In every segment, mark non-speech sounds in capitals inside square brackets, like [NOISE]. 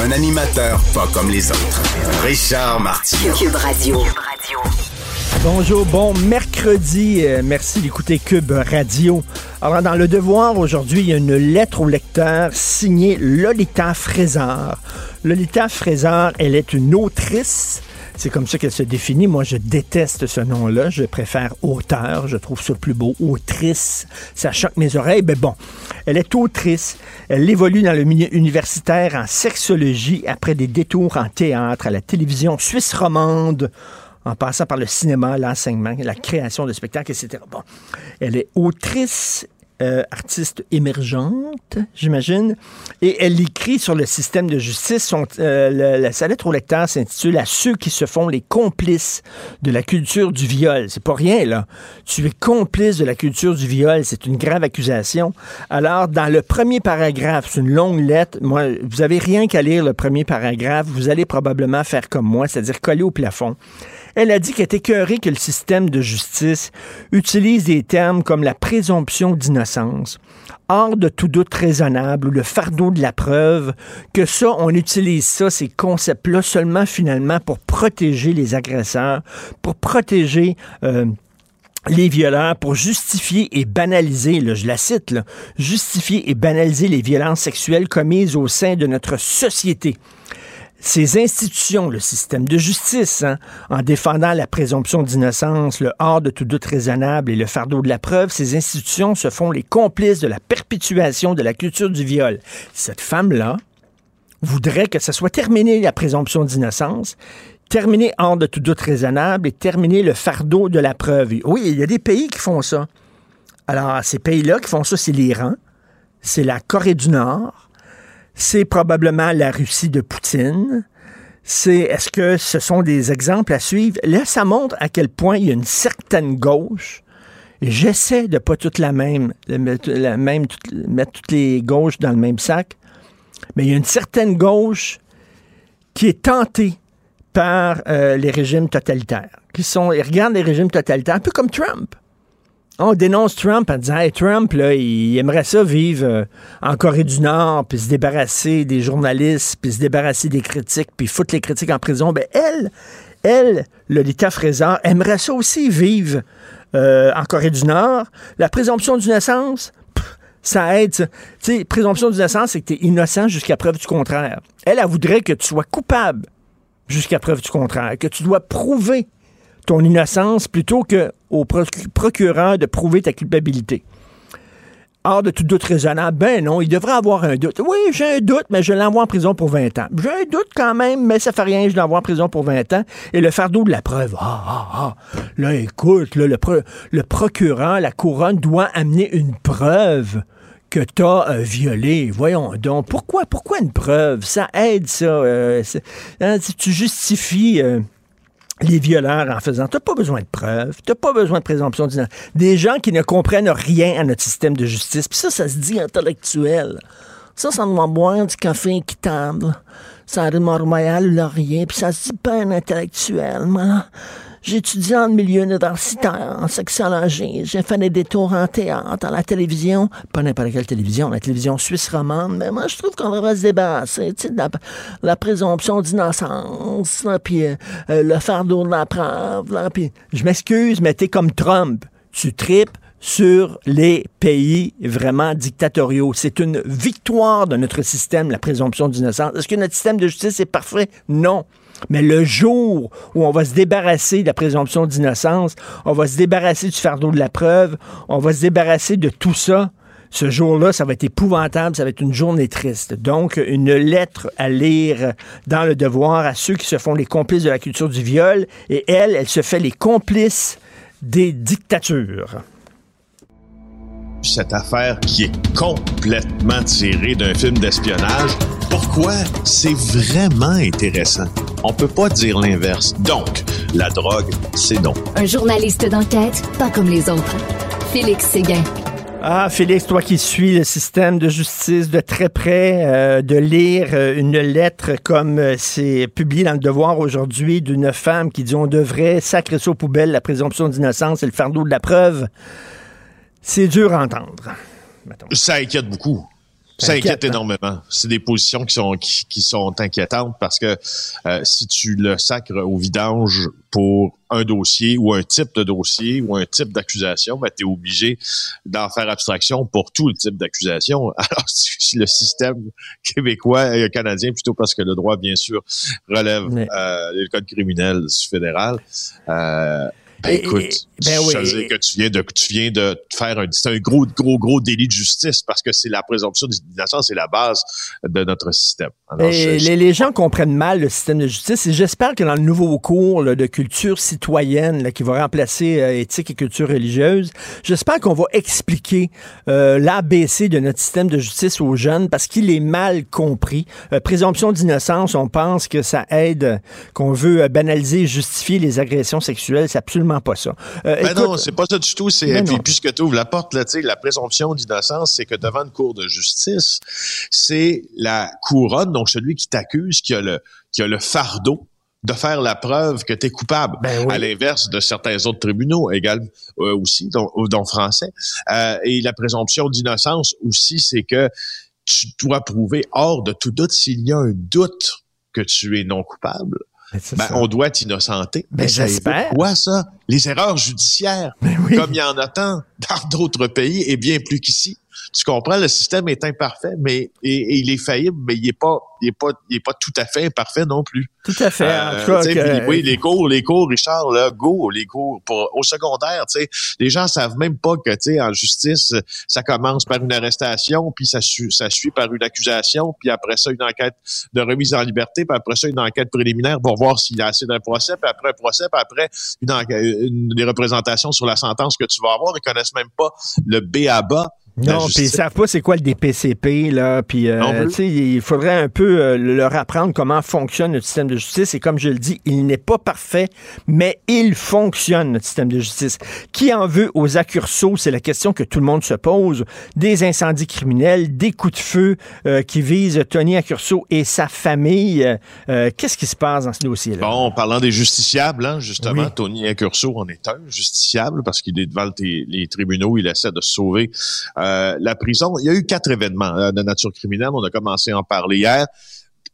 Un animateur pas comme les autres. Richard Martineau. Cube Radio. Bonjour, bon mercredi. Euh, merci d'écouter Cube Radio. Alors, dans le devoir, aujourd'hui, il y a une lettre au lecteur signée Lolita Frézard. Lolita Frézard, elle est une autrice. C'est comme ça qu'elle se définit. Moi, je déteste ce nom-là. Je préfère auteur. Je trouve ça plus beau. Autrice. Ça choque mes oreilles. Mais bon, elle est autrice. Elle évolue dans le milieu universitaire en sexologie après des détours en théâtre, à la télévision suisse romande en passant par le cinéma, l'enseignement, la création de spectacles, etc. Bon, elle est autrice, euh, artiste émergente, j'imagine, et elle écrit sur le système de justice. Son, euh, la, sa lettre au lecteur s'intitule À ceux qui se font les complices de la culture du viol. C'est pas rien, là. Tu es complice de la culture du viol. C'est une grave accusation. Alors, dans le premier paragraphe, c'est une longue lettre. Moi, vous avez rien qu'à lire le premier paragraphe. Vous allez probablement faire comme moi, c'est-à-dire coller au plafond. Elle a dit qu'elle est écœurée que le système de justice utilise des termes comme la présomption d'innocence, hors de tout doute raisonnable ou le fardeau de la preuve, que ça, on utilise ça, ces concepts-là, seulement finalement pour protéger les agresseurs, pour protéger... euh, les violeurs pour justifier et banaliser, je la cite, justifier et banaliser les violences sexuelles commises au sein de notre société ces institutions, le système de justice, hein, en défendant la présomption d'innocence, le hors de tout doute raisonnable et le fardeau de la preuve, ces institutions se font les complices de la perpétuation de la culture du viol. Cette femme-là voudrait que ça soit terminé la présomption d'innocence, terminé hors de tout doute raisonnable et terminé le fardeau de la preuve. Oui, il y a des pays qui font ça. Alors, ces pays-là qui font ça, c'est l'Iran, c'est la Corée du Nord, c'est probablement la Russie de Poutine. C'est est-ce que ce sont des exemples à suivre? Là, ça montre à quel point il y a une certaine gauche. J'essaie de pas toute la même, la mettre toutes les gauches dans le même sac, mais il y a une certaine gauche qui est tentée par euh, les régimes totalitaires, qui sont, ils regardent les régimes totalitaires, un peu comme Trump. On dénonce Trump en disant hey, Trump, là, il aimerait ça vivre euh, en Corée du Nord, puis se débarrasser des journalistes, puis se débarrasser des critiques, puis foutre les critiques en prison. Ben, elle, elle, Lolita Fraser, aimerait ça aussi vivre euh, en Corée du Nord. La présomption d'innocence, ça aide. Tu sais, présomption d'innocence, c'est que tu es innocent jusqu'à preuve du contraire. Elle, elle voudrait que tu sois coupable jusqu'à preuve du contraire, que tu dois prouver ton innocence plutôt que au proc- procureur de prouver ta culpabilité. Hors de tout doute raisonnable, ben non, il devrait avoir un doute. Oui, j'ai un doute, mais je l'envoie en prison pour 20 ans. J'ai un doute quand même, mais ça fait rien, je l'envoie en prison pour 20 ans. Et le fardeau de la preuve, ah, ah, ah. Là, écoute, le, pro- le procureur, la couronne doit amener une preuve que tu as violé. Voyons donc. Pourquoi, pourquoi une preuve? Ça aide, ça. euh, hein, tu justifies... euh, les violeurs en faisant. T'as pas besoin de preuves, t'as pas besoin de présomption d'innocence. Des gens qui ne comprennent rien à notre système de justice. Puis ça, ça se dit intellectuel. Ça, ça doit boire du café équitable. Ça arrive Montréal, Laurier, puis ça se dit pas un intellectuel. Voilà. J'ai étudié en milieu universitaire, en sexologie. J'ai fait des détours en théâtre, à la télévision. Pas n'importe quelle télévision, la télévision suisse romande. Mais moi, je trouve qu'on devrait se débarrasser de la, présomption d'innocence, puis euh, euh, le fardeau de la preuve. Je m'excuse, mais t'es comme Trump. Tu tripes sur les pays vraiment dictatoriaux. C'est une victoire de notre système, la présomption d'innocence. Est-ce que notre système de justice est parfait? Non. Mais le jour où on va se débarrasser de la présomption d'innocence, on va se débarrasser du fardeau de la preuve, on va se débarrasser de tout ça, ce jour-là, ça va être épouvantable, ça va être une journée triste. Donc, une lettre à lire dans le devoir à ceux qui se font les complices de la culture du viol, et elle, elle se fait les complices des dictatures. Cette affaire qui est complètement tirée d'un film d'espionnage. Pourquoi? C'est vraiment intéressant? On peut pas dire l'inverse. Donc, la drogue, c'est non. Un journaliste d'enquête, pas comme les autres. Félix Séguin. Ah, Félix, toi qui suis le système de justice de très près, euh, de lire euh, une lettre comme euh, c'est publié dans le Devoir aujourd'hui d'une femme qui dit on devrait sacrer ça aux poubelles, la présomption d'innocence et le fardeau de la preuve. C'est dur à entendre. Ça inquiète beaucoup. Ça inquiète hein? énormément. C'est des positions qui sont qui, sont inquiétantes parce que euh, si tu le sacres au vidange pour un dossier ou un type de dossier ou un type d'accusation, ben, tu es obligé d'en faire abstraction pour tout le type d'accusation. [LAUGHS] Alors, si le système québécois et canadien, plutôt parce que le droit, bien sûr, relève euh, le code criminel fédéral, euh, ben, écoute, ben oui. que tu viens de tu viens de faire un c'est un gros gros gros délit de justice parce que c'est la présomption d'innocence c'est la base de notre système. et les, gens comprennent mal le système de justice et j'espère que dans le nouveau cours de culture citoyenne qui va remplacer euh, éthique et culture religieuse, j'espère qu'on va expliquer euh, l'ABC de notre système de justice aux jeunes parce qu'il est mal compris. Euh, présomption d'innocence, on pense que ça aide qu'on veut banaliser et justifier les agressions sexuelles, c'est absolument pas ça. Euh, ben non, c'est pas ça du tout. C'est puis puisque tu ouvres la porte là, la présomption d'innocence, c'est que devant une cour de justice, c'est la couronne, donc celui qui t'accuse, qui a le qui a le fardeau de faire la preuve que tu es coupable, ben à l'inverse de certains autres tribunaux également euh, aussi, dont, dont français. Euh, et la présomption d'innocence aussi, c'est que tu dois prouver hors de tout doute s'il y a un doute que tu es non coupable ben, on doit t'innocenter. Ben, mais j'espère. Quoi, ça? Les erreurs judiciaires, ben comme il y en a tant dans d'autres pays et bien plus qu'ici. Tu comprends, le système est imparfait, mais et, il est faillible, mais il est pas, il est pas, il est pas tout à fait imparfait non plus. Tout à fait. Euh, oui, les cours, les cours, Richard, là, go, les cours pour au secondaire, tu sais, les gens savent même pas que, tu sais, en justice, ça commence par une arrestation, puis ça, ça suit par une accusation, puis après ça une enquête de remise en liberté, puis après ça une enquête préliminaire pour voir s'il y a assez d'un procès, puis après un procès, puis après une, une, des représentations sur la sentence que tu vas avoir. Ils connaissent même pas le B à bas non, puis ils savent pas c'est quoi le DPCP, là. Puis, euh, tu sais, il faudrait un peu euh, leur apprendre comment fonctionne notre système de justice. Et comme je le dis, il n'est pas parfait, mais il fonctionne, notre système de justice. Qui en veut aux accursos? C'est la question que tout le monde se pose. Des incendies criminels, des coups de feu euh, qui visent Tony Accurso et sa famille. Qu'est-ce qui se passe dans ce dossier-là? Bon, parlant des justiciables, hein, justement, Tony Accurso en est un justiciable parce qu'il est devant les, tribunaux, il essaie de se sauver. Euh, la prison. Il y a eu quatre événements euh, de nature criminelle. On a commencé à en parler hier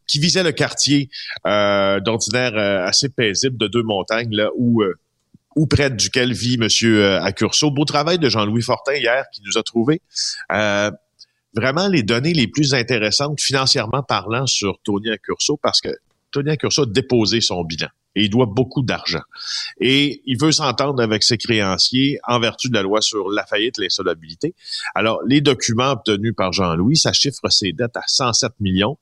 qui visaient le quartier euh, d'ordinaire assez paisible de deux montagnes là où ou près duquel vit Monsieur Accurso. Beau travail de Jean-Louis Fortin hier qui nous a trouvé vraiment les données les plus intéressantes financièrement parlant sur Tony Accurso parce que Tony Accurso a déposé son bilan et il doit beaucoup d'argent. Et il veut s'entendre avec ses créanciers en vertu de la loi sur la faillite, l'insolvabilité. Alors, les documents obtenus par Jean-Louis, ça chiffre ses dettes à 107 millions.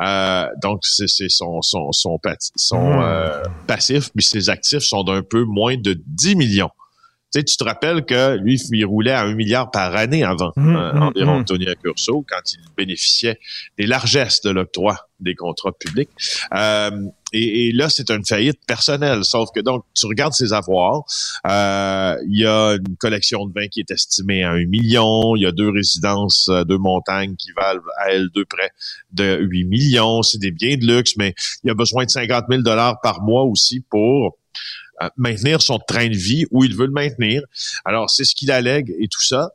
Euh, donc, c'est son, son, son, son euh, passif, puis ses actifs sont d'un peu moins de 10 millions. Tu, sais, tu te rappelles que lui, il roulait à un milliard par année avant, mmh, euh, mmh, environ, mmh. Tony Accurso, quand il bénéficiait des largesses de l'octroi des contrats publics. Euh, et, là, c'est une faillite personnelle. Sauf que donc, tu regardes ses avoirs. Euh, il y a une collection de vins qui est estimée à un million. Il y a deux résidences, deux montagnes qui valent à elles deux près de 8 millions. C'est des biens de luxe, mais il y a besoin de 50 000 dollars par mois aussi pour maintenir son train de vie où il veut le maintenir. Alors, c'est ce qu'il allègue et tout ça.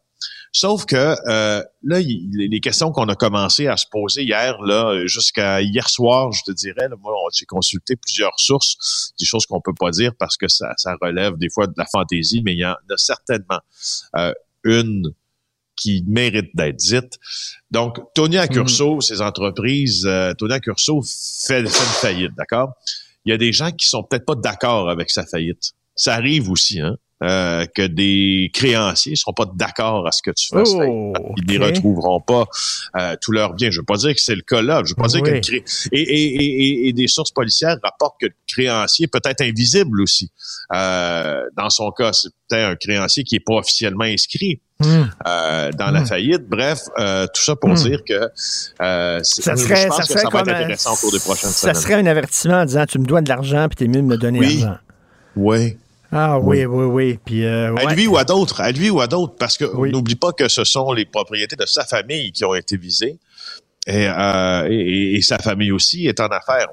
Sauf que euh, là, les questions qu'on a commencé à se poser hier, là, jusqu'à hier soir, je te dirais, moi, j'ai consulté plusieurs sources, des choses qu'on peut pas dire parce que ça, ça relève des fois de la fantaisie, mais il y en a certainement euh, une qui mérite d'être dite. Donc, Tony Accurso, mm-hmm. ses entreprises, euh, Tony Accurso fait, fait une faillite, d'accord? Il y a des gens qui sont peut-être pas d'accord avec sa faillite. Ça arrive aussi, hein? Euh, que des créanciers sont pas d'accord à ce que tu fasses. Oh, Ils ne retrouveront pas euh, tous leurs biens. Je veux pas dire que c'est le cas là. Je veux pas dire que le cré... et, et, et, et, des sources policières rapportent que le créancier peut être invisible aussi. Euh, dans son cas, c'est peut-être un créancier qui est pas officiellement inscrit. Hmm. Euh, dans la Hmm. faillite. Bref, euh, tout ça pour Hmm. dire que euh, Ça je serait, pense ça que serait ça va être comme un- intéressant au cours des prochaines ça semaines. serait un avertissement en disant tu me dois de l'argent puis t'es mieux de me donner Oui. l'argent. Oui. Ah oui, oui, oui. Puis, euh, À lui ou à d'autres, à lui ou à d'autres, parce que Oui. n'oublie pas que ce sont les propriétés de sa famille qui ont été visées. Et, euh, et, et sa famille aussi est en affaires.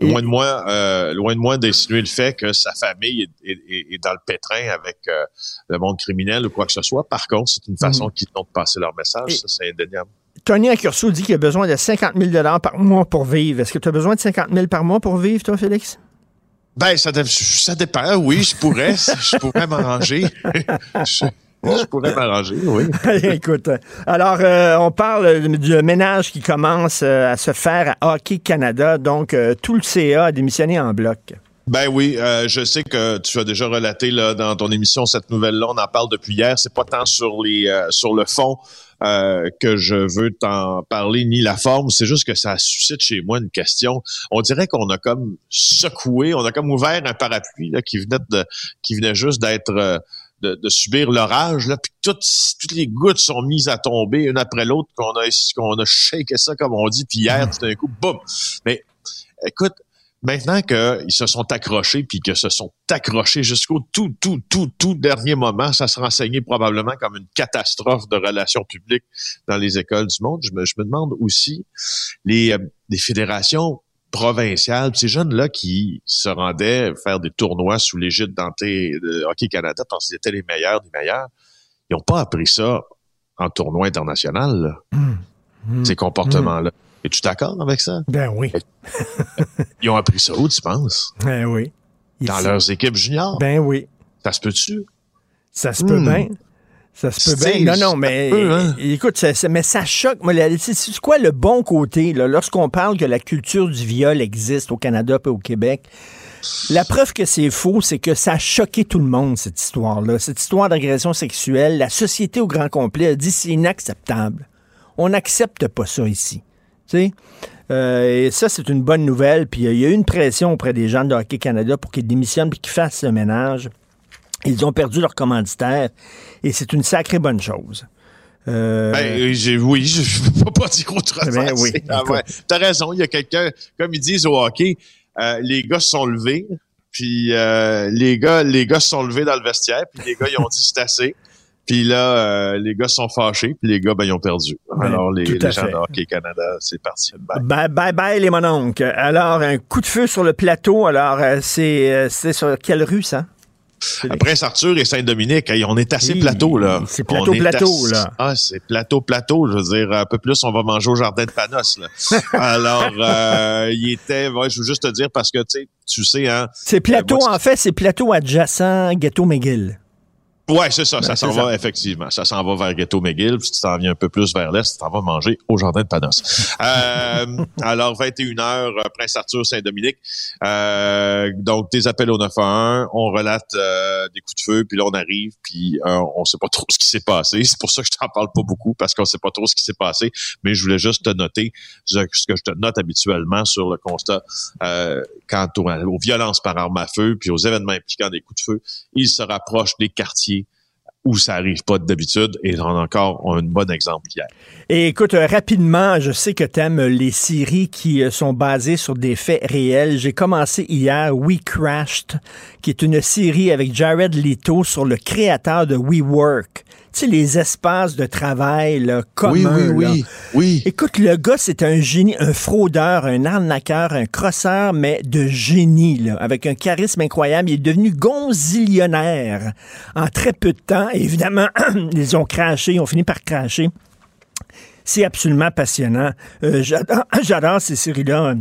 Loin de moi, euh, loin de moi d'insinuer le fait que sa famille est, est- est- est dans le pétrin avec euh, le monde criminel ou quoi que ce soit. Par contre, c'est une façon qu'ils ont de passer leur message. Et- Ça, c'est indéniable. Tony Accurso dit qu'il a besoin de 50 000 par mois pour vivre. Est-ce que tu as besoin de 50 000 par mois pour vivre, toi, Félix? Ben, ça, ça dépend. Oui, je pourrais. je pourrais m'arranger. [LAUGHS] je, je pourrais m'arranger, oui. [LAUGHS] Écoute, euh, alors, euh, on parle du ménage qui commence euh, à se faire à Hockey Canada. Donc, euh, tout le CA a démissionné en bloc. Ben oui, euh, je sais que tu as déjà relaté là, dans ton émission cette nouvelle-là. On en parle depuis hier. C'est pas tant sur les euh, sur le fond euh, que je veux t'en parler ni la forme. C'est juste que ça suscite chez moi une question. On dirait qu'on a comme secoué, on a comme ouvert un parapluie là, qui venait de qui venait juste d'être euh, de, de subir l'orage là, puis toutes toutes les gouttes sont mises à tomber une après l'autre qu'on a qu'on a shaké ça comme on dit puis hier tout d'un coup boum. Mais écoute maintenant qu'ils se sont accrochés puis que se sont accrochés jusqu'au tout, tout, tout, tout dernier moment, ça sera enseigné probablement comme une catastrophe de relations publiques dans les écoles du monde. Je me, je me demande aussi les, euh, les fédérations provinciales, ces jeunes-là qui se rendaient faire des tournois sous l'égide d'Anté de Hockey Canada parce qu'ils étaient les meilleurs des meilleurs, ils n'ont pas appris ça en tournoi international, là, Hmm. ces comportements-là. Es-tu d'accord avec ça? Ben oui. Ils ont appris ça où, tu penses? Ben oui. Dans leurs équipes juniors? Ben oui. Ça se peut-tu? Ça se peut Hmm. bien. Ça se peut bien. Non, non, mais hein? écoute, ça, ça- mais ça choque. C'est quoi le bon côté, là, lorsqu'on parle que la culture du viol existe au Canada et au Québec? La preuve que c'est faux, c'est que ça a choqué tout le monde, cette histoire-là. Cette histoire d'agression sexuelle, la société au grand complet a dit c'est inacceptable. On n'accepte pas ça ici. Euh, et ça, c'est une bonne nouvelle. Puis euh, il y a eu une pression auprès des gens de Hockey Canada pour qu'ils démissionnent et qu'ils fassent le ménage. Ils ont perdu leur commanditaire et c'est une sacrée bonne chose. Euh, Ben, oui, je ne peux pas dire autrement. Ben oui, ah ouais. T'as raison, il y a quelqu'un, comme ils disent au hockey, euh, les gars se sont levés, puis les gars les gars se sont levés dans le vestiaire, puis les gars, ils ont dit c'est assez. Puis là, euh, les gars sont fâchés, puis les gars, ben, ils ont perdu. Ben, Alors, les, les gens de Hockey Canada, c'est parti. Bye. Bye, bye bye les mononcles. Alors, un coup de feu sur le plateau. Alors, euh, c'est euh, c'est sur quelle rue, ça? Prince Arthur et Saint-Dominique, on est assez Oui, plateau, là. c'est plateau, plateau, assez- là. Ah, c'est plateau, plateau. Je veux dire, un peu plus, on va manger au jardin de Panos, là. [LAUGHS] Alors, euh, il était, ouais, je veux juste te dire parce que, tu sais, tu sais, hein. C'est plateau, moi, en fait, c'est plateau adjacent Ghetto McGill. Ouais, c'est ça, ça Ben, s'en c'est va, ça. effectivement. Ça s'en va vers Ghetto McGill, puis tu t'en viens un peu plus vers l'est, tu t'en vas manger au jardin de Panos. euh, [LAUGHS] alors, 21h, Prince Arthur, Saint-Dominique. Euh, donc, des appels au 911, on relate euh, des coups de feu, puis là, on arrive, puis euh, on sait pas trop ce qui s'est passé. C'est pour ça que je t'en parle pas beaucoup, parce qu'on sait pas trop ce qui s'est passé, mais je voulais juste te noter ce que je te note habituellement sur le constat euh, quant aux, aux violences par arme à feu, puis aux événements impliquant des coups de feu. Il se rapproche des quartiers où ça arrive pas d'habitude, et on a encore un bon exemple hier. Écoute, euh, rapidement, je sais que tu aimes les séries qui euh, sont basées sur des faits réels. J'ai commencé hier We Crashed, qui est une série avec Jared Leto sur le créateur de WeWork. Tu sais, les espaces de travail là, communs. là. oui. Écoute, le gars, c'est un génie, un fraudeur, un arnaqueur, un crosseur, mais de génie, là, avec un charisme incroyable. Il est devenu gonzillionnaire en très peu de temps. Et évidemment, [CLEARS THROAT] ils ont craché, ils ont fini par cracher. C'est absolument passionnant. Euh, j'adore, [CLEARS THROAT] j'adore ces séries-là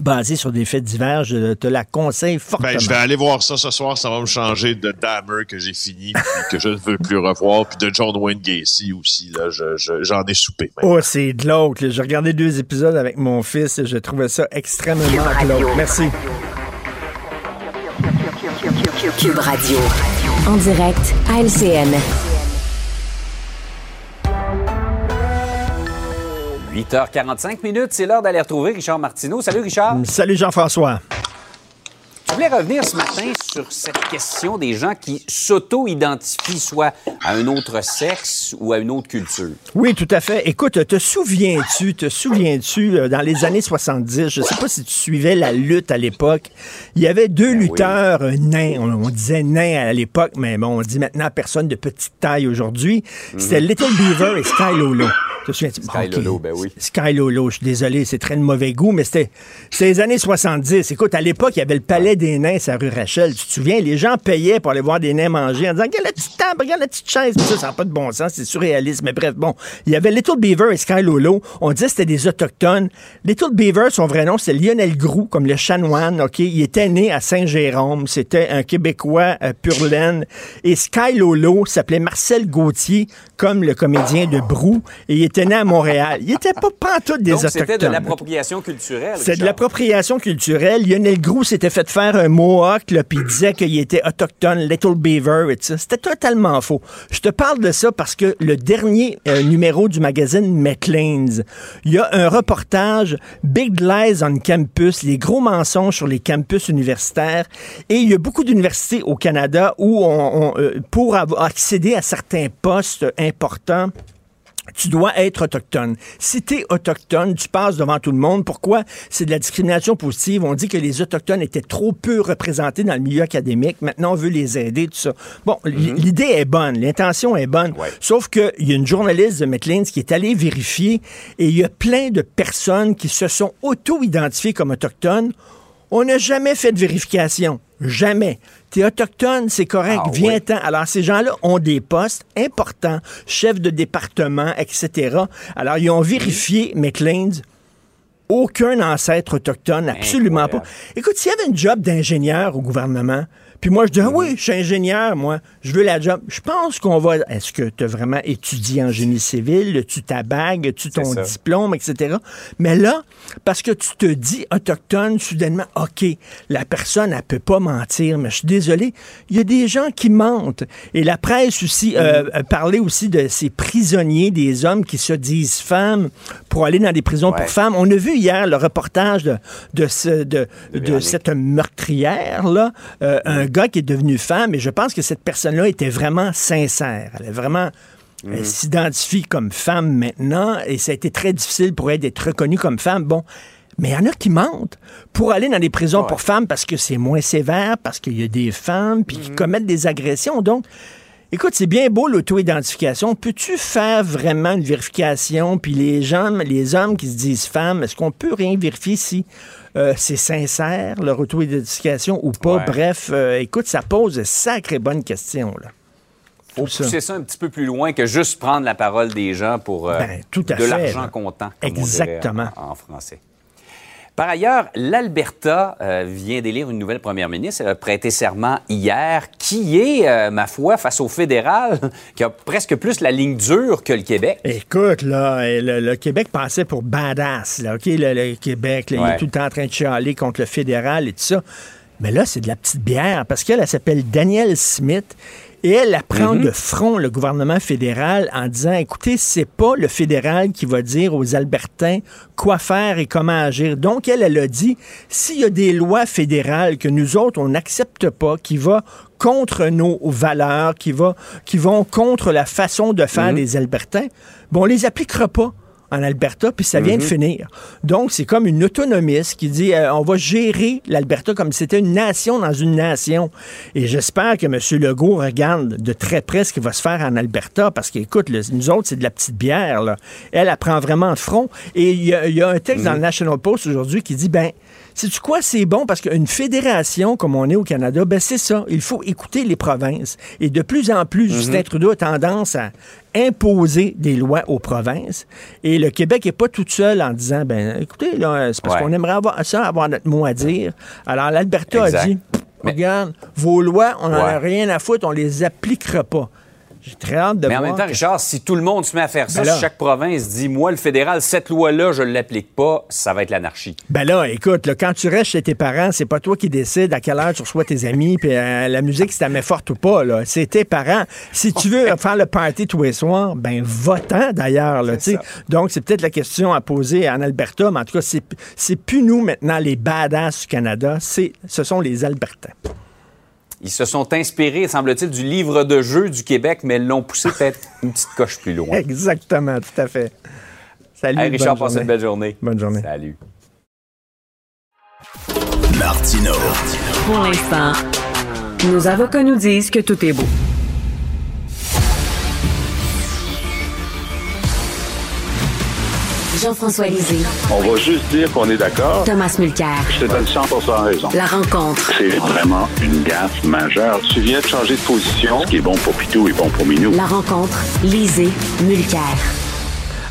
basées sur des faits divers. Je te la conseille fortement. Ben, je vais aller voir ça ce soir. Ça va me changer de Dahmer que j'ai fini, puis que je ne veux plus revoir, puis de John Wayne Gacy aussi. Là, je, je- j'en ai soupé. Oh, c'est de l'autre. J'ai regardé deux épisodes avec mon fils et je trouvais ça extrêmement glauque. Merci. Cube Radio. En direct à LCN. 8h45 minutes, c'est l'heure d'aller retrouver Richard Martineau. Salut Richard. Salut Jean-François. Je voulais revenir ce matin sur cette question des gens qui s'auto-identifient soit à un autre sexe ou à une autre culture. Oui, tout à fait. Écoute, te souviens-tu, te souviens-tu, euh, dans les années 70, je ne sais pas si tu suivais la lutte à l'époque, il y avait deux Ben lutteurs euh, nains. On, on disait nains à l'époque, mais bon, on dit maintenant personne de petite taille aujourd'hui. C'était Little Beaver et Sky Lolo. Sky. Lolo, ben oui. Sky Lolo, je suis désolé, c'est très de mauvais goût, mais c'était c'était les années 70. Écoute, à l'époque, il y avait le palais des nains à rue Rachel. Tu te souviens, les gens payaient pour aller voir des nains manger en disant Regarde la petite table, regarde la petite chaise. Puis ça, ça n'a pas de bon sens, c'est surréaliste. Mais bref, bon, il y avait Little Beaver et Sky Lolo. On disait que c'était des Autochtones. Little Beaver, son vrai nom, c'est Lionel Groux, comme le chanoine. OK? Il était né à Saint-Jérôme. C'était un Québécois euh, pur laine. Et Sky Lolo s'appelait Marcel Gauthier, comme le comédien de Brou. Et il était à Montréal. Il était pas pantoute des Donc, Autochtones. c'était de l'appropriation culturelle. C'est de l'appropriation culturelle. Lionel Groux s'était fait faire un mohawk, puis il disait qu'il était autochtone, Little Beaver et ça. C'était totalement faux. Je te parle de ça parce que le dernier euh, numéro du magazine Maclean's, il y a un reportage Big Lies on Campus, les gros mensonges sur les campus universitaires. Et il y a beaucoup d'universités au Canada où on, on, euh, pour avoir accéder à certains postes importants, tu dois être autochtone. Si tu es autochtone, tu passes devant tout le monde. Pourquoi? C'est de la discrimination positive. On dit que les autochtones étaient trop peu représentés dans le milieu académique. Maintenant, on veut les aider, tout ça. Bon, l'idée est bonne, l'intention est bonne. Ouais. Sauf qu'il y a une journaliste de Maclean's qui est allée vérifier et il y a plein de personnes qui se sont auto-identifiées comme autochtones. On n'a jamais fait de vérification. Jamais. T'es autochtone, c'est correct, Ah, viens-t'en. Alors, ces gens-là ont des postes importants, chefs de département, etc. Alors, ils ont vérifié McLean's. Aucun ancêtre autochtone, absolument Incroyable. pas. Écoute, s'il y avait une job d'ingénieur au gouvernement, puis moi, je dis, ah oui, je suis ingénieur, moi, je veux la job. Je pense qu'on va. Est-ce que tu as vraiment étudié en génie civil? Tu ta bague, tu ton diplôme, etc. Mais là, parce que tu te dis autochtone, soudainement, OK, la personne, elle peut pas mentir, mais je suis désolé, il y a des gens qui mentent. Et la presse aussi euh, euh, parlait aussi de ces prisonniers, des hommes qui se disent femmes pour aller dans des prisons Ouais. pour femmes. On a vu hier le reportage de, de, ce, de, de cette meurtrière-là, euh, un gars qui est devenu femme, et je pense que cette personne-là était vraiment sincère. Elle est vraiment... Elle s'identifie comme femme maintenant, et ça a été très difficile pour elle d'être reconnue comme femme. Bon, mais il y en a qui mentent pour aller dans des prisons Ouais. pour femmes parce que c'est moins sévère, parce qu'il y a des femmes, puis qui commettent des agressions. Donc, Écoute, c'est bien beau l'auto-identification. Peux-tu faire vraiment une vérification? Puis les gens, les hommes qui se disent femmes, est-ce qu'on peut rien vérifier si euh, c'est sincère, leur auto-identification ou pas? Ouais. Bref, euh, écoute, ça pose de sacrées bonnes questions. Là. faut ça. pousser ça un petit peu plus loin que juste prendre la parole des gens pour euh, Ben, tout à de l'argent comptant. comme on dirait Exactement. En, en français. Par ailleurs, l'Alberta euh, vient d'élire une nouvelle première ministre. Elle a prêté serment hier, qui est, euh, ma foi, face au fédéral, [LAUGHS] qui a presque plus la ligne dure que le Québec. Écoute, là, le, le Québec passait pour badass, là, OK? Le, le Québec, là, il est tout le temps en train de chialer contre le fédéral et tout ça. Mais là, c'est de la petite bière parce qu'elle, elle s'appelle Danielle Smith et elle apprend Mhm. de front le gouvernement fédéral en disant écoutez, c'est pas le fédéral qui va dire aux Albertains quoi faire et comment agir. Donc, elle, elle a dit s'il y a des lois fédérales que nous autres, on n'accepte pas, qui va contre nos valeurs, qui, va, qui vont contre la façon de faire des Albertains, bon, on les appliquera pas en Alberta, puis ça vient de finir. Donc, c'est comme une autonomiste qui dit euh, on va gérer l'Alberta comme si c'était une nation dans une nation. Et j'espère que M. Legault regarde de très près ce qui va se faire en Alberta, parce qu'écoute, nous autres, c'est de la petite bière. Là. Elle, elle prend vraiment de front. Et il y, a- il y a un texte dans le National Post aujourd'hui qui dit ben, sais-tu quoi, c'est bon parce qu'une fédération comme on est au Canada, ben c'est ça. Il faut écouter les provinces. Et de plus en plus, Justin Trudeau a tendance à imposer des lois aux provinces. Et le Québec n'est pas tout seul en disant, ben écoutez, c'est parce Ouais. qu'on aimerait avoir ça, avoir notre mot à dire. Alors l'Alberta a dit, regarde, vos lois, on n'en a rien à foutre, on les appliquera pas. J'ai très hâte de Mais en voir. même temps, que- Richard, si tout le monde se met à faire ça, Ben là. si chaque province dit, moi, le fédéral, cette loi-là, je ne l'applique pas, ça va être l'anarchie. Ben là, écoute, là, quand tu restes chez tes parents, c'est pas toi qui décides à quelle heure tu reçois tes amis, puis euh, la musique, si t'as met forte ou pas, là. C'est tes parents. Si tu veux faire le party tous les soirs, ben votant d'ailleurs, là, tu sais. Donc, c'est peut-être la question à poser en Alberta, mais en tout cas, c'est, c'est plus nous maintenant, les badass du Canada, c'est, ce sont les Albertains. Ils se sont inspirés, semble-t-il, du livre de jeu du Québec, mais l'ont poussé peut-être [LAUGHS] une petite coche plus loin. Exactement, tout à fait. Salut, Hey, Richard, bonne passe journée. une belle journée. Bonne journée. Salut. Martino. Pour l'instant, nos avocats nous disent que tout est beau. Jean-François Lisée. On va juste dire qu'on est d'accord. Thomas Mulcair. Je te donne 100 raison. La rencontre. C'est vraiment une gaffe majeure. Tu viens de changer de position. Ce qui est bon pour Pitou est bon pour Minou. La rencontre. Lisée. Mulcair.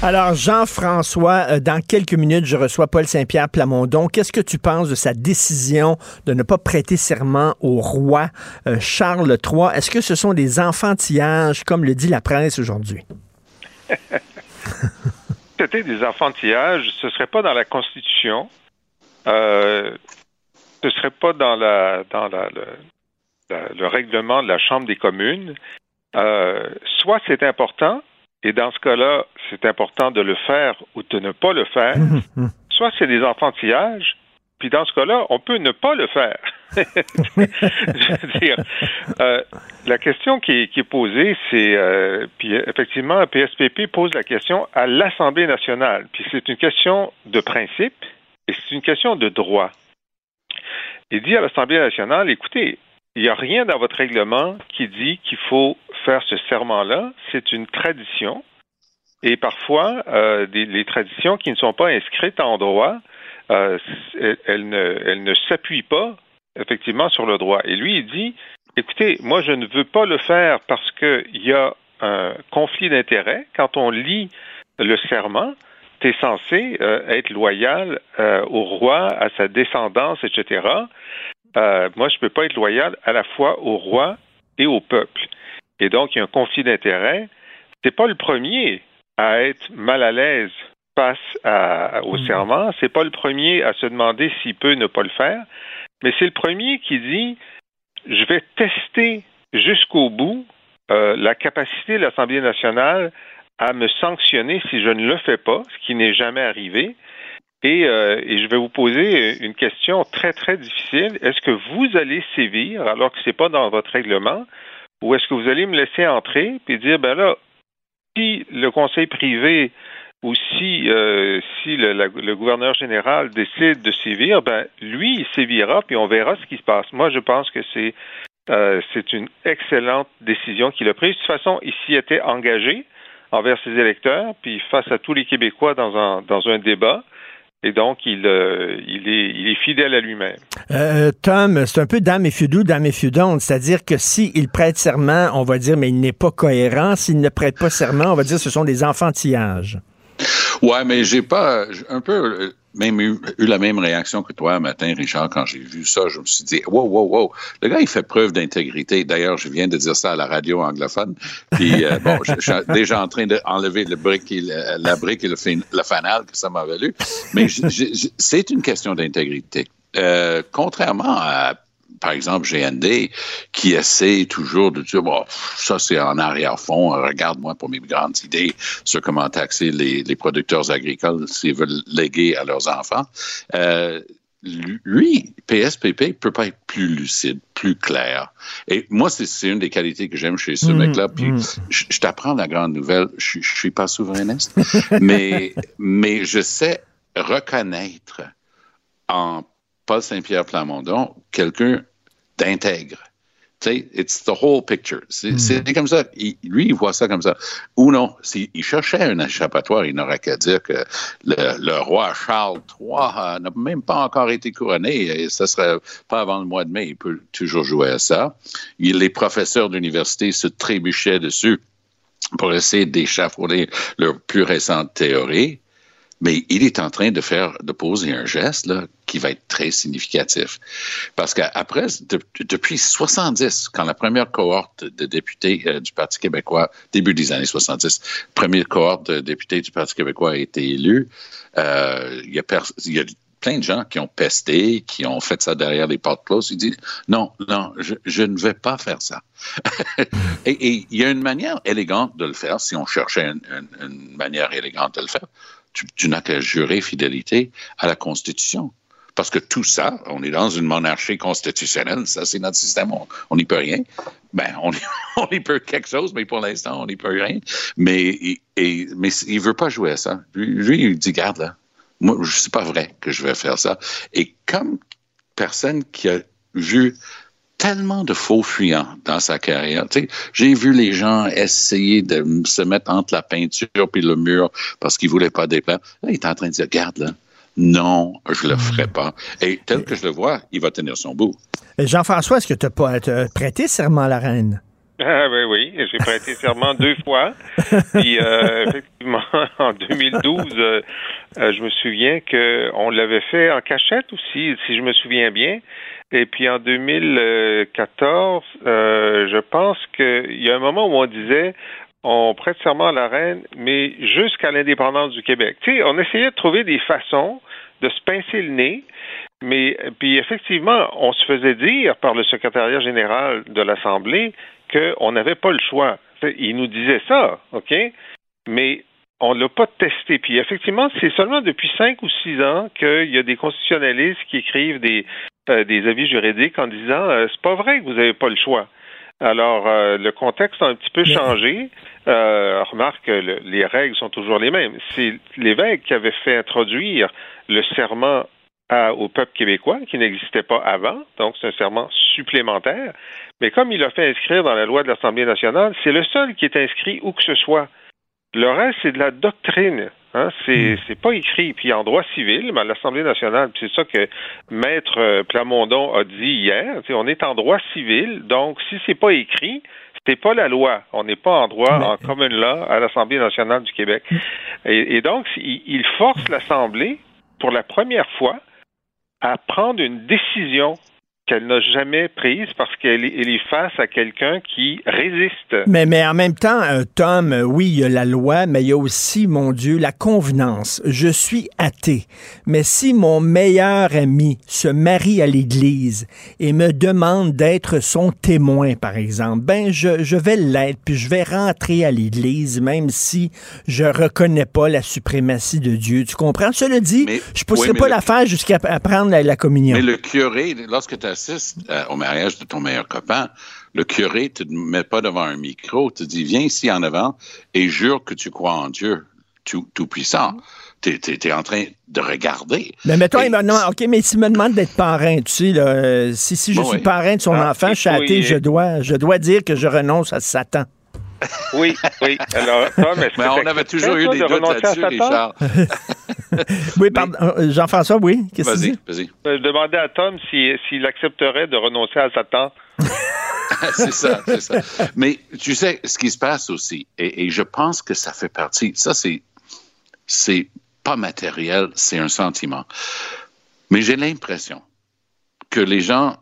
Alors, Jean-François, euh, dans quelques minutes, je reçois Paul Saint-Pierre Plamondon. Qu'est-ce que tu penses de sa décision de ne pas prêter serment au roi euh, Charles III? Est-ce que ce sont des enfantillages, comme le dit la presse aujourd'hui? [LAUGHS] c'était des enfantillages, ce serait pas dans la Constitution, euh, ce serait pas dans la dans la, le, la- le règlement de la Chambre des communes. Euh, soit c'est important, et dans ce cas-là, c'est important de le faire ou de ne pas le faire. Soit c'est des enfantillages, puis dans ce cas-là, on peut ne pas le faire. Je veux dire, euh, la question qui est, posée, c'est, euh, puis effectivement, PSPP pose la question à l'Assemblée nationale. Puis c'est une question de principe et c'est une question de droit. Il dit à l'Assemblée nationale, écoutez, il n'y a rien dans votre règlement qui dit qu'il faut faire ce serment-là. C'est une tradition. Et parfois, euh, des- les traditions qui ne sont pas inscrites en droit, elles ne s'appuient pas effectivement sur le droit. Et lui, il dit, écoutez, moi, je ne veux pas le faire parce qu'il y a un conflit d'intérêts. Quand on lit le serment, tu es censé euh, être loyal euh, au roi, à sa descendance, etc. Euh, moi, je ne peux pas être loyal à la fois au roi et au peuple. Et donc, il y a un conflit d'intérêts. C'est pas le premier à être mal à l'aise face à- au serment. C'est pas le premier à se demander s'il peut ne pas le faire. Mais c'est le premier qui dit je vais tester jusqu'au bout euh, la capacité de l'Assemblée nationale à me sanctionner si je ne le fais pas, ce qui n'est jamais arrivé. Et, euh, et je vais vous poser une question très, très difficile. Est-ce que vous allez sévir alors que ce n'est pas dans votre règlement? Ou est-ce que vous allez me laisser entrer et dire, ben là, si le conseil privé ou si, euh, si le, le gouverneur général décide de sévir, ben lui, il sévira, puis on verra ce qui se passe. Moi, je pense que c'est euh, c'est une excellente décision qu'il a prise. De toute façon, il s'y était engagé envers ses électeurs, puis face à tous les Québécois dans un, dans un débat. Et donc, il, euh, il, est, il est fidèle à lui-même. Euh, Tom, c'est un peu dame et feudou, dame et feudonde. C'est-à-dire que s'il prête serment, on va dire, mais il n'est pas cohérent. S'il ne prête pas serment, on va dire, ce sont des enfantillages. Ouais, mais j'ai pas un peu euh, même eu, la même réaction que toi un matin, Richard, quand j'ai vu ça. Je me suis dit, wow, wow, wow. Le gars, il fait preuve d'intégrité. D'ailleurs, je viens de dire ça à la radio anglophone. Puis, euh, bon, je, suis déjà en train d'enlever le brique le- la brique et le, fin- le fanal que ça m'a valu. Mais c'est une question d'intégrité. Euh, contrairement à par exemple, GND, qui essaie toujours de dire, bon, ça c'est en arrière-fond, regarde-moi pour mes grandes idées sur comment taxer les, les producteurs agricoles s'ils veulent léguer à leurs enfants. Euh, lui, PSPP, peut pas être plus lucide, plus clair. Et moi, c'est une des qualités que j'aime chez ce Mm, mec-là. Puis, mm. je, je t'apprends la grande nouvelle. Je, je suis pas souverainiste, [LAUGHS] mais, mais je sais reconnaître en Paul Saint-Pierre Plamondon quelqu'un d'intègre. It's the whole picture. C'est c'est comme ça. Il- lui, il voit ça comme ça. Ou non, s'il il cherchait un échappatoire, il n'aurait qu'à dire que le, le roi Charles III euh, n'a même pas encore été couronné et ça serait pas avant le mois de mai. Il peut toujours jouer à ça. Il, les professeurs d'université se trébuchaient dessus pour essayer d'échafauder leur plus récente théorie. Mais il est en train de faire, de poser un geste là, qui va être très significatif. Parce qu'après, depuis 70, quand la première cohorte de députés euh, du Parti québécois, début des années 70, première cohorte de députés du Parti québécois a été élue, euh, il y a plein de gens qui ont pesté, qui ont fait ça derrière les portes closes. Ils disent non, non, je, ne vais pas faire ça. [LAUGHS] et, il y a une manière élégante de le faire, si on cherchait une, manière élégante de le faire. Tu, n'as qu'à jurer fidélité à la Constitution. Parce que tout ça, on est dans une monarchie constitutionnelle, ça c'est notre système, on n'y peut rien. Ben, on, [LAUGHS] on y peut quelque chose, mais pour l'instant, on n'y peut rien. Mais, et, mais il veut pas jouer à ça. Lui, il dit, garde là, moi, c'est pas vrai que je vais faire ça. Et comme personne qui a vu tellement de faux fuyants dans sa carrière. Tu sais, j'ai vu les gens essayer de se mettre entre la peinture et le mur parce qu'ils voulaient pas déplaire. Là, il est en train de dire, regarde là, non, je le ferai pas. Et tel que je le vois, il va tenir son bout. Jean-François, est-ce que tu as pas prêté serment à la reine? [LAUGHS] Ah oui, oui, j'ai prêté serment deux fois. Puis euh, [LAUGHS] effectivement, [LAUGHS] en 2012, euh, euh, je me souviens que on l'avait fait en cachette aussi, si je me souviens bien. Et puis en 2014, je pense qu'il y a un moment où on disait on prête serment à la reine, mais jusqu'à l'indépendance du Québec. Tu sais, on essayait de trouver des façons de se pincer le nez. Mais puis effectivement, on se faisait dire par le secrétariat général de l'Assemblée qu'on n'avait pas le choix. Il nous disait ça, OK? Mais on ne l'a pas testé. Puis effectivement, c'est seulement depuis cinq ou six ans qu'il y a des constitutionnalistes qui écrivent des, euh, des avis juridiques en disant euh, c'est pas vrai que vous n'avez pas le choix. Alors, euh, le contexte a un petit peu changé. remarque que les règles sont toujours les mêmes. C'est l'évêque qui avait fait introduire le serment au peuple québécois, qui n'existait pas avant, donc c'est un serment supplémentaire. Mais comme il a fait inscrire dans la loi de l'Assemblée nationale, c'est le seul qui est inscrit où que ce soit. Le reste, c'est de la doctrine. Hein? C'est, hmm. pas écrit. Puis en droit civil, mais à l'Assemblée nationale, c'est ça que Maître euh, Plamondon a dit hier. On est en droit civil, donc si c'est pas écrit, c'est pas la loi. On n'est pas en droit en common law à l'Assemblée nationale du Québec. Et, donc, il force l'Assemblée pour la première fois à prendre une décision qu'elle n'a jamais prise parce qu'elle est face à quelqu'un qui résiste. Mais, mais en même temps, euh, Tom, euh, oui, il y a la loi, mais il y a aussi, mon Dieu, la convenance. Je suis athée, mais si mon meilleur ami se marie à l'Église et me demande d'être son témoin, par exemple, ben je, je vais l'être, puis je vais rentrer à l'Église, même si je reconnais pas la suprématie de Dieu. Tu comprends? Cela dit, je ne pousserai pas l'affaire jusqu'à prendre la, la, communion. Mais le curé, lorsque tu as euh, au mariage de ton meilleur copain, le curé te met pas devant un micro, te dit viens ici en avant et jure que tu crois en Dieu tout-puissant. tu es, en train de regarder. Mais mettons, il OK, mais s'il me demande d'être parrain, tu sais, euh, si, si je suis parrain de son ah, enfant, je suis athée, je, dois, je dois dire que je renonce à Satan. Oui, oui. Alors, Tom, est-ce Mais on avait toujours eu des doutes là-dessus, Richard. [LAUGHS] oui, pardon. Euh, Jean-François, oui. Qu'est-ce que tu dis? vas-y. Je demandais à Tom s'il accepterait de renoncer à Satan. [LAUGHS] c'est ça, c'est ça. Mais tu sais, ce qui se passe aussi, et, je pense que ça fait partie, ça c'est, c'est pas matériel, c'est un sentiment. Mais j'ai l'impression que les gens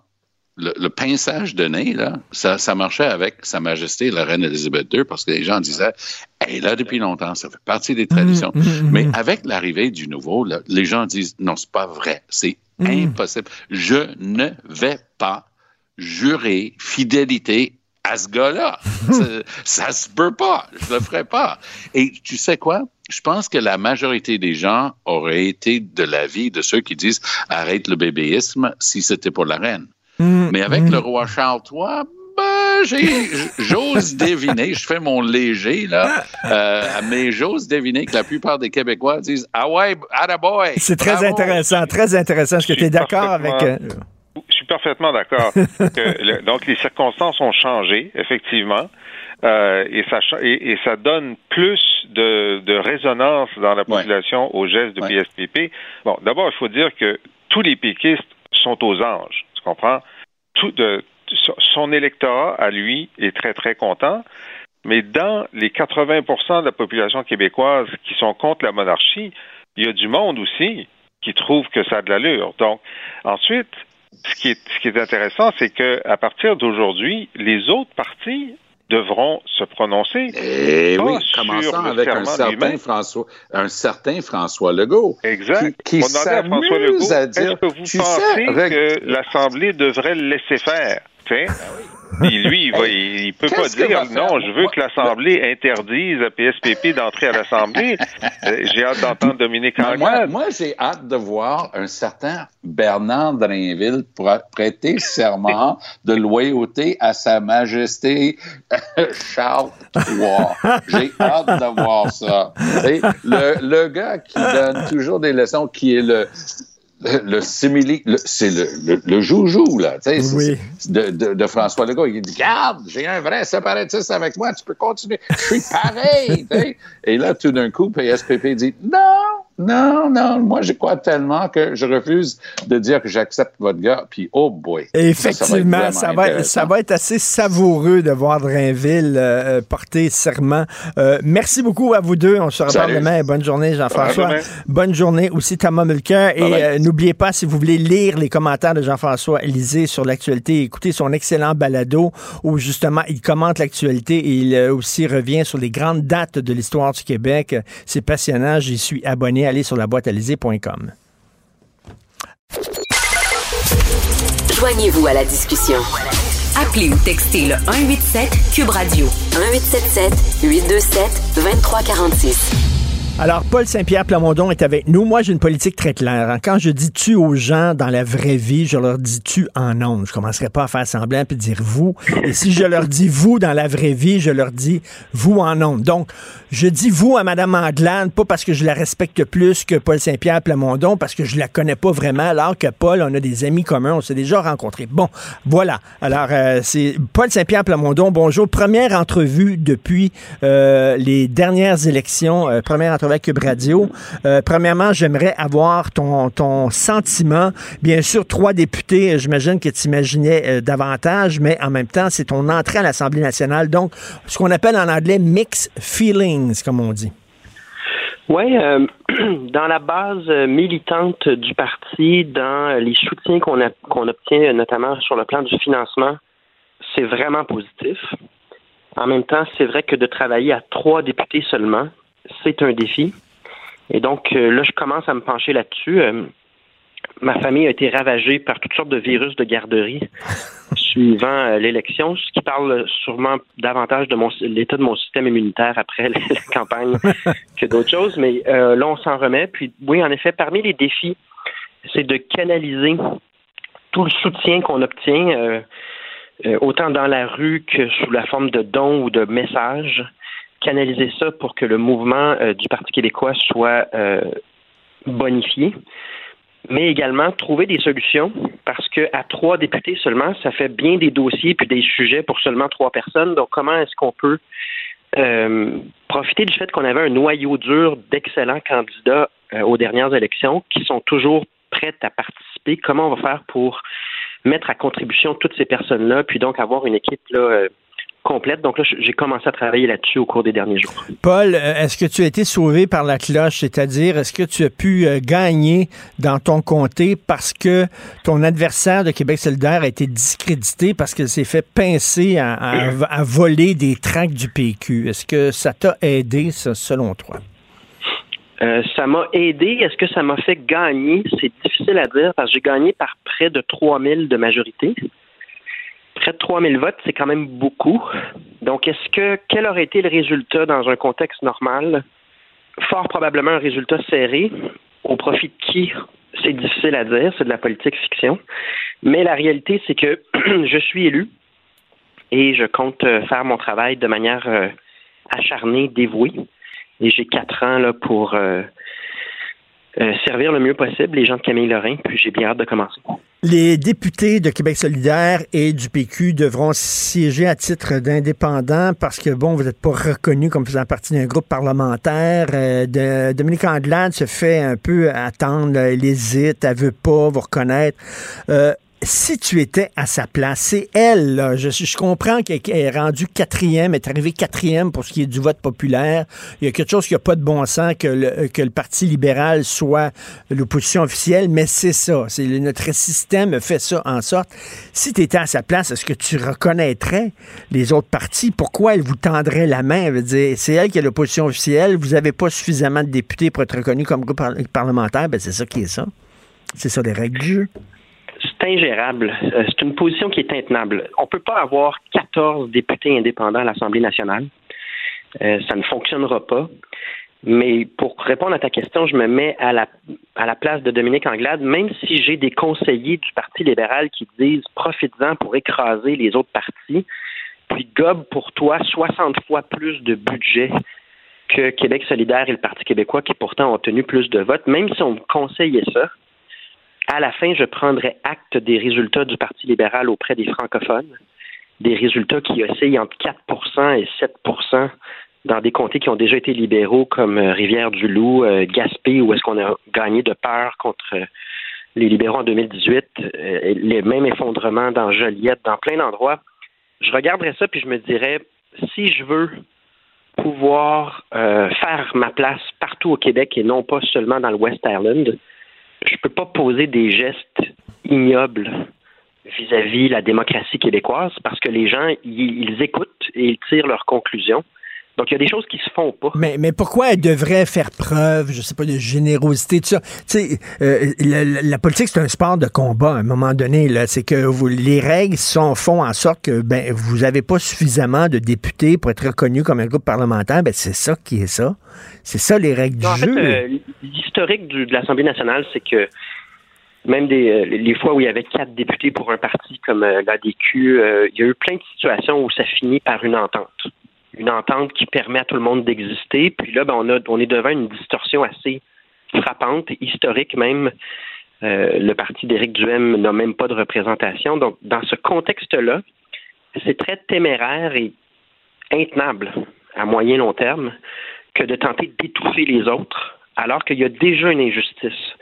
le, pinçage de nez, là, ça, ça, marchait avec Sa Majesté la Reine Elisabeth II parce que les gens disaient Elle est là depuis longtemps, ça fait partie des traditions. Mmh, mmh, mmh, Mais avec l'arrivée du nouveau, les gens disent Non, c'est pas vrai, c'est impossible. Je ne vais pas jurer fidélité à ce gars-là. [LAUGHS] ça, ça, se peut pas. Je le ferai pas. Et tu sais quoi? Je pense que la majorité des gens auraient été de l'avis de ceux qui disent arrête le bébéisme si c'était pour la reine. Mm, Mais avec mm. le roi Charles III, ben, j'ose [LAUGHS] deviner, je fais mon léger, là, [LAUGHS] euh, mais j'ose deviner que la pluport des Québécois disent Ah ouais, boy! C'est très intéressant, très intéressant. Est-ce que tu es d'accord avec. Euh, je suis parfaitement d'accord. [LAUGHS] donc, les circonstances ont changé, effectivement. Euh, et, ça, et, ça donne plus de, résonance dans la population aux gestes de PSPP. Bon, d'abord, il faut dire que tous les péquistes sont aux anges comprends? Son électorat, à lui, est très, très content. Mais dans les 80% de la population québécoise qui sont contre la monarchie, il y a du monde aussi qui trouve que ça a de l'allure. Donc, ensuite, ce qui est, ce qui est intéressant, c'est que à partir d'aujourd'hui, les autres partis devront se prononcer. Eh oui, commençant avec un certain François, un certain François Legault. Exact. Qui, qui François Legault. Est-ce que vous pensez que l'Assemblée devrait le laisser faire? Puis lui, il, va, il, peut pas dire non, je veux que l'Assemblée interdise à PSPP d'entrer à l'Assemblée. Euh, j'ai hâte d'entendre Dominique Anglade. Moi, moi j'ai hâte de voir un certain Bernard Drainville prêter serment de loyauté à Sa Majesté Charles III. J'ai hâte de voir ça. Le, le gars qui donne toujours des leçons, qui est le le simili, c'est le, le, joujou, là, tu sais, de, de, de, François Legault. Il dit, regarde, j'ai un vrai séparatiste avec moi, tu peux continuer. Je suis pareil, Et là, tout d'un coup, PSPP dit, non, non, non, moi, je crois tellement que je refuse de dire que j'accepte votre gars. Puis, oh boy. Effectivement, ça, va, être, ça, va, être assez savoureux de voir Drainville euh, porter serment. Euh, merci beaucoup à vous deux. On se revoit demain. Bonne journée, Jean-François. Bonne journée aussi, Thomas Mulcair. Et euh, n'oubliez pas, si vous voulez lire les commentaires de Jean-François Lisée sur l'actualité, écoutez son excellent balado où, justement, il commente l'actualité et il aussi revient sur les grandes dates de l'histoire du Québec. C'est passionnant. J'y suis abonné aller sur la boîte Joignez-vous à la discussion. Appelez ou textez le 187 Cube Radio 1877 827 2346. Alors, Paul Saint-Pierre Plamondon est avec nous. Moi, j'ai une politique très claire. Hein. Quand je dis tu aux gens dans la vraie vie, je leur dis tu en nom. Je commencerai pas à faire semblant puis dire vous. Et si je leur dis vous dans la vraie vie, je leur dis vous en nom. Donc, je dis vous à Mme Anglade, pas parce que je la respecte plus que Paul Saint-Pierre Plamondon, parce que je la connais pas vraiment, alors que Paul, on a des amis communs, on s'est déjà rencontrés. Bon, voilà. Alors, euh, c'est Paul Saint-Pierre Plamondon. Bonjour. Première entrevue depuis euh, les dernières élections. Euh, première entrevue Cube Radio. Euh, premièrement, j'aimerais avoir ton, ton sentiment. Bien sûr, trois députés, j'imagine que tu imaginais euh, davantage, mais en même temps, c'est ton entrée à l'Assemblée nationale. Donc, ce qu'on appelle en anglais mixed feelings, comme on dit. Oui, euh, [CLEARS THROAT] dans la base militante du parti, dans les soutiens qu'on qu'on obtient, notamment sur le plan du financement, c'est vraiment positif. En même temps, c'est vrai que de travailler à trois députés seulement, c'est un défi. Et donc, euh, là, je commence à me pencher là-dessus. Euh, ma famille a été ravagée par toutes sortes de virus de garderie [LAUGHS] suivant euh, l'élection, ce qui parle sûrement davantage de l'état de mon système immunitaire après [LAUGHS] la, campagne que d'autres choses. Mais là, on s'en remet. Puis, oui, en effet, parmi les défis, c'est de canaliser tout le soutien qu'on obtient, autant dans la rue que sous la forme de dons ou de messages canaliser ça pour que le mouvement euh, du Parti québécois soit euh, bonifié, mais également trouver des solutions parce qu'à trois députés seulement, ça fait bien des dossiers puis des sujets pour seulement trois personnes. Donc, comment est-ce qu'on peut euh, profiter du fait qu'on avait un noyau dur d'excellents candidats aux dernières élections qui sont toujours prêts à participer? Comment on va faire pour mettre à contribution toutes ces personnes-là, puis donc avoir une équipe là, complète. Donc là, j'ai commencé à travailler là-dessus au cours des derniers jours. Paul, euh, est-ce que tu as été sauvé par la cloche? C'est-à-dire, est-ce que tu as pu euh, gagner dans ton comté parce que ton adversaire de Québec solidaire a été discrédité parce qu'il s'est fait pincer à, voler des tracts du PQ? Est-ce que ça t'a aidé, ça, selon toi? Euh, ça m'a aidé. Est-ce que ça m'a fait gagner? C'est difficile à dire parce que j'ai gagné par près de 3000 de majorité près de 3000 votes, c'est quand même beaucoup. Donc, est-ce que quel aurait été le résultat dans un contexte normal? Fort probablement un résultat serré. Au profit de qui? C'est difficile à dire, c'est de la politique fiction. Mais la réalité, c'est que [CLEARS THROAT] je suis élu et je compte euh, faire mon travail de manière euh, acharnée, dévouée. Et j'ai quatre ans là, pour euh, servir le mieux possible les gens de Camille Lorrain, puis j'ai bien hâte de commencer. Les députés de Québec solidaire et du PQ devront siéger à titre d'indépendants parce que, bon, vous n'êtes pas reconnus comme faisant partie d'un groupe parlementaire. Euh, Dominique Anglade se fait un peu attendre, elle hésite, elle veut pas vous reconnaître. Euh, si tu étais à sa place, c'est elle, là. Je, je comprends qu'elle est rendue quatrième, est arrivée quatrième pour ce qui est du vote populaire. Il y a quelque chose qui n'a pas de bon sens que le, que le Parti libéral soit l'opposition officielle, mais c'est ça. C'est notre système fait ça en sorte. Si tu étais à sa place, est-ce que tu reconnaîtrais les autres partis? Pourquoi elle vous tendrait la main? C'est elle qui est l'opposition officielle, vous n'avez pas suffisamment de députés pour être reconnu comme groupe parlementaire, ben c'est ça qui est ça. C'est ça les règles du jeu c'est ingérable. Euh, c'est une position qui est intenable. On ne peut pas avoir 14 députés indépendants à l'Assemblée nationale. Euh, ça ne fonctionnera pas. Mais pour répondre à ta question, je me mets à la, à la place de Dominique Anglade, même si j'ai des conseillers du Parti libéral qui disent profites-en pour écraser les autres partis, puis gobe pour toi 60 fois plus de budget que Québec solidaire et le Parti québécois qui pourtant ont tenu plus de votes, même si on me conseillait ça, à la fin, je prendrai acte des résultats du Parti libéral auprès des francophones, des résultats qui oscillent entre 4% et 7% dans des comtés qui ont déjà été libéraux comme euh, Rivière-du-Loup, euh, Gaspé, où est-ce qu'on a gagné de peur contre euh, les libéraux en 2018, les mêmes effondrements dans Joliette, dans plein d'endroits. Je regarderais ça puis je me dirais, si je veux pouvoir faire ma place partout au Québec et non pas seulement dans le West Island, je peux pas poser des gestes ignobles vis-à-vis la démocratie québécoise parce que les gens, ils, écoutent et ils tirent leurs conclusions. Donc, il y a des choses qui se font pas. Mais, mais pourquoi elle devrait faire preuve, je sais pas, de générosité, tout ça? Tu sais, euh, la, politique, c'est un sport de combat à un moment donné. Là, c'est que vous, les règles sont, font en sorte que ben, vous n'avez pas suffisamment de députés pour être reconnu comme un groupe parlementaire. Ben, c'est ça qui est ça. C'est ça les règles du jeu. Euh, l'historique de l'Assemblée nationale, c'est que même des, euh, les fois où il y avait quatre députés pour un parti comme l'ADQ, il y a eu plein de situations où ça finit par une entente une entente qui permet à tout le monde d'exister. Puis là, ben, on, a, on est devant une distorsion assez frappante, historique même. Euh, le parti d'Éric Duhem n'a même pas de représentation. Donc, dans ce contexte-là, c'est très téméraire et intenable à moyen long terme que de tenter d'étouffer les autres alors qu'il y a déjà une injustice.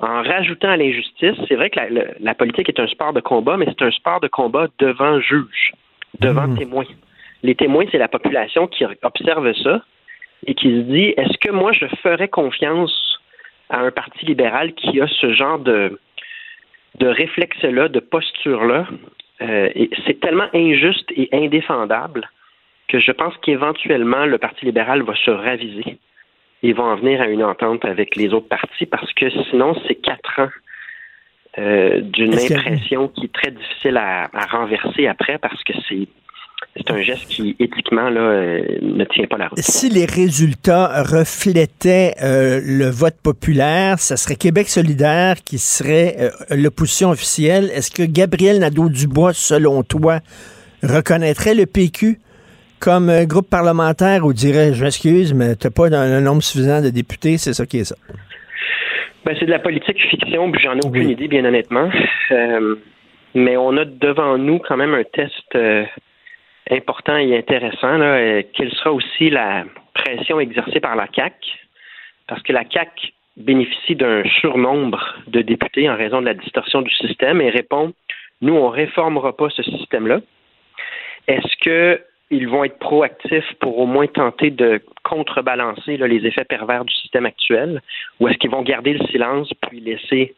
En rajoutant à l'injustice, c'est vrai que la, politique est un sport de combat, mais c'est un sport de combat devant juge, devant mmh. témoin. Les témoins, c'est la population qui observe ça et qui se dit est-ce que moi je ferais confiance à un parti libéral qui a ce genre de, de réflexe-là, de posture-là? Euh, C'est tellement injuste et indéfendable que je pense qu'éventuellement le Parti libéral va se raviser et va en venir à une entente avec les autres partis parce que sinon c'est quatre ans euh, d'une impression qui est très difficile à renverser après parce que c'est c'est un geste qui, éthiquement, là, euh, ne tient pas la route. Si les résultats reflétaient euh, le vote populaire, ce serait Québec solidaire qui serait euh, l'opposition officielle. Est-ce que Gabriel Nadeau-Dubois, selon toi, reconnaîtrait le PQ comme groupe parlementaire ou dirait, je m'excuse, mais tu n'as pas un nombre suffisant de députés, c'est ça qui est ça? Ben, c'est de la politique fiction, puis j'en ai aucune idée, bien honnêtement. mais on a devant nous quand même un test important et intéressant, euh, quelle sera aussi la pression exercée par la CAC, parce que la CAC bénéficie d'un surnombre de députés en raison de la distorsion du système et répond nous, on ne réformera pas ce système-là. Est-ce qu'ils vont être proactifs pour au moins tenter de contrebalancer les effets pervers du système actuel, ou est-ce qu'ils vont garder le silence puis laisser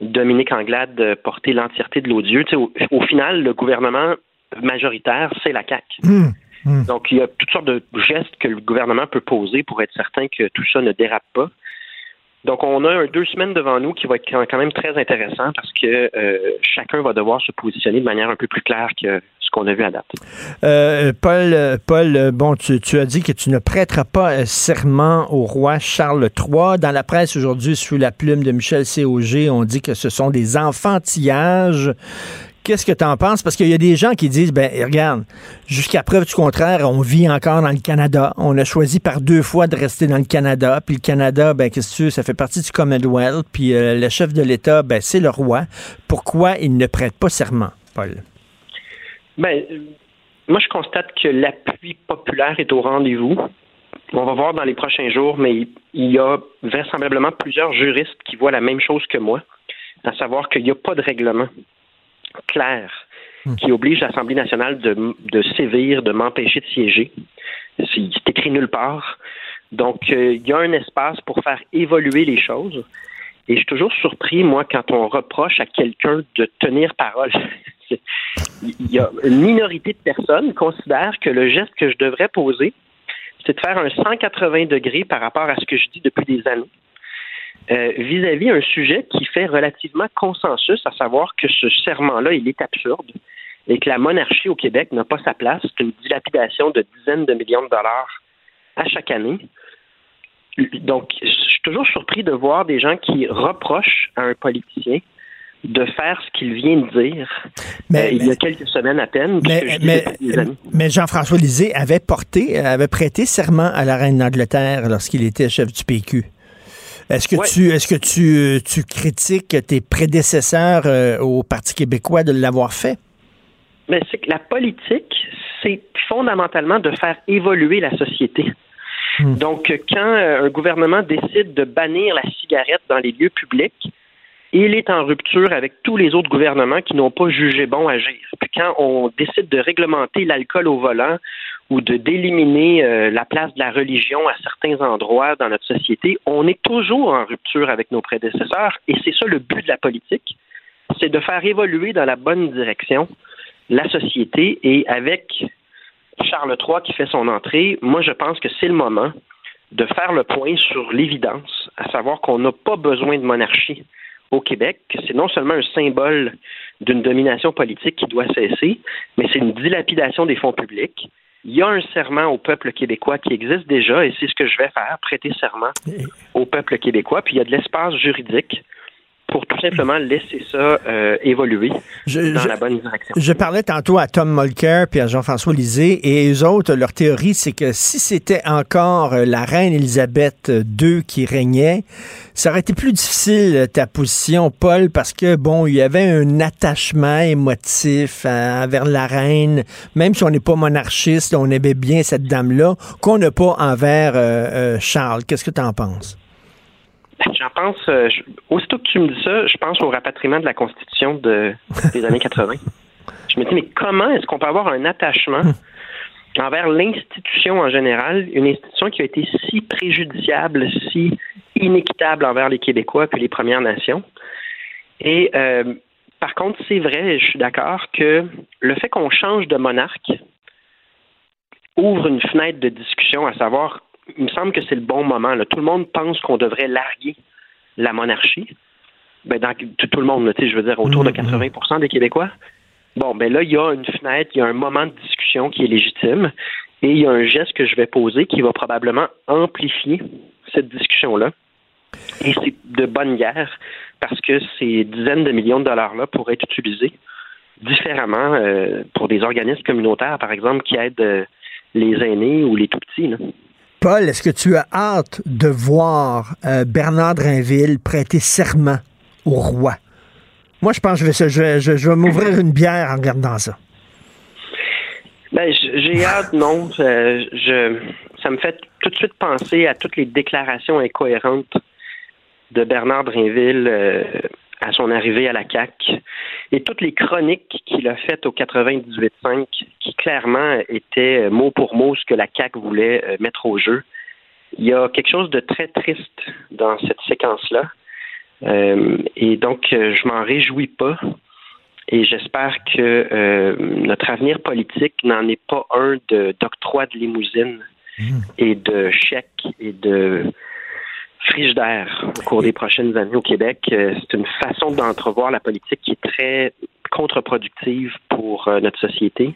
Dominique Anglade porter l'entièreté de l'odieux? au final, le gouvernement majoritaire, c'est la CAQ. Hum, hum. Donc, il y a toutes sortes de gestes que le gouvernement peut poser pour être certain que tout ça ne dérape pas. Donc, on a deux semaines devant nous qui vont être quand même très intéressant parce que euh, chacun va devoir se positionner de manière un peu plus claire que ce qu'on a vu à date. Euh, Paul, Paul, bon, tu, tu, as dit que tu ne prêteras pas serment au roi Charles III. Dans la presse aujourd'hui, sous la plume de Michel C.O.G., on dit que ce sont des enfantillages Qu'est-ce que tu en penses? Parce qu'il y a des gens qui disent, ben regarde, jusqu'à preuve du contraire, on vit encore dans le Canada. On a choisi par deux fois de rester dans le Canada. Puis le Canada, ben qu'est-ce que tu ça fait partie du Commonwealth. Puis euh, le chef de l'État, ben c'est le roi. Pourquoi il ne prête pas serment, Paul? Ben, moi, je constate que l'appui populaire est au rendez-vous. On va voir dans les prochains jours, mais il y a vraisemblablement plusieurs juristes qui voient la même chose que moi, à savoir qu'il n'y a pas de règlement clair qui oblige l'Assemblée nationale de, de sévir, de m'empêcher de siéger. C'est écrit nulle part. Donc, euh, il y a un espace pour faire évoluer les choses. Et je suis toujours surpris, moi, quand on reproche à quelqu'un de tenir parole. [LAUGHS] il y a une minorité de personnes qui considèrent que le geste que je devrais poser, c'est de faire un 180 degrés par rapport à ce que je dis depuis des années euh, vis-à-vis un sujet qui fait relativement consensus, à savoir que ce serment-là, il est absurde et que la monarchie au Québec n'a pas sa place. C'est une dilapidation de dizaines de millions de dollars à chaque année. Donc, je suis toujours surpris de voir des gens qui reprochent à un politicien de faire ce qu'il vient de dire mais, euh, il y a quelques semaines à peine. Mais, Jean-François Lisée avait porté, avait prêté serment à la reine d'Angleterre lorsqu'il était chef du PQ. Est-ce que tu est-ce que tu, tu critiques tes prédécesseurs euh, au Parti québécois de l'avoir fait? Mais c'est que la politique, c'est fondamentalement de faire évoluer la société. Hmm. Donc, quand euh, un gouvernement décide de bannir la cigarette dans les lieux publics, il est en rupture avec tous les autres gouvernements qui n'ont pas jugé bon agir. Puis quand on décide de réglementer l'alcool au volant ou de d'éliminer euh, la place de la religion à certains endroits dans notre société, on est toujours en rupture avec nos prédécesseurs et c'est ça le but de la politique, c'est de faire évoluer dans la bonne direction la société et avec Charles III qui fait son entrée, moi je pense que c'est le moment de faire le point sur l'évidence, à savoir qu'on n'a pas besoin de monarchie au Québec, c'est non seulement un symbole d'une domination politique qui doit cesser, mais c'est une dilapidation des fonds publics. Il y a un serment au peuple québécois qui existe déjà et c'est ce que je vais faire, prêter serment au peuple québécois. Puis il y a de l'espace juridique pour tout simplement laisser ça euh, évoluer dans la bonne direction. Je parlais tantôt à Tom Mulcair puis à Jean-François Lisée et eux autres, leur théorie, c'est que si c'était encore euh, la reine Élisabeth II qui régnait, ça aurait été plus difficile euh, ta position, Paul, parce que bon, il y avait un attachement émotif envers la reine, même si on n'est pas monarchiste, on aimait bien cette dame-là, qu'on n'a pas envers Charles. Qu'est-ce que tu en penses? J'en pense, euh, aussitôt que tu me dis ça, je pense au rapatriement de la Constitution de, des années 80. [LAUGHS] Je me dis, mais comment est-ce qu'on peut avoir un attachement envers l'institution en général, une institution qui a été si préjudiciable, si inéquitable envers les Québécois puis les Premières Nations? Et euh, par contre, c'est vrai, je suis d'accord que le fait qu'on change de monarque ouvre une fenêtre de discussion à savoir il me semble que c'est le bon moment. Tout le monde pense qu'on devrait larguer la monarchie. Ben, dans, tout, le monde, je veux dire, autour de 80 mm-hmm. des Québécois. Bon, ben là, il y a une fenêtre, il y a un moment de discussion qui est légitime et il y a un geste que je vais poser qui va probablement amplifier cette discussion-là. Et c'est de bonne guerre parce que ces dizaines de millions de dollars-là pourraient être utilisés différemment euh, pour des organismes communautaires, par exemple, qui aident euh, les aînés ou les tout petits. Paul, est-ce que tu as hâte de voir euh, Bernard Drinville prêter serment au roi? Moi, je pense que je vais, m'ouvrir une bière en regardant ça. Ben, j'ai hâte, non. Euh, je, ça me fait tout de suite penser à toutes les déclarations incohérentes de Bernard Drinville euh, à son arrivée à la CAC et toutes les chroniques qu'il a faites au 98.5 qui clairement étaient mot pour mot ce que la CAC voulait euh, mettre au jeu. Il y a quelque chose de très triste dans cette séquence-là. Euh, et donc, euh, je m'en réjouis pas. Et j'espère que notre avenir politique n'en est pas un d'octroi de, limousine mmh. et de chèques et de d'air au cours des prochaines années au Québec. Euh, c'est une façon d'entrevoir la politique qui est très contre-productive pour euh, notre société.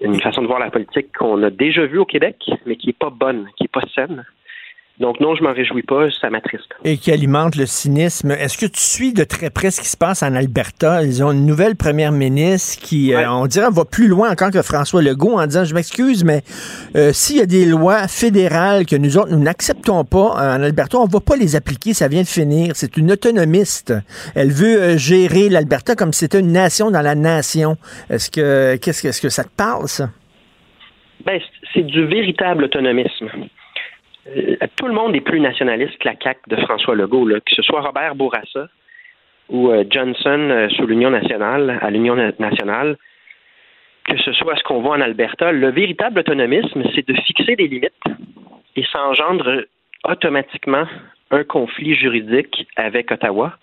Une façon de voir la politique qu'on a déjà vue au Québec, mais qui n'est pas bonne, qui n'est pas saine. Donc non, je m'en réjouis pas, ça m'attriste. Et qui alimente le cynisme. Est-ce que tu suis de très près ce qui se passe en Alberta? Ils ont une nouvelle première ministre qui, euh, on dirait, va plus loin encore que François Legault en disant, je m'excuse, mais euh, s'il y a des lois fédérales que nous autres, nous n'acceptons pas euh, en Alberta, on ne va pas les appliquer, ça vient de finir. C'est une autonomiste. Elle veut gérer l'Alberta comme si c'était une nation dans la nation. Est-ce que, qu'est-ce, est-ce que ça te parle, ça? Ben, c'est du véritable autonomisme. Euh, tout le monde est plus nationaliste que la CAQ de François Legault, que ce soit Robert Bourassa ou euh, Johnson euh, sous l'Union nationale, à l'Union nationale, que ce soit ce qu'on voit en Alberta, le véritable autonomisme, c'est de fixer des limites et ça engendre automatiquement un conflit juridique avec Ottawa.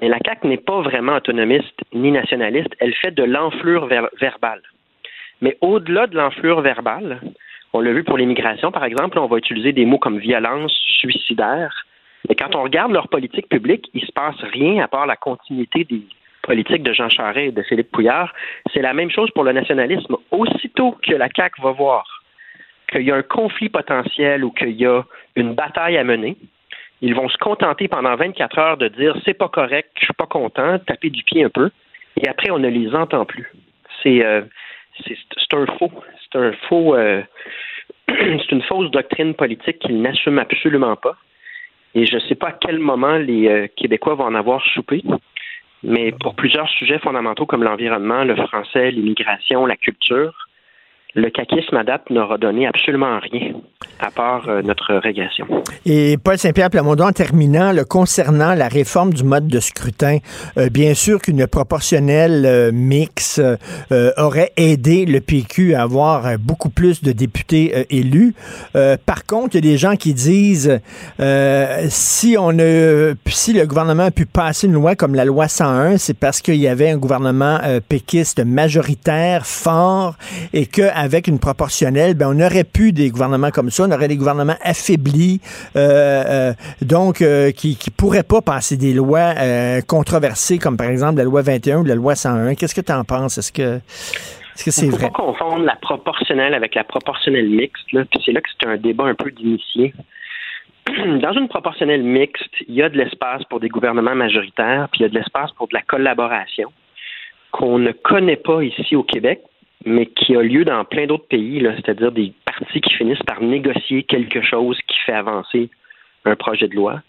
Mais la CAQ n'est pas vraiment autonomiste ni nationaliste, elle fait de l'enflure verbale. Mais au-delà de l'enflure verbale, on l'a vu pour l'immigration, par exemple, on va utiliser des mots comme violence, suicidaire. Mais quand on regarde leur politique publique, il ne se passe rien à part la continuité des politiques de Jean Charest et de Philippe Pouillard. C'est la même chose pour le nationalisme. Aussitôt que la CAQ va voir qu'il y a un conflit potentiel ou qu'il y a une bataille à mener, ils vont se contenter pendant 24 heures de dire c'est pas correct, je suis pas content, taper du pied un peu, et après on ne les entend plus. C'est euh, c'est un faux, c'est un faux, euh, [CLEARS THROAT] c'est une fausse doctrine politique qu'ils n'assument absolument pas. Et je ne sais pas à quel moment les euh, Québécois vont en avoir soupé, mais pour plusieurs sujets fondamentaux comme l'environnement, le français, l'immigration, la culture, le caquisme à date n'aura donné absolument rien à part euh, notre régression. Et Paul Saint-Pierre Plamondon, en terminant, le, concernant la réforme du mode de scrutin, euh, bien sûr qu'une proportionnelle euh, mix aurait aidé le PQ à avoir beaucoup plus de députés élus. par contre, il y a des gens qui disent si on a, si le gouvernement a pu passer une loi comme la loi 101, c'est parce qu'il y avait un gouvernement péquiste majoritaire, fort, et que avec une proportionnelle, ben, on aurait pu des gouvernements comme ça, on aurait des gouvernements affaiblis, euh, euh, donc euh, qui ne pourraient pas passer des lois controversées comme par exemple la loi 21 ou la loi 101. Qu'est-ce que tu en penses? Est-ce que est-ce que c'est vrai? Pas confondre la proportionnelle avec la proportionnelle mixte. c'est là que c'est un débat un peu d'initié. [CLEARS THROAT] Dans une proportionnelle mixte, il y a de l'espace pour des gouvernements majoritaires, puis il y a de l'espace pour de la collaboration qu'on ne connaît pas ici au Québec mais qui a lieu dans plein d'autres pays, c'est-à-dire des partis qui finissent par négocier quelque chose qui fait avancer un projet de loi.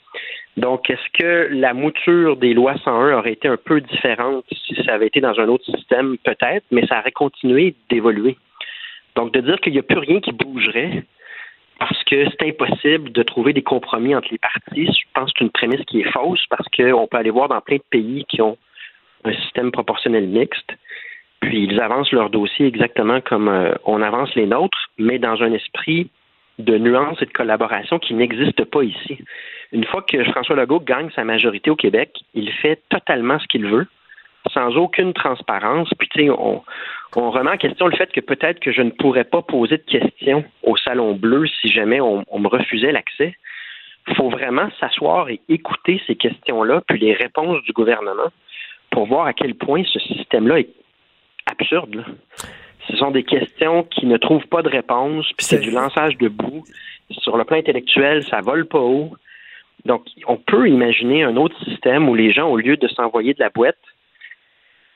Donc, est-ce que la mouture des lois 101 aurait été un peu différente si ça avait été dans un autre système? Peut-être, mais ça aurait continué d'évoluer. Donc, de dire qu'il n'y a plus rien qui bougerait parce que c'est impossible de trouver des compromis entre les partis, je pense que c'est une prémisse qui est fausse parce qu'on peut aller voir dans plein de pays qui ont un système proportionnel mixte puis ils avancent leur dossier exactement comme euh, on avance les nôtres, mais dans un esprit de nuance et de collaboration qui n'existe pas ici. Une fois que François Legault gagne sa majorité au Québec, il fait totalement ce qu'il veut, sans aucune transparence. Puis, tu sais, on, remet en question le fait que peut-être que je ne pourrais pas poser de questions au Salon Bleu si jamais on, on me refusait l'accès. Il faut vraiment s'asseoir et écouter ces questions-là, puis les réponses du gouvernement, pour voir à quel point ce système-là est absurde. Ce sont des questions qui ne trouvent pas de réponse, puis c'est du lançage de boue. Sur le plan intellectuel, ça vole pas haut. Donc, on peut imaginer un autre système où les gens, au lieu de s'envoyer de la boîte,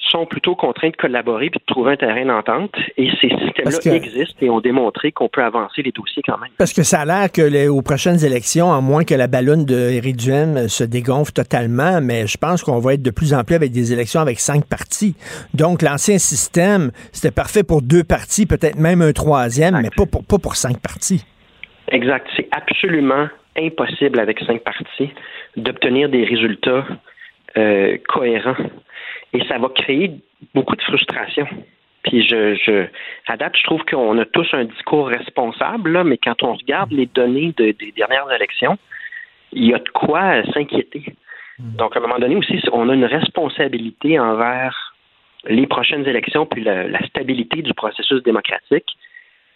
sont plutôt contraints de collaborer puis de trouver un terrain d'entente. Et ces systèmes-là existent et ont démontré qu'on peut avancer les dossiers quand même. Parce que ça a l'air que les, aux prochaines élections, à moins que la ballonne de Duhem se dégonfle totalement, mais je pense qu'on va être de plus en plus avec des élections avec cinq partis. Donc, l'ancien système, c'était parfait pour deux partis, peut-être même un troisième, mais pas pour, pas pour cinq partis. Exact. C'est absolument impossible avec cinq partis d'obtenir des résultats euh, cohérents et ça va créer beaucoup de frustration. Puis je, je à date, je trouve qu'on a tous un discours responsable, là, mais quand on regarde les données des dernières élections, il y a de quoi s'inquiéter. Hmm. Donc, à un moment donné aussi, on a une responsabilité envers les prochaines élections puis la, la stabilité du processus démocratique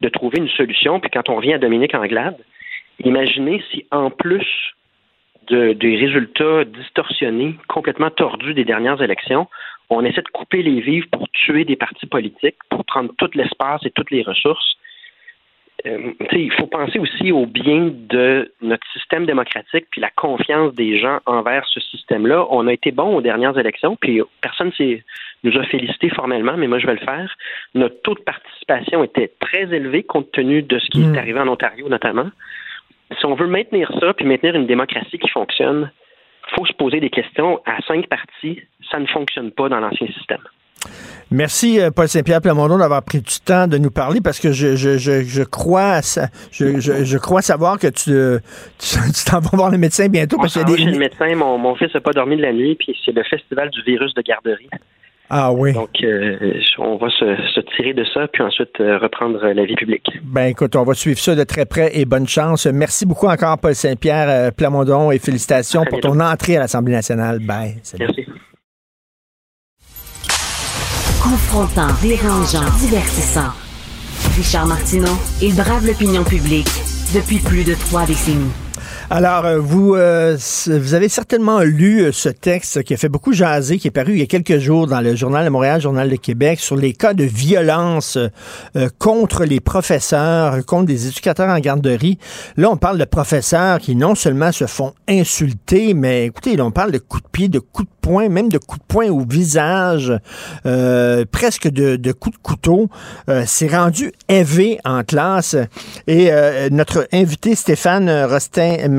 de trouver une solution. Puis quand on revient à Dominique Anglade, imaginez si en plus des résultats distorsionnés, complètement tordus des dernières élections. On essaie de couper les vives pour tuer des partis politiques, pour prendre tout l'espace et toutes les ressources. Euh, il faut penser aussi au bien de notre système démocratique puis la confiance des gens envers ce système-là. On a été bon aux dernières élections, puis personne ne nous a félicité formellement, mais moi je vais le faire. Notre taux de participation était très élevé compte tenu de ce qui est hmm. arrivé en Ontario notamment si on veut maintenir ça, puis maintenir une démocratie qui fonctionne, il faut se poser des questions. À cinq partis, ça ne fonctionne pas dans l'ancien système. Merci, euh, Paul Saint-Pierre Plamondon, d'avoir pris du temps de nous parler parce que je, je, je, je crois je, je, crois savoir que tu [LAUGHS] tu t'en vas voir le médecin bientôt. parce que des... le médecin, mon, mon fils n'a pas dormi de la nuit, puis c'est le festival du virus de garderie. Ah oui. Donc, euh, on va se, tirer de ça, puis ensuite euh, reprendre la vie publique. Ben écoute, on va suivre ça de très près et bonne chance. Merci beaucoup encore, Paul Saint-Pierre euh, Plamondon, et félicitations pour ton entrée à l'Assemblée nationale. Bye. Merci. Confrontant, dérangeant, divertissant. Richard Martineau, il brave l'opinion publique depuis plus de trois décennies. Alors, euh, vous, euh, vous avez certainement lu euh, ce texte qui a fait beaucoup jaser, qui est paru il y a quelques jours dans le Journal de Montréal, Journal de Québec, sur les cas de violence contre les professeurs, contre des éducateurs en garderie. Là, on parle de professeurs qui non seulement se font insulter, mais écoutez, là, on parle de coups de pied, de coups de poing, même de coups de poing au visage, presque de, de, coups de couteau. C'est rendu élevé en classe. Et notre invité Stéphane Rostin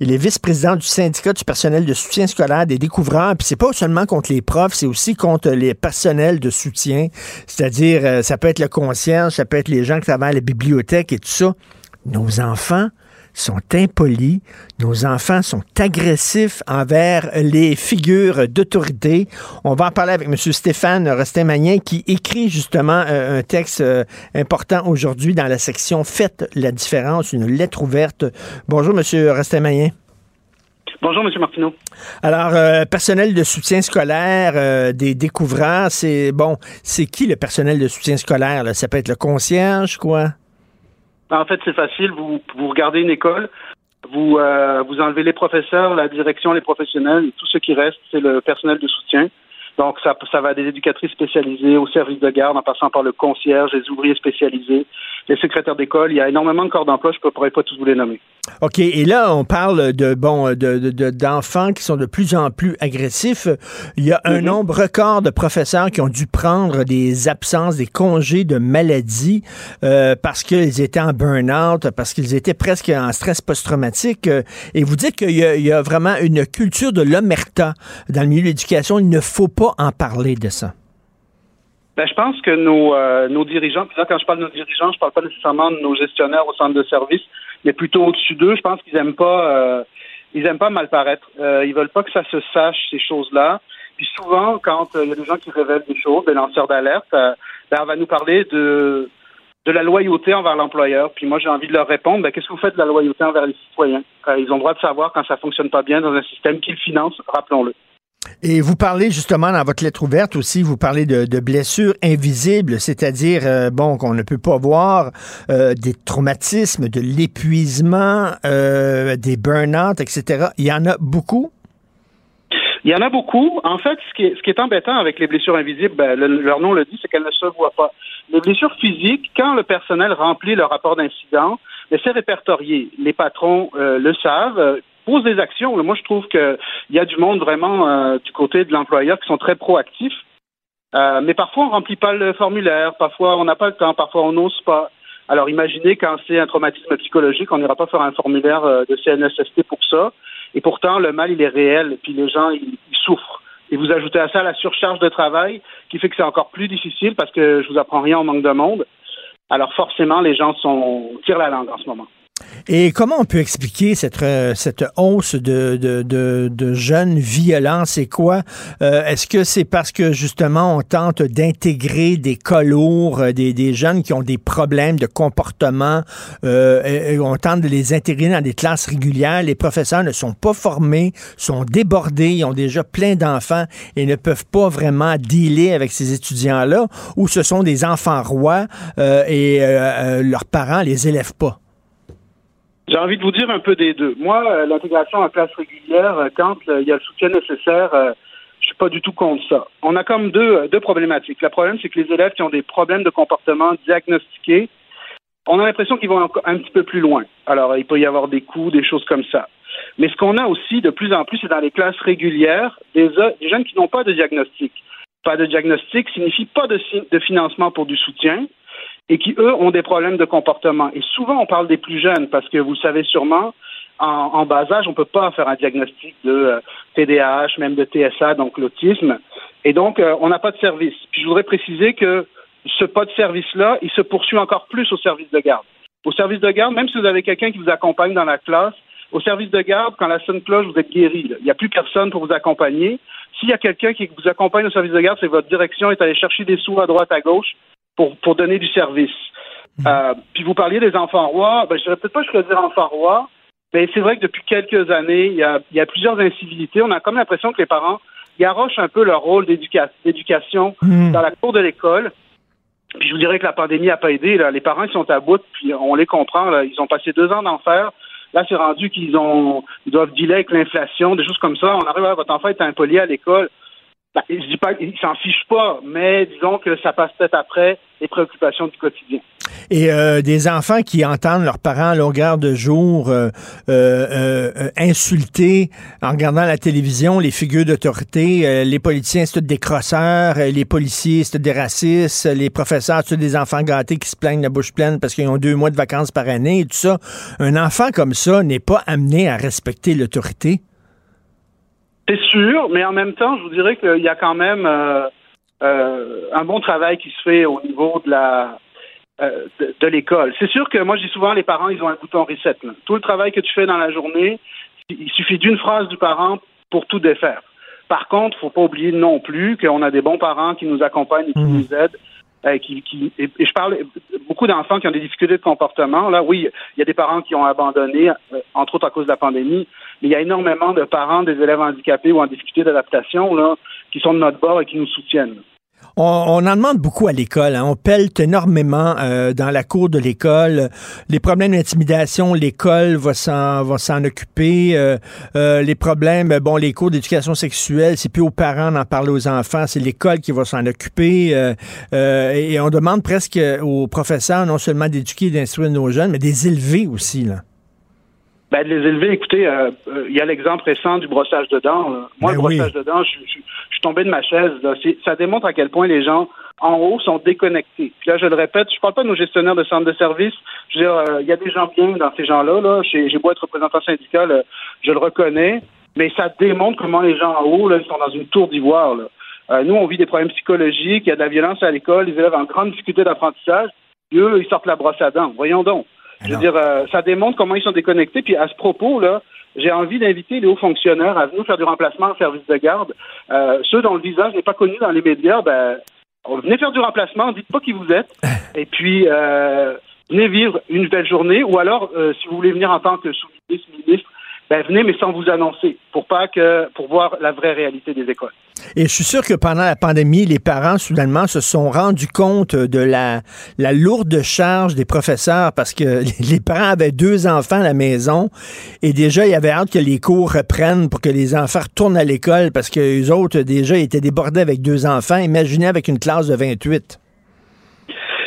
Il est vice-président du syndicat du personnel de soutien scolaire des découvreurs. Puis c'est pas seulement contre les profs, c'est aussi contre les personnels de soutien. C'est-à-dire, euh, ça peut être le concierge, ça peut être les gens qui travaillent à la bibliothèque et tout ça. Nos enfants sont impolis, nos enfants sont agressifs envers les figures d'autorité. On va en parler avec M. Stéphane Restin-Magnin qui écrit justement euh, un texte euh, important aujourd'hui dans la section Faites la différence, une lettre ouverte. Bonjour M. Restin-Magnin. Bonjour, M. Martineau. Alors, euh, personnel de soutien scolaire des découvreurs, c'est bon, c'est qui le personnel de soutien scolaire? Ça peut être le concierge, quoi? En fait, c'est facile. Vous, vous regardez une école, vous, euh, vous enlevez les professeurs, la direction, les professionnels, tout ce qui reste, c'est le personnel de soutien. Donc, ça, ça va des éducatrices spécialisées au service de garde, en passant par le concierge, les ouvriers spécialisés, les secrétaires d'école. Il y a énormément de corps d'emploi, je ne pourrais pas tous vous les nommer. OK. Et là, on parle de bon de, d'enfants qui sont de plus en plus agressifs. Il y a un mhm. nombre record de professeurs qui ont dû prendre des absences, des congés de maladie euh, parce qu'ils étaient en burn-out, parce qu'ils étaient presque en stress post-traumatique. Et vous dites qu'il y, a vraiment une culture de l'omerta dans le milieu de l'éducation. Il ne faut pas en parler de ça. Ben, je pense que nos, euh, nos dirigeants, puis là, quand je parle de nos dirigeants, je parle pas nécessairement de nos gestionnaires au centre de service, mais plutôt au-dessus d'eux. Je pense qu'ils aiment pas, euh, ils aiment pas mal paraître. Euh, ils veulent pas que ça se sache ces choses-là. Puis souvent, quand il y a des gens qui révèlent des choses, des lanceurs d'alerte, ben, on va nous parler de de la loyauté envers l'employeur. Puis moi, j'ai envie de leur répondre, ben, qu'est-ce que vous faites de la loyauté envers les citoyens? ils ont le droit de savoir quand ça fonctionne pas bien dans un système qu'ils financent, rappelons-le. Et vous parlez justement dans votre lettre ouverte aussi, vous parlez de, blessures invisibles, c'est-à-dire, euh, bon, qu'on ne peut pas voir, euh, des traumatismes, de l'épuisement, euh, des burn-out, etc. Il y en a beaucoup? Il y en a beaucoup. En fait, ce qui est, embêtant avec les blessures invisibles, ben, leur nom le dit, c'est qu'elles ne se voient pas. Les blessures physiques, quand le personnel remplit le rapport d'incident, c'est répertorié. Les patrons le savent pose des actions. Moi, je trouve qu'il y a du monde vraiment euh, du côté de l'employeur qui sont très proactifs. Euh, mais parfois, on ne remplit pas le formulaire, parfois, on n'a pas le temps, parfois, on n'ose pas. Alors, imaginez quand c'est un traumatisme psychologique, on n'ira pas faire un formulaire euh, de CNSST pour ça. Et pourtant, le mal, il est réel, puis les gens, ils, souffrent. Et vous ajoutez à ça la surcharge de travail, qui fait que c'est encore plus difficile parce que je vous apprends rien, on manque de monde. Alors forcément, les gens tirent la langue en ce moment. Et comment on peut expliquer cette, euh, cette hausse de, de, jeunes violents? C'est quoi? Euh, est-ce que c'est parce que justement on tente d'intégrer des cas lourds, euh, des, des, jeunes qui ont des problèmes de comportement, on tente de les intégrer dans des classes régulières? Les professeurs ne sont pas formés, sont débordés, ils ont déjà plein d'enfants et ne peuvent pas vraiment dealer avec ces étudiants-là, ou ce sont des enfants rois et leurs parents les élèvent pas? J'ai envie de vous dire un peu des deux. Moi, euh, l'intégration en classe régulière, euh, quand euh, il y a le soutien nécessaire, je suis pas du tout contre ça. On a comme deux, deux problématiques. Le problème, c'est que les élèves qui ont des problèmes de comportement diagnostiqués, on a l'impression qu'ils vont un petit peu plus loin. Alors, il peut y avoir des coups, des choses comme ça. Mais ce qu'on a aussi de plus en plus, c'est dans les classes régulières, des, des jeunes qui n'ont pas de diagnostic. Pas de diagnostic signifie pas de, de financement pour du soutien et qui, eux, ont des problèmes de comportement. Et souvent, on parle des plus jeunes parce que vous le savez sûrement, en, bas âge, on ne peut pas faire un diagnostic de TDAH, euh, même de TSA, donc l'autisme. Et donc, euh, on n'a pas de service. Puis je voudrais préciser que ce pas de service-là, il se poursuit encore plus au service de garde. Au service de garde, même si vous avez quelqu'un qui vous accompagne dans la classe, au service de garde, quand la sonne cloche, vous êtes guéri. Il n'y a plus personne pour vous accompagner. S'il y a quelqu'un qui vous accompagne au service de garde, c'est votre direction est allée chercher des sous à droite, à gauche pour, pour donner du service. Mhm. Euh, puis vous parliez des enfants rois. Ben, je ne dirais peut-être pas je dire enfants rois, mais c'est vrai que depuis quelques années, il y a, il y a plusieurs incivilités. On a comme l'impression que les parents garochent un peu leur rôle d'éducation mhm. dans la cour de l'école. Puis je vous dirais que la pandémie n'a pas aidé. Là. Les parents ils sont à bout, puis on les comprend. Là. Ils ont passé deux ans d'enfer. Là, c'est rendu qu'ils ont ils doivent dealer avec l'inflation, des choses comme ça. On arrive à votre enfant est impoli à l'école. Ben, je qu'ils s'en fichent pas, mais disons que ça passe peut-être après les préoccupations du quotidien. Et euh, des enfants qui entendent leurs parents à longueur de jour euh, euh, insulter en regardant la télévision les figures d'autorité, les politiciens c'est des crosseurs, les policiers c'est des racistes, les professeurs c'est des enfants gâtés qui se plaignent la bouche pleine parce qu'ils ont deux mois de vacances par année et tout ça. Un enfant comme ça n'est pas amené à respecter l'autorité. C'est sûr, mais en même temps, je vous dirais qu'il y a quand même euh, euh, un bon travail qui se fait au niveau de la euh, de, l'école. C'est sûr que moi, je dis souvent, les parents, ils ont un bouton reset. Tout le travail que tu fais dans la journée, il suffit d'une phrase du parent pour tout défaire. Par contre, il faut pas oublier non plus qu'on a des bons parents qui nous accompagnent et qui mmh. nous aident euh, qui, qui et, je parle beaucoup d'enfants qui ont des difficultés de comportement. Là, oui, il y a des parents qui ont abandonné, euh, entre autres à cause de la pandémie, mais il y a énormément de parents des élèves handicapés ou en difficulté d'adaptation là qui sont de notre bord et qui nous soutiennent. On, en demande beaucoup à l'école. Hein. On pèle énormément euh, dans la cour de l'école. Les problèmes d'intimidation, l'école va s'en va s'en occuper. Euh, euh, les problèmes, bon, les cours d'éducation sexuelle, c'est plus aux parents d'en parler aux enfants, c'est l'école qui va s'en occuper. et on demande presque aux professeurs non seulement d'éduquer et d'instruire nos jeunes, mais des élever aussi là. Ben, de les élever, écoutez, il y a l'exemple récent du brossage de dents. Moi, ben le brossage de dents, je, suis tombé de ma chaise. Ça démontre à quel point les gens en haut sont déconnectés. Puis là, je le répète, je parle pas de nos gestionnaires de centres de services. Je veux dire, euh, il y a des gens bien dans ces gens-là. Là. J'ai beau être représentant syndical, euh, je le reconnais, mais ça démontre comment les gens en haut, là, ils sont dans une tour d'ivoire. Euh, nous, on vit des problèmes psychologiques, il y a de la violence à l'école, les élèves en grande difficulté d'apprentissage. Eux, ils sortent la brosse à dents. Voyons donc. Je veux dire, ça démontre comment ils sont déconnectés. Puis à ce propos, là, j'ai envie d'inviter les hauts fonctionnaires à venir faire du remplacement en service de garde. Euh, ceux dont le visage n'est pas connu dans les médias, ben, venez faire du remplacement, dites pas qui vous êtes, [LAUGHS] et puis euh, venez vivre une belle journée, ou alors, euh, si vous voulez venir en tant que sous-ministre, ministre, ben venez, mais sans vous annoncer, pour pas que pour voir la vraie réalité des écoles. Et je suis sûr que pendant la pandémie, les parents, soudainement, se sont rendus compte de la, la lourde charge des professeurs parce que [LAUGHS] les parents avaient deux enfants à la maison et déjà, il y avait hâte que les cours reprennent pour que les enfants retournent à l'école parce que les autres, déjà, étaient débordés avec deux enfants. Imaginez avec une classe de 28.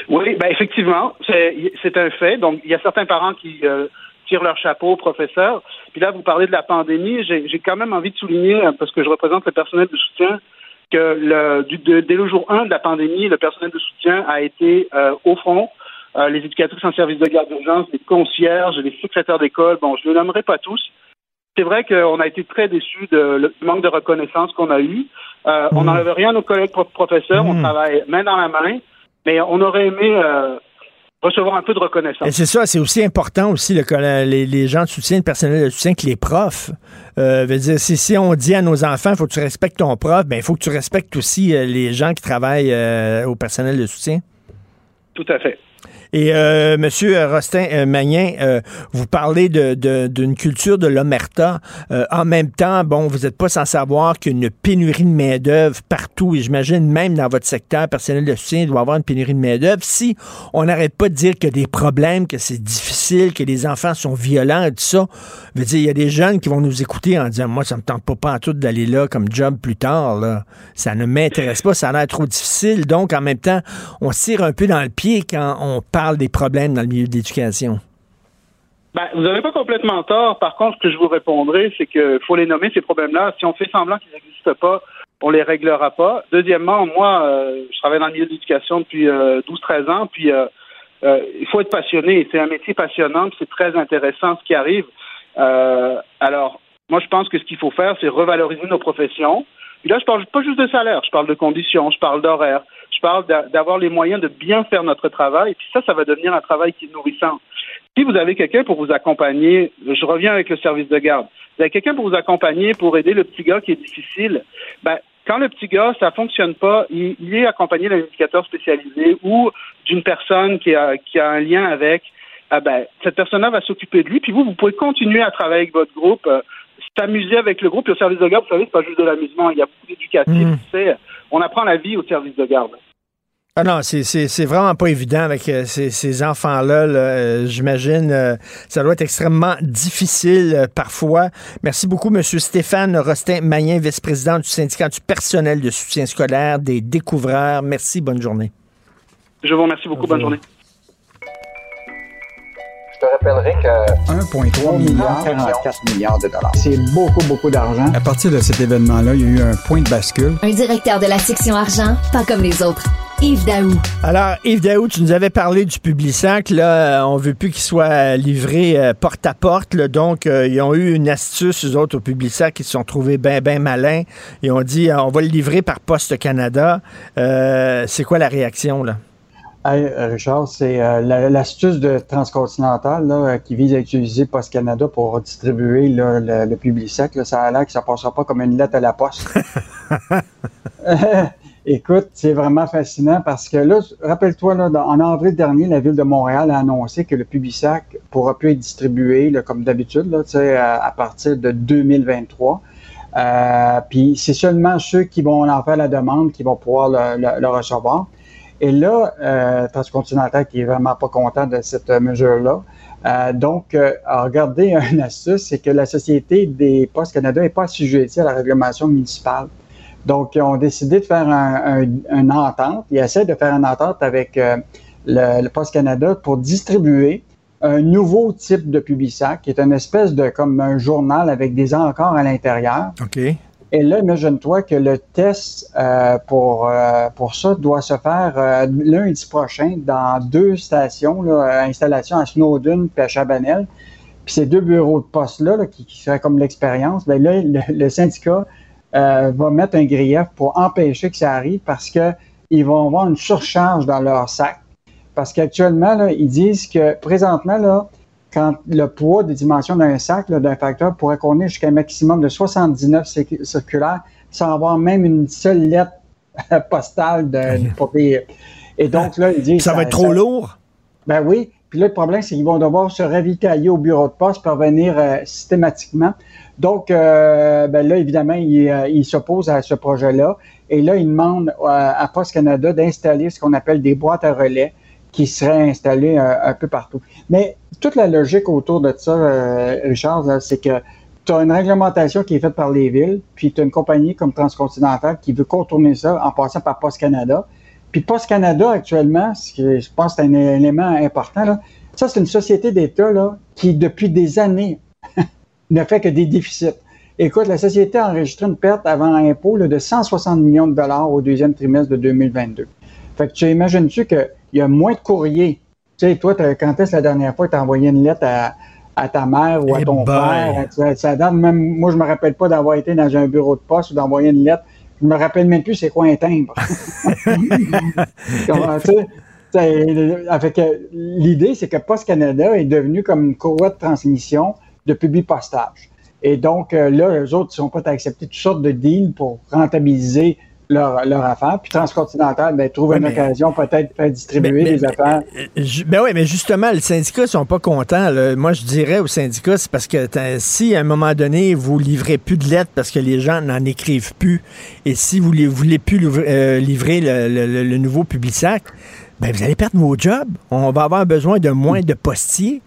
Oui, ben effectivement, c'est un fait. Donc, il y a certains parents qui euh, tirent leur chapeau aux professeurs. Puis là, vous parlez de la pandémie. J'ai quand même envie de souligner, euh, parce que je représente le personnel de soutien, que le, du, dès le jour 1 de la pandémie, le personnel de soutien a été euh, au front. Euh, les éducatrices en service de garde d'urgence, les concierges, les secrétaires d'école, bon, je ne les nommerai pas tous. C'est vrai qu'on a été très déçus du manque de reconnaissance qu'on a eu. On mmh. n'enlève rien à nos collègues professeurs, on mmh. travaille main dans la main, mais on aurait aimé recevoir un peu de reconnaissance. C'est ça, c'est aussi important aussi le, les, les, gens de soutien, le personnel de soutien que les profs. Euh, veut dire, si, si on dit à nos enfants, il faut que tu respectes ton prof, ben il faut que tu respectes aussi euh, les gens qui travaillent euh, au personnel de soutien. Tout à fait. Et euh, Monsieur Rostin euh, Magnin, euh, vous parlez d'une culture de l'omerta. Euh, en même temps, bon, vous n'êtes pas sans savoir qu'il pénurie de main-d'œuvre partout. Et j'imagine même dans votre secteur personnel de soutien, il doit avoir une pénurie de main-d'œuvre. Si on n'arrête pas de dire qu'il y a des problèmes, que c'est difficile, que les enfants sont violents et tout ça, veut dire, il y a des jeunes qui vont nous écouter en disant Moi, ça me tente pas, pas en tout d'aller là comme job plus tard. Là. Ça ne m'intéresse pas, ça a l'air trop difficile. Donc, en même temps, on se tire un peu dans le pied quand on parle des problèmes dans le milieu de l'éducation? Ben, vous n'avez pas complètement tort. Par contre, ce que je vous répondrai, c'est qu'il faut les nommer, ces problèmes-là. Si on fait semblant qu'ils n'existent pas, on les réglera pas. Deuxièmement, moi, euh, je travaille dans le milieu de l'éducation depuis 12-13 euh, ans, puis euh, il faut être passionné. C'est un métier passionnant, c'est très intéressant ce qui arrive. alors, moi, je pense que ce qu'il faut faire, c'est revaloriser nos professions. Puis là, je parle pas juste de salaire, je parle de conditions, je parle d'horaire, je parle d'avoir les moyens de bien faire notre travail. Et puis ça, ça va devenir un travail qui est nourrissant. Si vous avez quelqu'un pour vous accompagner, je reviens avec le service de garde. Vous avez quelqu'un pour vous accompagner, pour aider le petit gars qui est difficile. Ben, quand le petit gars, ça fonctionne pas, il, est accompagné d'un éducateur spécialisé ou d'une personne qui a, qui a un lien avec, ah ben, cette personne-là va s'occuper de lui, puis vous, vous pouvez continuer à travailler avec votre groupe, euh, s'amuser avec le groupe. Et au service de garde, vous savez, c'est pas juste de l'amusement, il y a beaucoup d'éducatif, mmh. on apprend la vie au service de garde. Ah non, c'est vraiment pas évident avec euh, ces, enfants-là. Euh, j'imagine euh, ça doit être extrêmement difficile parfois. Merci beaucoup, Monsieur Stéphane Rostin-Mayen, vice-président du syndicat du personnel de soutien scolaire des découvreurs. Merci, bonne journée. Je vous remercie beaucoup, bonne journée. Je te rappellerai que 1,3 milliard, 44 milliards de dollars. C'est beaucoup, beaucoup d'argent. À partir de cet événement-là, il y a eu un point de bascule. Un directeur de la section argent, pas comme les autres. Yves Daou. Alors, Yves Daou, tu nous avais parlé du Publisac. Là, on veut plus qu'il soit livré euh, porte à porte. donc, euh, ils ont eu une astuce, eux autres, au Publisac, qui se sont trouvés bien, bien malins. Ils ont dit, euh, on va le livrer par Poste Canada. c'est quoi la réaction, là? Richard, c'est l'astuce de Transcontinental qui vise à utiliser Poste Canada pour distribuer le, le Publisac. ça a l'air que ça ne passera pas comme une lettre à la poste. [LAUGHS] [LAUGHS] Écoute, c'est vraiment fascinant parce que là, rappelle-toi, là, en avril dernier, la ville de Montréal a annoncé que le Publisac pourra plus être distribué, comme d'habitude, là, à, à partir de 2023. Euh, puis c'est seulement ceux qui vont en faire la demande qui vont pouvoir le, recevoir. Et là, euh, Transcontinental qui est vraiment pas content de cette mesure-là. Euh, donc, euh, regardez [LAUGHS] un astuce, c'est que la Société des Postes Canada n'est pas assujettie à la réglementation municipale. Donc, ils ont décidé de faire un, une entente. Ils essaient de faire une entente avec euh, le, Post Canada pour distribuer un nouveau type de Publisac, qui est une espèce de comme un journal avec des encarts à l'intérieur. OK. Et là, imagine-toi que le test euh, pour, euh, pour ça doit se faire lundi prochain dans deux stations, là, installation à Snowdon et à Chabanel. Puis ces deux bureaux de poste-là, qui, seraient comme l'expérience, bien là, le syndicat euh, va mettre un grief pour empêcher que ça arrive parce qu'ils vont avoir une surcharge dans leur sac. Parce qu'actuellement, ils disent que présentement, là, quand le poids des dimensions d'un sac, d'un facteur, pourrait contenir jusqu'à un maximum de 79 circulaires sans avoir même une seule lettre [LAUGHS] postale de, papier. Et donc, là, ils disent... Ça, va être trop lourd? Ben oui. Puis là, le problème, c'est qu'ils vont devoir se ravitailler au bureau de poste pour venir euh, systématiquement. Donc, euh, ben là, évidemment, il, euh, il s'oppose à ce projet-là. Et là, il demande euh, à Post Canada d'installer ce qu'on appelle des boîtes à relais qui seraient installées un peu partout. Mais toute la logique autour de ça, Richard, c'est que tu as une réglementation qui est faite par les villes, puis tu as une compagnie comme Transcontinental qui veut contourner ça en passant par Post Canada. Puis Post Canada, actuellement, je pense que c'est un élément important, là, ça, c'est une société d'État qui, depuis des années, [LAUGHS] ne fait que des déficits. Écoute, la société a enregistré une perte avant impôt de 160 millions de dollars au deuxième trimestre de 2022. Fait que tu imagines-tu qu'il y a moins de courriers? Tu sais, toi, quand est-ce la dernière fois que tu as envoyé une lettre à, ta mère ou à eh ton père? Ça, donne même, moi, je me rappelle pas d'avoir été dans un bureau de poste ou d'envoyer une lettre. Je me rappelle même plus c'est quoi un timbre. [LAUGHS] l'idée, c'est que Post Canada est devenu comme une courroie de transmission de public-postage. Et donc, euh, là, eux autres, ils sont prêts à accepter toutes sortes de deals pour rentabiliser leur, leur affaire. Puis Transcontinental, ben, trouve une occasion peut-être de faire distribuer des affaires. Euh, ben oui, mais justement, les syndicats sont pas contents. Moi, je dirais aux syndicats, c'est parce que si à un moment donné, vous livrez plus de lettres parce que les gens n'en écrivent plus, et si vous ne voulez plus euh, livrer le, le, nouveau Publisac, ben vous allez perdre vos jobs. On va avoir besoin de moins de postiers.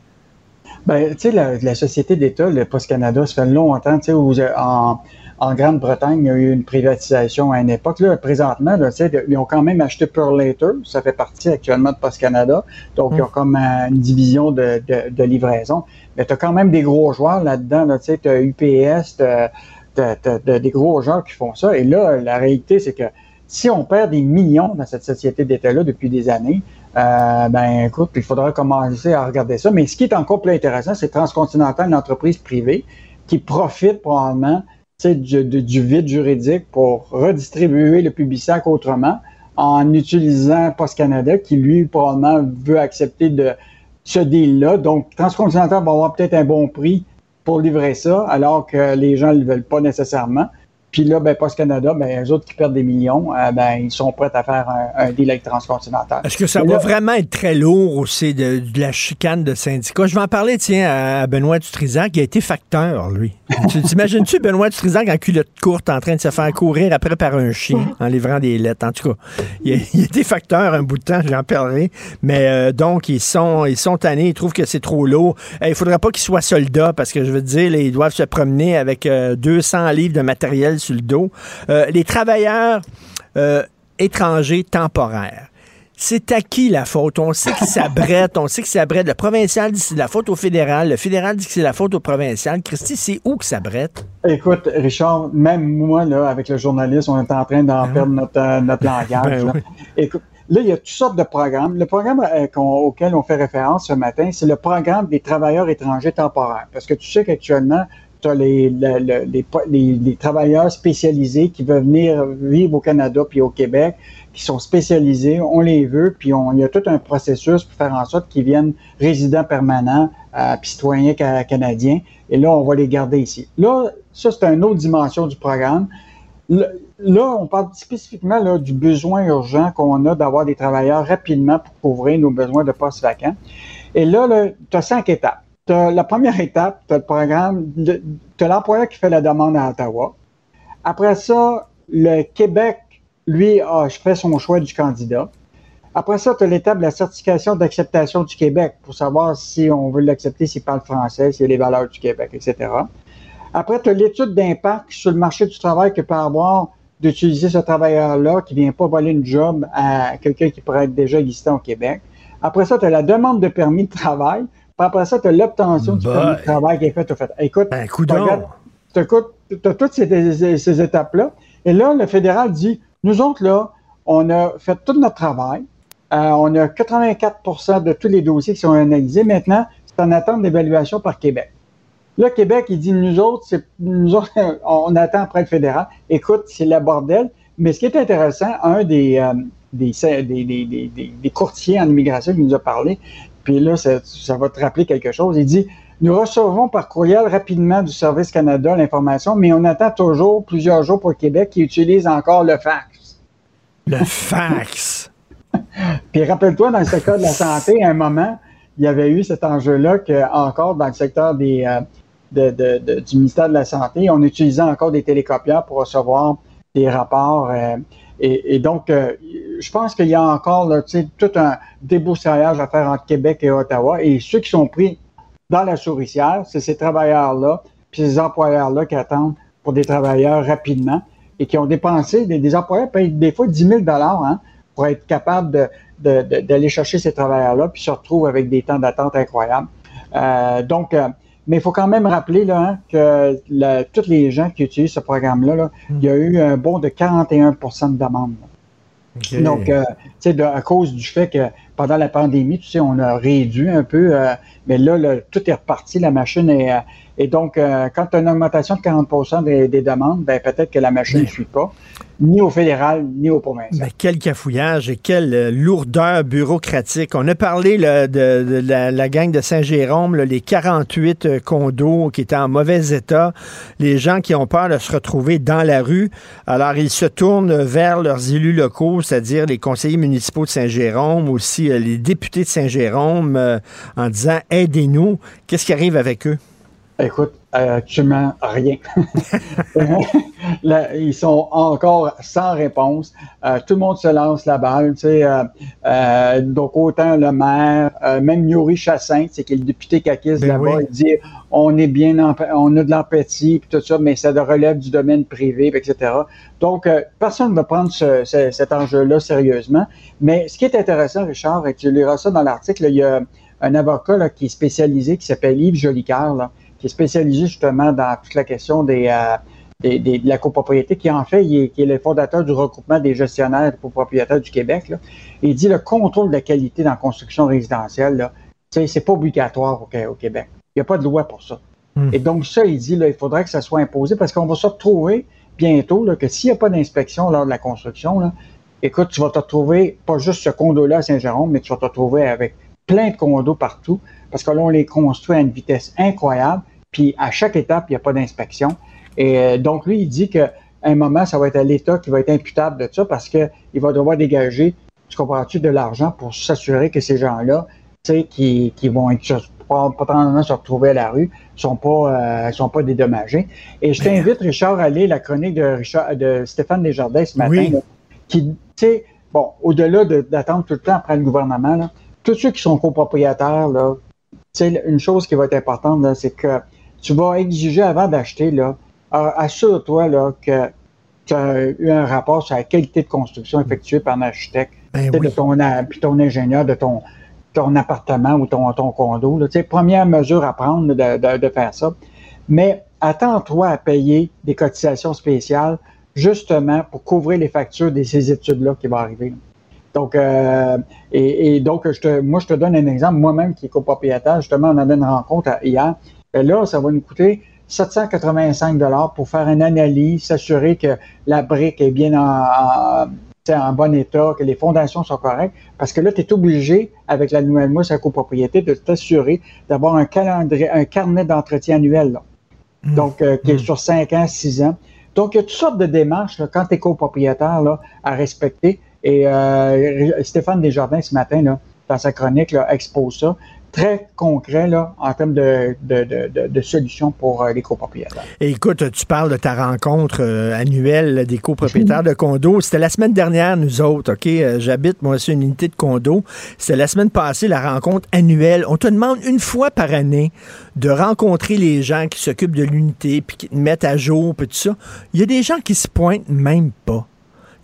Ben, tu sais, la, société d'État, le Post Canada, ça fait longtemps, tu sais, où en, en Grande-Bretagne, il y a eu une privatisation à une époque. Là, présentement, là, ils ont quand même acheté Pearl Later, ça fait partie actuellement de Post Canada. Donc, ils ont mm. comme une division de, de, livraison. Mais tu as quand même des gros joueurs là-dedans. Là, tu as UPS, tu as, des gros joueurs qui font ça. Et là, la réalité, c'est que si on perd des millions dans cette société d'État-là depuis des années, euh, ben écoute, il faudra commencer à regarder ça. Mais ce qui est encore plus intéressant, c'est Transcontinental, une entreprise privée qui profite probablement du, vide juridique pour redistribuer le Publisac autrement en utilisant Post Canada qui, lui, probablement veut accepter de ce deal-là. Donc, Transcontinental va avoir peut-être un bon prix pour livrer ça, alors que les gens ne le veulent pas nécessairement. Puis là, ben, Post Canada, ben, eux autres qui perdent des millions, euh, ben, ils sont prêts à faire un, deal avec Transcontinental. Est-ce que ça va vraiment être très lourd aussi de, la chicane de syndicats? Je vais en parler, tiens, à Benoît Dutrisac, qui a été facteur, lui. [LAUGHS] T'imagines-tu Benoît Dutrisac en culotte courte en train de se faire courir après par un chien en livrant des lettres? En tout cas, il a, été facteur un bout de temps, j'en parlerai. Mais euh, donc, ils sont, ils sont tannés, ils trouvent que c'est trop lourd. il faudrait pas qu'ils soient soldats parce que je veux dire, ils doivent se promener avec 200 euh, livres de matériel le dos. Euh, les travailleurs euh, étrangers temporaires. C'est à qui la faute? On sait que ça [LAUGHS] brette, on sait que ça brette. Le provincial dit que c'est la faute au fédéral, le fédéral dit que c'est la faute au provincial. Christy, c'est où que ça brette? Écoute, Richard, même moi, là, avec le journaliste, on est en train d'en ah perdre notre, euh, notre [LAUGHS] langage. Ben Écoute, là, il y a toutes sortes de programmes. Le programme auquel on fait référence ce matin, c'est le programme des travailleurs étrangers temporaires. Parce que tu sais qu'actuellement, tu as les, les, travailleurs spécialisés qui veulent venir vivre au Canada puis au Québec, qui sont spécialisés, on les veut, puis on, il y a tout un processus pour faire en sorte qu'ils viennent résidents permanents, euh, puis citoyens canadiens, et là, on va les garder ici. Là, ça, c'est une autre dimension du programme. Là, on parle spécifiquement là, du besoin urgent qu'on a d'avoir des travailleurs rapidement pour couvrir nos besoins de postes vacants. Et là, là tu as cinq étapes la première étape, tu as le programme, tu as l'employeur qui fait la demande à Ottawa. Après ça, le Québec, lui, a fait son choix du candidat. Après ça, tu as l'étape de la certification d'acceptation du Québec pour savoir si on veut l'accepter, s'il parle français, s'il a les valeurs du Québec, etc. Après, tu as l'étude d'impact sur le marché du travail que peut avoir d'utiliser ce travailleur-là qui ne vient pas voler une job à quelqu'un qui pourrait être déjà existant au Québec. Après ça, tu as la demande de permis de travail après ça, tu as l'obtention du permis de travail qui est fait. fait. Écoute, ben, tu as toutes ces, étapes-là. Et là, le fédéral dit, nous autres, là, on a fait tout notre travail. Euh, on a 84% de tous les dossiers qui sont analysés. Maintenant, c'est en attente d'évaluation par Québec. Là, Québec, il dit, nous autres, nous autres, [LAUGHS] on attend après le fédéral. Écoute, c'est la bordel. Mais ce qui est intéressant, un des, euh, des, des, des, courtiers en immigration qui nous a parlé, puis là, ça, va te rappeler quelque chose. Il dit Nous recevons par courriel rapidement du Service Canada l'information, mais on attend toujours plusieurs jours pour le Québec qui utilise encore le fax. Le fax [LAUGHS] Puis rappelle-toi, dans le secteur de la santé, à un moment, il y avait eu cet enjeu-là qu'encore dans le secteur des, euh, du ministère de la Santé, on utilisait encore des télécopieurs pour recevoir des rapports. Euh, et, donc, euh, je pense qu'il y a encore là, tout un débroussaillage à faire entre Québec et Ottawa. Et ceux qui sont pris dans la souricière, c'est ces travailleurs-là, puis ces employeurs-là qui attendent pour des travailleurs rapidement et qui ont dépensé, des, employeurs payent des fois 10 000 hein, pour être capables d'aller chercher ces travailleurs-là, puis se retrouvent avec des temps d'attente incroyables. Euh, donc, euh, mais il faut quand même rappeler là, hein, que tous les gens qui utilisent ce programme-là, il y a eu un bond de 41% de demandes. Donc, euh, tu sais, à cause du fait que pendant la pandémie, tu sais, on a réduit un peu, euh, mais là, tout est reparti, la machine est. Euh, et donc, quand tu as une augmentation de 40 des, des demandes, ben, peut-être que la machine ne suit pas ni au fédéral, ni au provincial. Mais quel cafouillage et quelle euh, lourdeur bureaucratique. On a parlé de, la, gang de Saint-Jérôme, les 48 euh, condos qui étaient en mauvais état, les gens qui ont peur de se retrouver dans la rue. Alors, ils se tournent vers leurs élus locaux, c'est-à-dire les conseillers municipaux de Saint-Jérôme, aussi euh, les députés de Saint-Jérôme, en disant aidez-nous. Qu'est-ce qui arrive avec eux? Écoute, actuellement, rien. [LAUGHS] ils sont encore sans réponse. Euh, tout le monde se lance la balle. Tu sais, euh, euh, donc, autant le maire, même Yuri Chassin, c'est qui est le député caquiste ben là-bas, il dit on est bien, on a de l'empathie, puis tout ça, mais ça relève du domaine privé, etc. Donc, personne ne va prendre cet enjeu-là sérieusement. Mais ce qui est intéressant, Richard, et tu liras ça dans l'article, il y a un avocat qui est spécialisé, qui s'appelle Yves Jolicoeur, là, qui est spécialisé justement dans toute la question des, euh, de la copropriété, qui en fait, il est, qui est le fondateur du regroupement des gestionnaires et copropriétaires du Québec. Là. il dit le contrôle de la qualité dans la construction résidentielle, c'est pas obligatoire au, Québec. Il n'y a pas de loi pour ça. Hmm. Et donc, ça, il dit, là, il faudrait que ça soit imposé parce qu'on va se retrouver bientôt là, que s'il n'y a pas d'inspection lors de la construction, là, écoute, tu vas te retrouver, pas juste ce condo-là à Saint-Jérôme, mais tu vas te retrouver avec plein de condos partout parce que là, on les construit à une vitesse incroyable. Puis à chaque étape, il n'y a pas d'inspection. Et euh, donc, lui, il dit qu'à un moment, ça va être à l'État qui va être imputable de ça parce qu'il va devoir dégager, tu comprends-tu, de l'argent pour s'assurer que ces gens-là, tu sais, qui, qui vont être potentiellement se retrouver à la rue, sont pas, euh, sont pas dédommagés. Et je t'invite, Richard, à lire la chronique de, Richard, de Stéphane Desjardins ce matin, qui, tu sais, bon, au-delà d'attendre tout le temps après le gouvernement, là, tous ceux qui sont copropriétaires, là, une chose qui va être importante, c'est que tu vas exiger avant d'acheter, là, assure-toi là, que tu as eu un rapport sur la qualité de construction effectuée par un architecte, ben de ton, puis ton ingénieur de ton, ton appartement ou ton, ton condo. Là. Première mesure à prendre de, de, faire ça. Mais attends-toi à payer des cotisations spéciales justement pour couvrir les factures de ces études-là qui vont arriver. Donc, euh, et, donc, je te, moi, je te donne un exemple. Moi-même, qui est copropriétaire, justement, on avait une rencontre hier. Et là, ça va nous coûter 785 dollars pour faire une analyse, s'assurer que la brique est bien en, en, bon état, que les fondations sont correctes. Parce que là, tu es obligé, avec la nouvelle mousse à copropriété, de t'assurer d'avoir un calendrier, un carnet d'entretien annuel. Mmh. Donc, euh, qui est mmh. sur 5 ans, 6 ans. Donc, il y a toutes sortes de démarches là, quand tu es copropriétaire là, à respecter. Et euh, Stéphane Desjardins, ce matin, là, dans sa chronique, là, expose ça très concret là, en termes de, de, solutions pour euh, les copropriétaires. écoute, tu parles de ta rencontre euh, annuelle des copropriétaires de condos. C'était la semaine dernière, nous autres, OK? J'habite, moi, sur une unité de condo. C'était la semaine passée, la rencontre annuelle. On te demande une fois par année de rencontrer les gens qui s'occupent de l'unité, puis qui te mettent à jour, puis tout ça. Il y a des gens qui se pointent même pas.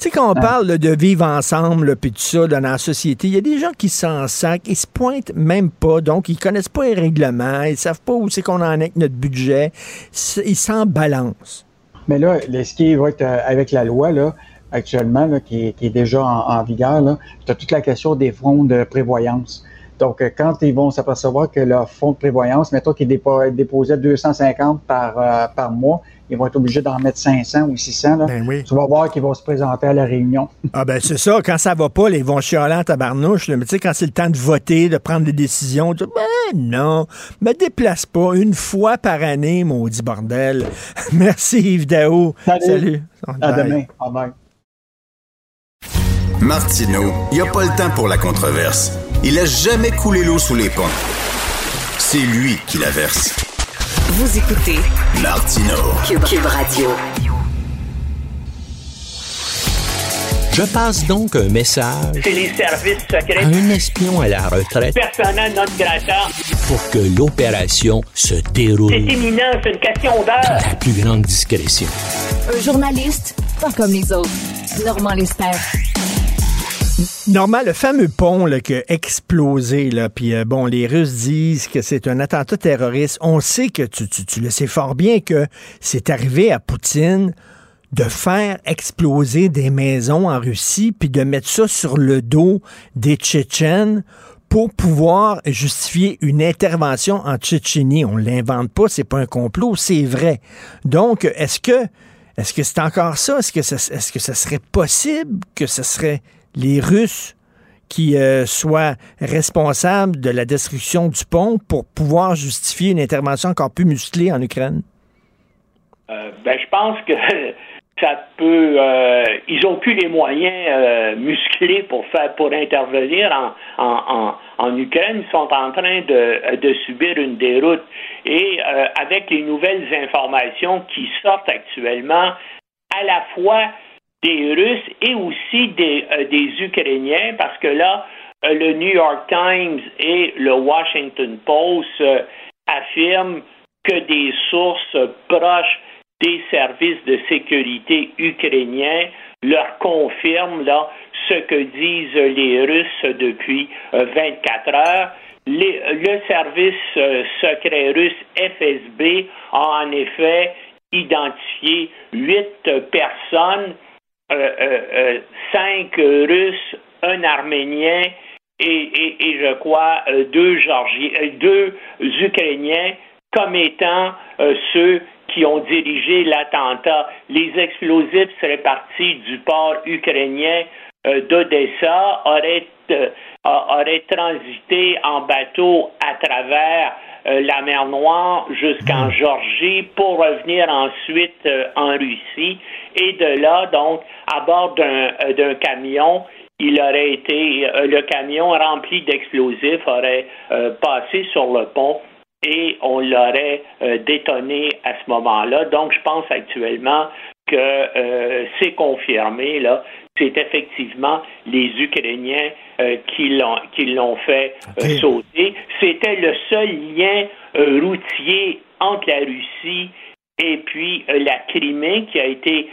Tu sais, quand on parle de vivre ensemble, puis tout ça, dans la société, il y a des gens qui s'en sacent, ils se pointent même pas, donc ils connaissent pas les règlements, ils savent pas où c'est qu'on en est avec notre budget, ils s'en balancent. Mais là, ce qui va être euh, avec la loi, là, actuellement, qui, est, déjà en, vigueur, c'est toute la question des fonds de prévoyance. Donc, euh, quand ils vont s'apercevoir que leur fonds de prévoyance, mettons qu'ils déposaient 250 par, euh, par mois, ils vont être obligés d'en mettre 500 ou 600. Là. Ben tu vas voir qu'ils vont se présenter à la réunion. [LAUGHS] ah ben c'est ça. Quand ça va pas, ils vont chialer en tabarnouche. Mais tu sais, quand c'est le temps de voter, de prendre des décisions, tu dis, ben non, me déplace pas une fois par année, maudit bordel. [LAUGHS] Merci Yves Daou. Salut. À demain. Bye Martineau, il n'y a pas le temps pour la controverse. Il a jamais coulé l'eau sous les ponts. C'est lui qui la verse. Vous écoutez Martino Cube, Radio. Je passe donc un message C'est les services secrets. à un espion à la retraite Personnel non grata. pour que l'opération se déroule C'est imminent, c'est une question d'heure. dans la plus grande discrétion. Un journaliste, pas comme les autres. Normand Lester. Normal, le fameux pont là, qui a explosé, puis euh, bon, les Russes disent que c'est un attentat terroriste. On sait que tu, tu, le sais fort bien que c'est arrivé à Poutine de faire exploser des maisons en Russie, puis de mettre ça sur le dos des Tchétchènes pour pouvoir justifier une intervention en Tchétchénie. On l'invente pas, c'est pas un complot, c'est vrai. Donc, est-ce que est-ce que c'est encore ça? Est-ce que, est-ce que ça serait possible que ce serait les Russes qui euh, soient responsables de la destruction du pont pour pouvoir justifier une intervention encore plus musclée en Ukraine? Euh, ben, je pense que [LAUGHS] ça peut. Euh, ils ont plus les moyens musclés pour faire pour intervenir en, en, Ukraine. Ils sont en train de, de subir une déroute. Et avec les nouvelles informations qui sortent actuellement, à la fois des Russes et aussi des, euh, Ukrainiens, parce que là, euh, le New York Times et le Washington Post euh, affirment que des sources proches des services de sécurité ukrainiens leur confirment là ce que disent les Russes depuis 24 heures. le service secret russe FSB a en effet identifié huit personnes cinq Russes, un Arménien et, je crois deux deux Ukrainiens comme étant ceux qui ont dirigé l'attentat. Les explosifs seraient partis du port ukrainien d'Odessa, auraient transité en bateau à travers la mer Noire jusqu'en hmm. Georgie pour revenir ensuite en Russie et de là donc à bord d'un camion il aurait été, euh, le camion rempli d'explosifs aurait euh, passé sur le pont et on l'aurait euh, détonné à ce moment-là. Donc, je pense actuellement que c'est confirmé, là, c'est effectivement les Ukrainiens qui l'ont qui l'ont fait sauter. C'était le seul lien routier entre la Russie et puis la Crimée qui a été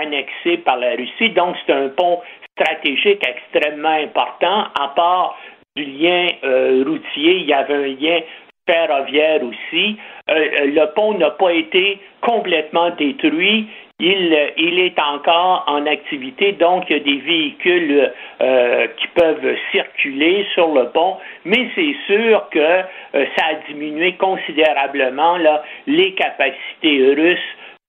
annexée par la Russie. Donc, c'est un pont stratégique extrêmement important. À part du lien euh, routier, il y avait un lien ferroviaire aussi. Euh, euh, le pont n'a pas été complètement détruit. Il, il, est encore en activité, donc il y a des véhicules qui peuvent circuler sur le pont, mais c'est sûr que ça a diminué considérablement les capacités russes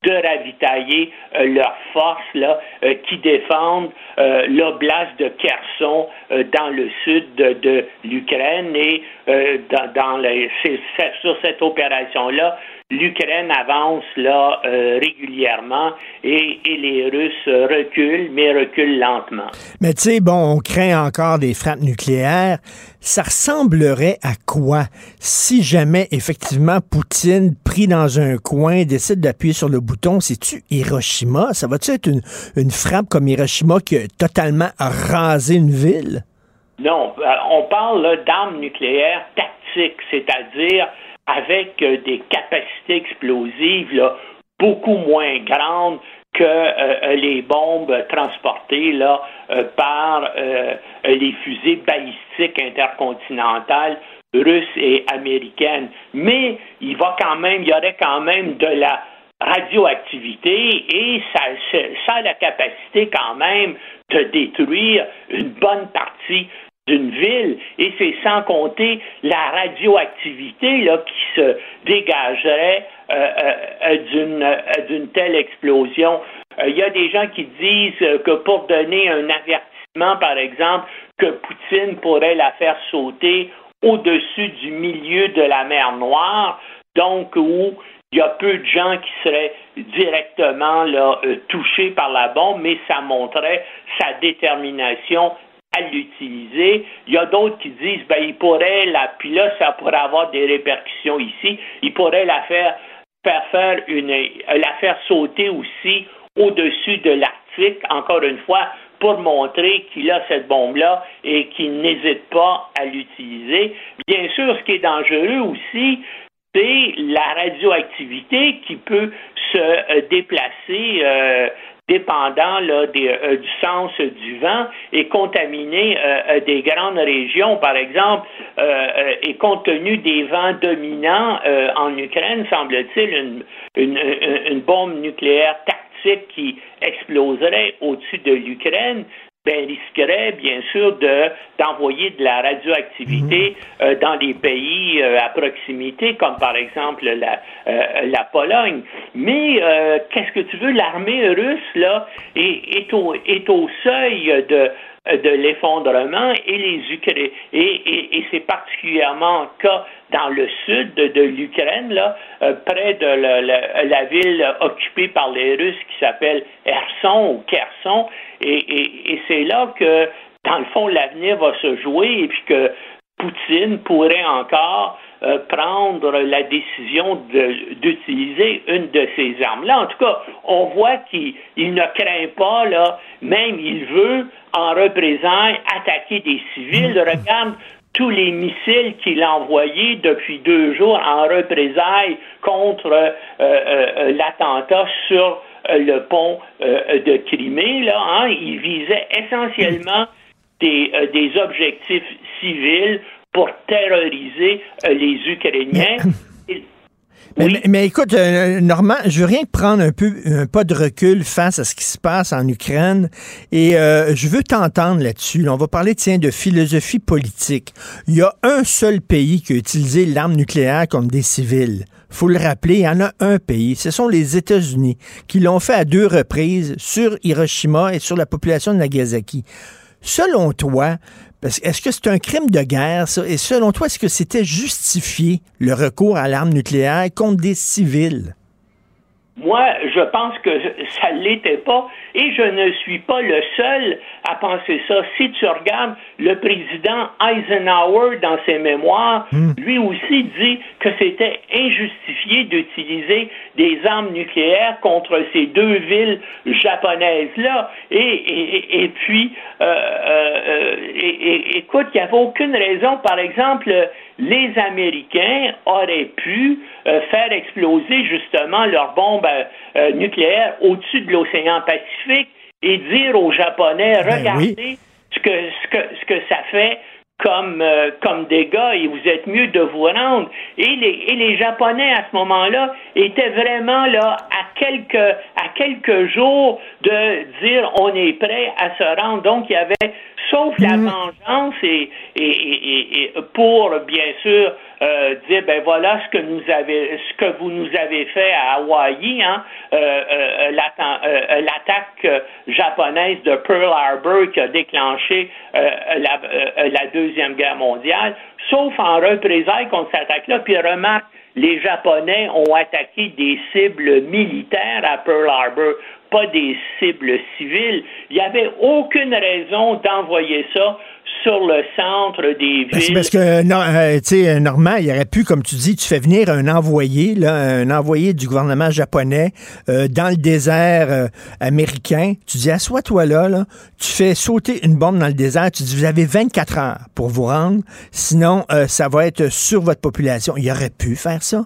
de ravitailler euh, leurs forces euh, qui défendent euh, l'oblast de Kherson dans le sud de, l'Ukraine et dans, sur cette opération-là, l'Ukraine avance là euh, régulièrement et, les Russes reculent, mais reculent lentement. Mais tu sais, bon, on craint encore des frappes nucléaires. Ça ressemblerait à quoi si jamais effectivement Poutine, pris dans un coin, décide d'appuyer sur le bouton? C'est-tu Hiroshima? Ça va-tu être une, une frappe comme Hiroshima qui a totalement rasé une ville? Non, euh, on parle d'armes nucléaires tactiques, c'est-à-dire avec euh, des capacités explosives beaucoup moins grandes que euh, les bombes transportées euh, par les fusées balistiques intercontinentales russes et américaines. Mais il va quand même, il y aurait quand même de la radioactivité et ça, ça a la capacité quand même de détruire une bonne partie d'une ville, et c'est sans compter la radioactivité là, qui se dégagerait euh, euh, euh, d'une, telle explosion. Il y a des gens qui disent que pour donner un avertissement, par exemple, que Poutine pourrait la faire sauter au-dessus du milieu de la mer Noire, donc où il y a peu de gens qui seraient directement là, touchés par la bombe, mais ça montrait sa détermination à l'utiliser. Il y a d'autres qui disent, ben, il pourrait la, puis là, ça pourrait avoir des répercussions ici. Il pourrait la faire, faire faire une, la faire sauter aussi au-dessus de l'Arctique, encore une fois, pour montrer qu'il a cette bombe-là et qu'il n'hésite pas à l'utiliser. Bien sûr, ce qui est dangereux aussi, c'est la radioactivité qui peut se euh, déplacer euh, dépendant euh, du sens du vent et contaminer euh, euh, des grandes régions, par exemple, et compte tenu des vents dominants en Ukraine, semble-t-il, une, une, bombe nucléaire tactique qui exploserait au-dessus de l'Ukraine ben, risquerait bien sûr de d'envoyer de la radioactivité mhm. euh, dans des pays euh, à proximité, comme par exemple la, euh, la Pologne. Mais qu'est-ce que tu veux, l'armée russe là est, est, au, est au seuil de de l'effondrement et les Ukrainiens et, et, c'est particulièrement le cas dans le sud de, l'Ukraine, là, près de la, la, ville occupée par les Russes qui s'appelle Erson ou Kherson, et, c'est là que, dans le fond, l'avenir va se jouer et puis que Poutine pourrait encore euh, prendre la décision d'utiliser une de ces armes-là. En tout cas, on voit qu'il ne craint pas, là, même il veut, en représailles, attaquer des civils. [LAUGHS] Regarde tous les missiles qu'il a envoyés depuis deux jours en représailles contre euh, euh, l'attentat sur le pont euh, de Crimée, là, hein, il visait essentiellement des, euh, des objectifs civils pour terroriser les Ukrainiens. Mais, [LAUGHS] mais- mais écoute, euh, Normand, je veux rien que prendre un peu un pas de recul face à ce qui se passe en Ukraine et euh, je veux t'entendre là-dessus. Là, on va parler, tiens, de philosophie politique. Il y a un seul pays qui a utilisé l'arme nucléaire contre des civils. Faut le rappeler, il y en a un pays. Ce sont les États-Unis qui l'ont fait à deux reprises sur Hiroshima et sur la population de Nagasaki. Selon toi, est-ce que c'est un crime de guerre, ça? Et selon toi, est-ce que c'était justifié le recours à l'arme nucléaire contre des civils? Moi, je pense que ça ne l'était pas et je ne suis pas le seul à penser ça. Si tu regardes le président Eisenhower dans ses mémoires, lui aussi dit que c'était injustifié d'utiliser des armes nucléaires contre ces deux villes japonaises-là. Et, et, et- et puis, euh, euh, et- écoute, il n'y avait aucune raison, par exemple, les Américains auraient pu euh, faire exploser justement leurs bombes euh, euh, nucléaires au-dessus de l'océan Pacifique et dire aux Japonais, regardez ce, que, ce, que, ce que ça fait comme, euh, comme dégâts et vous êtes mieux de vous rendre. Et les, et les Japonais à ce moment-là étaient vraiment là à quelques, à quelques jours de dire on est prêt à se rendre. Donc il y avait, sauf la vengeance et, et, et- et pour bien sûr euh, dire ben voilà ce que nous avez, ce que vous nous avez fait à Hawaï, hein, euh, euh, l'atta- euh, l'attaque euh, japonaise de Pearl Harbor qui a déclenché euh, la, euh, la deuxième guerre mondiale, sauf en représailles contre cette attaque-là. Puis remarque, les Japonais ont attaqué des cibles militaires à Pearl Harbor, pas des cibles civiles. Il n'y avait aucune raison d'envoyer ça sur le centre des Ben, villes. parce que, non, euh, tu sais, Normand, il aurait pu, comme tu dis, tu fais venir un envoyé, là, un envoyé du gouvernement japonais euh, dans le désert euh, américain. Tu dis, assois-toi là, là, tu fais sauter une bombe dans le désert, tu dis, vous avez 24 heures pour vous rendre, sinon, euh, ça va être sur votre population. Il aurait pu faire ça.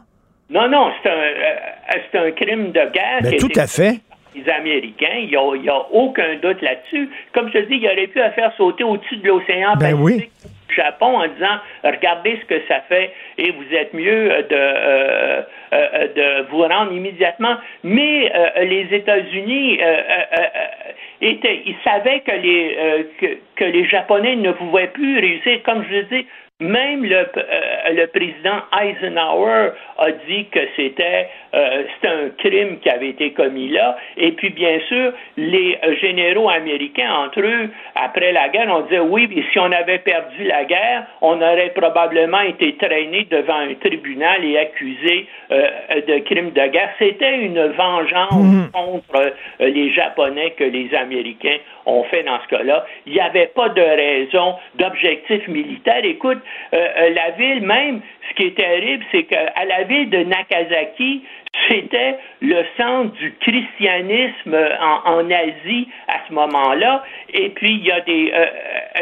Non, non, c'est un, euh, c'est un crime de guerre. Ben, tout à fait. Les Américains. Il n'y a, aucun doute là-dessus. Comme je dis, il aurait pu la faire sauter au-dessus de l'océan Ben Pacifique Japon en disant regardez ce que ça fait et vous êtes mieux euh, de, euh, euh, de vous rendre immédiatement. Mais euh, les États-Unis euh, euh, euh, étaient, ils savaient que les, euh, que, que les Japonais ne pouvaient plus réussir. Comme je le dis, même le, euh, le président Eisenhower a dit que c'était euh, c'était un crime qui avait été commis là. Et puis, bien sûr, les généraux américains, entre eux, après la guerre, ont dit oui, mais si on avait perdu la guerre, on aurait probablement été traîné devant un tribunal et accusé euh, de crimes de guerre. C'était une vengeance contre euh, les Japonais que les Américains ont fait dans ce cas-là. Il n'y avait pas de raison d'objectif militaire. Écoute, la ville même, ce qui est terrible, c'est qu'à la ville de Nagasaki, c'était le centre du christianisme en, Asie à ce moment-là. Et puis, il y, a des, euh,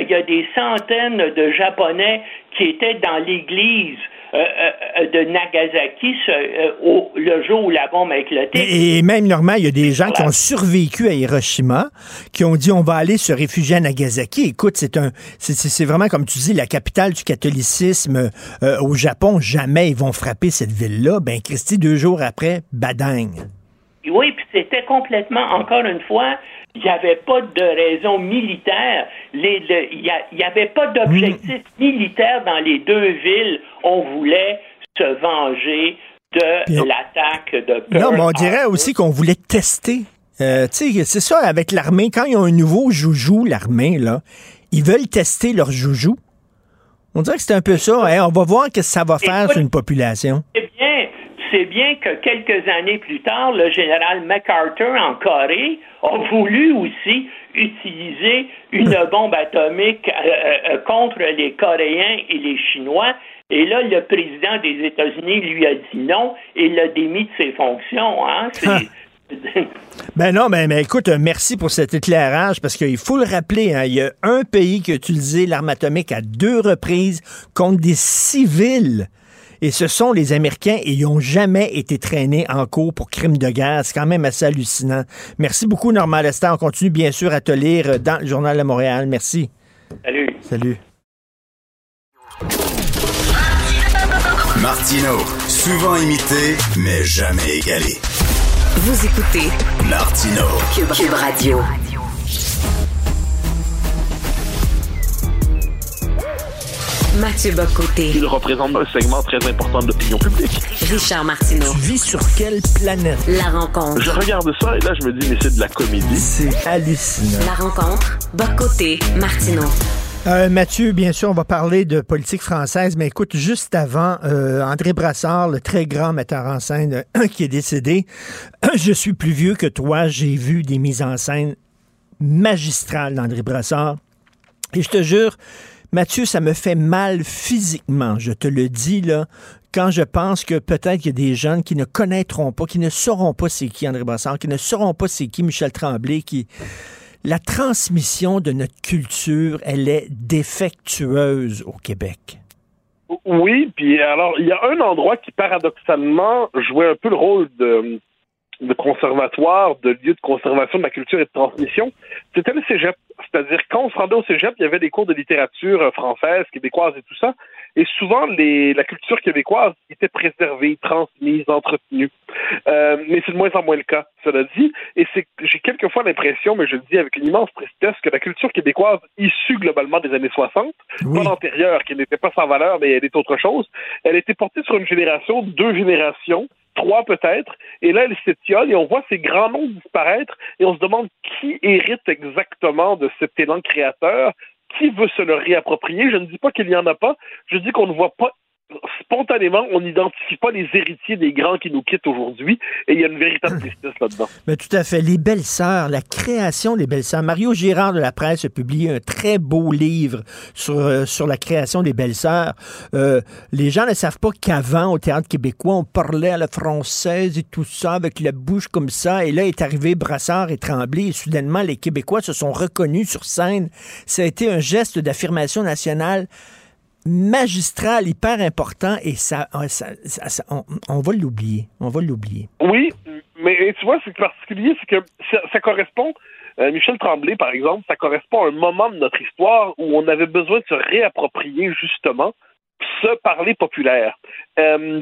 il y a des centaines de Japonais qui étaient dans l'église euh, euh, de Nagasaki ce- euh, au- le jour où la bombe a éclaté. Et, et même, Normand, il y a des gens qui ont survécu à Hiroshima, qui ont dit on va aller se réfugier à Nagasaki. Écoute, c'est un, c'est- vraiment comme tu dis la capitale du catholicisme euh, au Japon. Jamais ils vont frapper cette ville-là. Ben, Christy, deux jours après, badang. Oui, puis c'était complètement, encore une fois, il n'y avait pas de raison militaire. Il n'y avait pas d'objectif militaire dans les deux villes. On voulait se venger de l'attaque de Pearl Non, mais on dirait aussi qu'on voulait tester. Euh, tu sais, c'est ça avec l'armée. Quand ils ont un nouveau joujou, l'armée, là, ils veulent tester leur joujou. On dirait que c'est un peu ça. Hey, on va voir ce que ça va faire sur une population. C'est bien, que quelques années plus tard, le général MacArthur en Corée a voulu aussi utiliser une [LAUGHS] bombe atomique euh, euh, contre les Coréens et les Chinois. Et là, le président des États-Unis lui a dit non et l'a démis de ses fonctions. Hein? [LAUGHS] [LAUGHS] Ben non, mais, mais écoute, euh, merci pour cet éclairage parce qu'il faut le rappeler, hein, il y a un pays qui a utilisé l'arme atomique à deux reprises contre des civils. Et ce sont les Américains et ils n'ont jamais été traînés en cours pour crimes de guerre. C'est quand même assez hallucinant. Merci beaucoup, Normand Lester. On continue bien sûr à te lire dans le Journal de Montréal. Merci. Salut. Salut. Martino, Souvent imité, mais jamais égalé. Vous écoutez Martino. Cube, Cube Radio. Mathieu Bocoté. Il représente un segment très important de l'opinion publique. Richard Martineau. Tu vis sur quelle planète? La rencontre. Je regarde ça et là, je me dis, mais c'est de la comédie. C'est hallucinant. La rencontre. Bocoté. Martineau. Euh, Mathieu, bien sûr, on va parler de politique française, mais écoute, juste avant, euh, André Brassard, le très grand metteur en scène euh, qui est décédé, je suis plus vieux que toi, j'ai vu des mises en scène magistrales d'André Brassard. Et je te jure, Mathieu, ça me fait mal physiquement, je te le dis là, quand je pense que peut-être qu'il y a des jeunes qui ne connaîtront pas, qui ne sauront pas c'est qui André Brassard, qui ne sauront pas c'est qui Michel Tremblay, qui la transmission de notre culture, elle est défectueuse au Québec. Oui, puis alors, il y a un endroit qui, paradoxalement, jouait un peu le rôle de, de conservatoire, de lieu de conservation de la culture et de transmission, c'était le cégep. C'est-à-dire, quand on se rendait au cégep, il y avait des cours de littérature euh, française, québécoise et tout ça. Et souvent, les, la culture québécoise était préservée, transmise, entretenue. Euh, mais c'est de moins en moins le cas, cela dit. Et c'est, j'ai quelquefois l'impression, mais je le dis avec une immense tristesse, que la culture québécoise, issue globalement des années 60, pas l'antérieure, qui n'était pas sans valeur, mais elle est autre chose, elle était portée sur une génération, deux générations, trois peut-être, et là, elle s'étiole et on voit ces grands noms disparaître et on se demande qui hérite exactement de cet élan créateur, qui veut se le réapproprier. Je ne dis pas qu'il n'y en a pas, je dis qu'on ne voit pas spontanément, on n'identifie pas les héritiers des grands qui nous quittent aujourd'hui, et il y a une véritable [LAUGHS] tristesse là-dedans. Mais tout à fait. Les belles-sœurs, la création des belles-sœurs. Mario Girard de la presse a publié un très beau livre sur, euh, sur la création des belles-sœurs. Euh, les gens ne savent pas qu'avant, au théâtre québécois, on parlait à la française et tout ça, avec la bouche comme ça, et là est arrivé Brassard et Tremblay, et soudainement, les Québécois se sont reconnus sur scène. Ça a été un geste d'affirmation nationale magistral, hyper important, et ça, ça- on, va l'oublier. On va l'oublier. Oui, mais tu vois, c'est particulier, c'est que ça, ça correspond, euh, Michel Tremblay, par exemple, ça correspond à un moment de notre histoire où on avait besoin de se réapproprier, justement, ce parler populaire. Euh,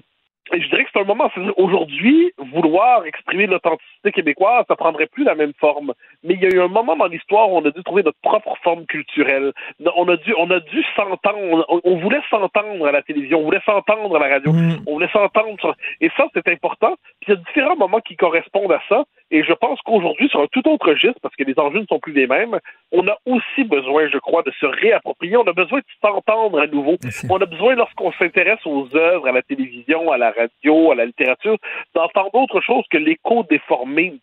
et je dirais que c'est un moment, c'est-à-dire, aujourd'hui, vouloir exprimer l'authenticité québécoise, ça prendrait plus la même forme. Mais il y a eu un moment dans l'histoire où on a dû trouver notre propre forme culturelle. On a dû, on a dû s'entendre, on, on voulait s'entendre à la télévision, on voulait s'entendre à la radio, on voulait s'entendre. sur- Et ça, c'est important. Puis il y a différents moments qui correspondent à ça. Et je pense qu'aujourd'hui, sur un tout autre registre, parce que les enjeux ne sont plus les mêmes, on a aussi besoin, je crois, de se réapproprier. On a besoin de s'entendre à nouveau. On a besoin, lorsqu'on s'intéresse aux œuvres, à la télévision, à la radio, à la littérature, d'entendre autre chose que l'écho déformé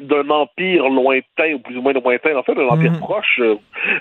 d'un empire lointain, ou plus ou moins lointain, en fait, d'un empire proche. Euh,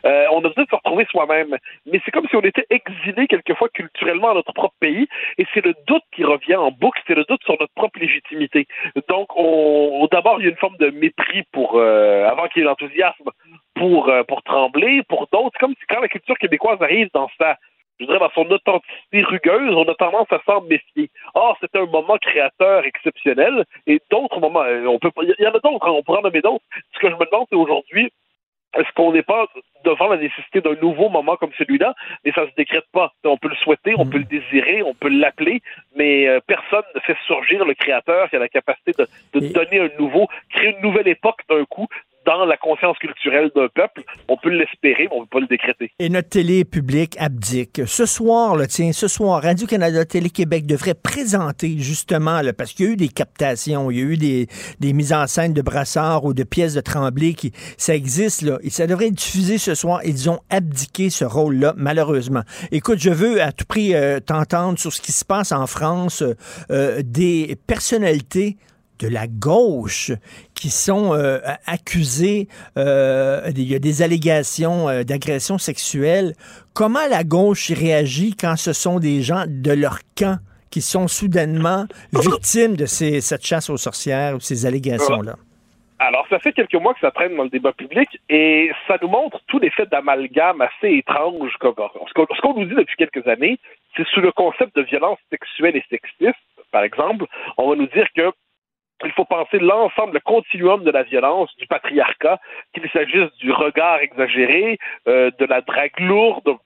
euh, on a besoin de se retrouver soi-même. Mais c'est comme si on était exilé quelquefois culturellement à notre propre pays, et c'est le doute qui revient en boucle, c'est le doute sur notre propre légitimité. Donc, on, d'abord, il y a une forme de mépris pour, euh, avant qu'il y ait l'enthousiasme, pour, euh, pour trembler, pour d'autres. Comme si quand la culture québécoise arrive dans sa je dirais, dans son authenticité rugueuse, on a tendance à s'en méfier. Or, c'était un moment créateur exceptionnel, et d'autres moments, euh, on peut il y en a d'autres, hein, on pourrait en nommer d'autres. Ce que je me demande, c'est aujourd'hui, est-ce qu'on n'est pas devant la nécessité d'un nouveau moment comme celui-là, mais ça se décrète pas. On peut le souhaiter, on peut le désirer, on peut l'appeler, mais euh, personne ne fait surgir le créateur qui a la capacité de, de donner un nouveau, créer une nouvelle époque d'un coup dans la conscience culturelle d'un peuple. On peut l'espérer, mais on ne peut pas le décréter. Et notre télé publique abdique. Ce soir, là, tiens, ce soir, Radio-Canada Télé-Québec devrait présenter justement, là, parce qu'il y a eu des captations, il y a eu des, des mises en scène de Brassard ou de pièces de Tremblay, qui, ça existe, là, et ça devrait être diffusé ce soir. Ils ont abdiqué ce rôle-là, malheureusement. Écoute, je veux à tout prix euh, t'entendre sur ce qui se passe en France, euh, euh, des personnalités de la gauche qui sont euh, accusés, euh, il y a des allégations euh, d'agression sexuelle. Comment la gauche réagit quand ce sont des gens de leur camp qui sont soudainement [LAUGHS] victimes de ces, cette chasse aux sorcières ou ces allégations-là? Alors, ça fait quelques mois que ça traîne dans le débat public et ça nous montre tout l'effet d'amalgame assez étrange. Comme, ce qu'on ce qu'on nous dit depuis quelques années, c'est sous le concept de violence sexuelle et sexiste, par exemple, on va nous dire que il faut penser l'ensemble, le continuum de la violence, du patriarcat, qu'il s'agisse du regard exagéré, euh, de la drague lourde,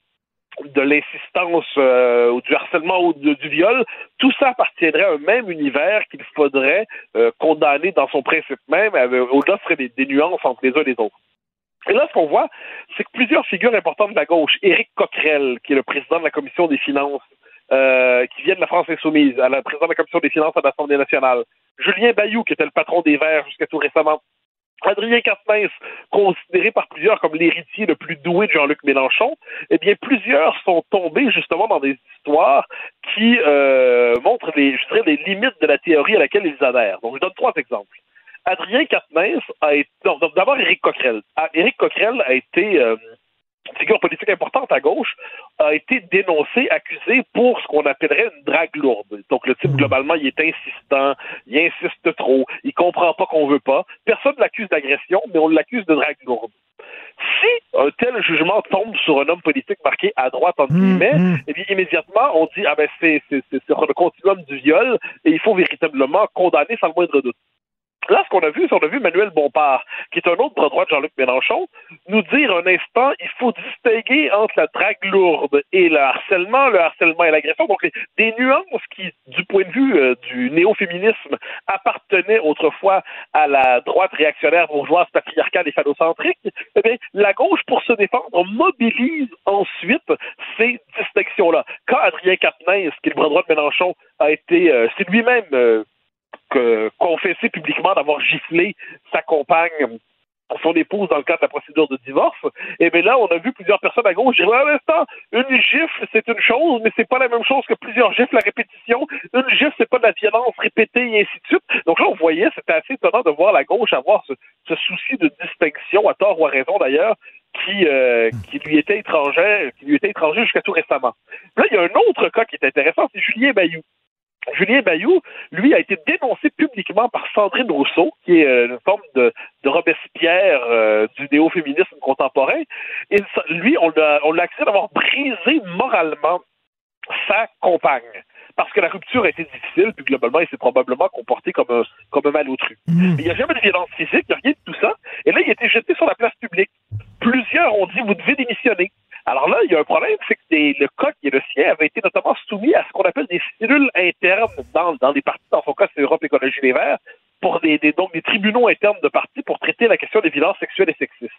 de l'insistance euh, ou du harcèlement ou du viol, tout ça appartiendrait à un même univers qu'il faudrait euh, condamner dans son principe même. Au-delà, serait des, des nuances entre les uns et les autres. Et là, ce qu'on voit, c'est que plusieurs figures importantes de la gauche, Éric Coquerel, qui est le président de la Commission des finances, euh, qui vient de la France insoumise, à la président de la Commission des finances à l'Assemblée nationale, Julien Bayou, qui était le patron des Verts jusqu'à tout récemment, Adrien Quatennens, considéré par plusieurs comme l'héritier le plus doué de Jean-Luc Mélenchon, eh bien, plusieurs sont tombés justement dans des histoires qui euh, montrent les, je dirais, les limites de la théorie à laquelle ils adhèrent. Donc, je donne trois exemples. Adrien Quatennens a été... d'abord, Éric Coquerel. Ah, Éric Coquerel a été... Euh, figure politique importante à gauche, a été dénoncé, accusé pour ce qu'on appellerait une drague lourde. Donc le type, globalement, il est insistant, il insiste trop, il comprend pas qu'on veut pas. Personne ne l'accuse d'agression, mais on l'accuse de drague lourde. Si un tel jugement tombe sur un homme politique marqué à droite, entre guillemets, eh bien, immédiatement, on dit, ah ben, c'est sur le continuum du viol et il faut véritablement condamner sans le moindre doute. Là, ce qu'on a vu, c'est qu'on a vu Manuel Bompard, qui est un autre bras droit de Jean-Luc Mélenchon, nous dire un instant, il faut distinguer entre la drague lourde et le harcèlement, le harcèlement et l'agression. Donc, des nuances qui, du point de vue euh, du néo-féminisme, appartenaient autrefois à la droite réactionnaire bourgeoise, patriarcale et phallocentrique. Eh bien, la gauche, pour se défendre, mobilise ensuite ces distinctions-là. Quand Adrien Quatennens, qui est le bras droit de Mélenchon, a été, euh, c'est lui-même euh, confessé publiquement d'avoir giflé sa compagne son épouse dans le cadre de la procédure de divorce, et bien là, on a vu plusieurs personnes à gauche dire à l'instant, une gifle, c'est une chose, mais c'est pas la même chose que plusieurs gifles à répétition. Une gifle, c'est pas de la violence répétée et ainsi de suite. Donc là, on voyait, c'était assez étonnant de voir la gauche avoir ce, souci de distinction, à tort ou à raison d'ailleurs, qui, euh, qui lui était étranger, qui lui était étranger jusqu'à tout récemment. Là, il y a un autre cas qui est intéressant, c'est Julien Bayou. Julien Bayou, lui, a été dénoncé publiquement par Sandrine Rousseau, qui est euh, une forme de, de Robespierre euh, du néo-féminisme contemporain. Et lui, on l'a accusé d'avoir brisé moralement sa compagne. Parce que la rupture a été difficile, puis globalement, il s'est probablement comporté comme un, comme un malotru. Mmh. Mais il n'y a jamais de violence physique, il n'y a rien de tout ça. Et là, il a été jeté sur la place publique. Plusieurs ont dit, vous devez démissionner. Alors là, il y a un problème, c'est que le qui est le sien avait été notamment soumis à ce qu'on appelle des cellules internes dans, dans les partis, dans son cas c'est Europe Écologie Les Verts, pour des, des, donc des tribunaux internes de partis pour traiter la question des violences sexuelles et sexistes.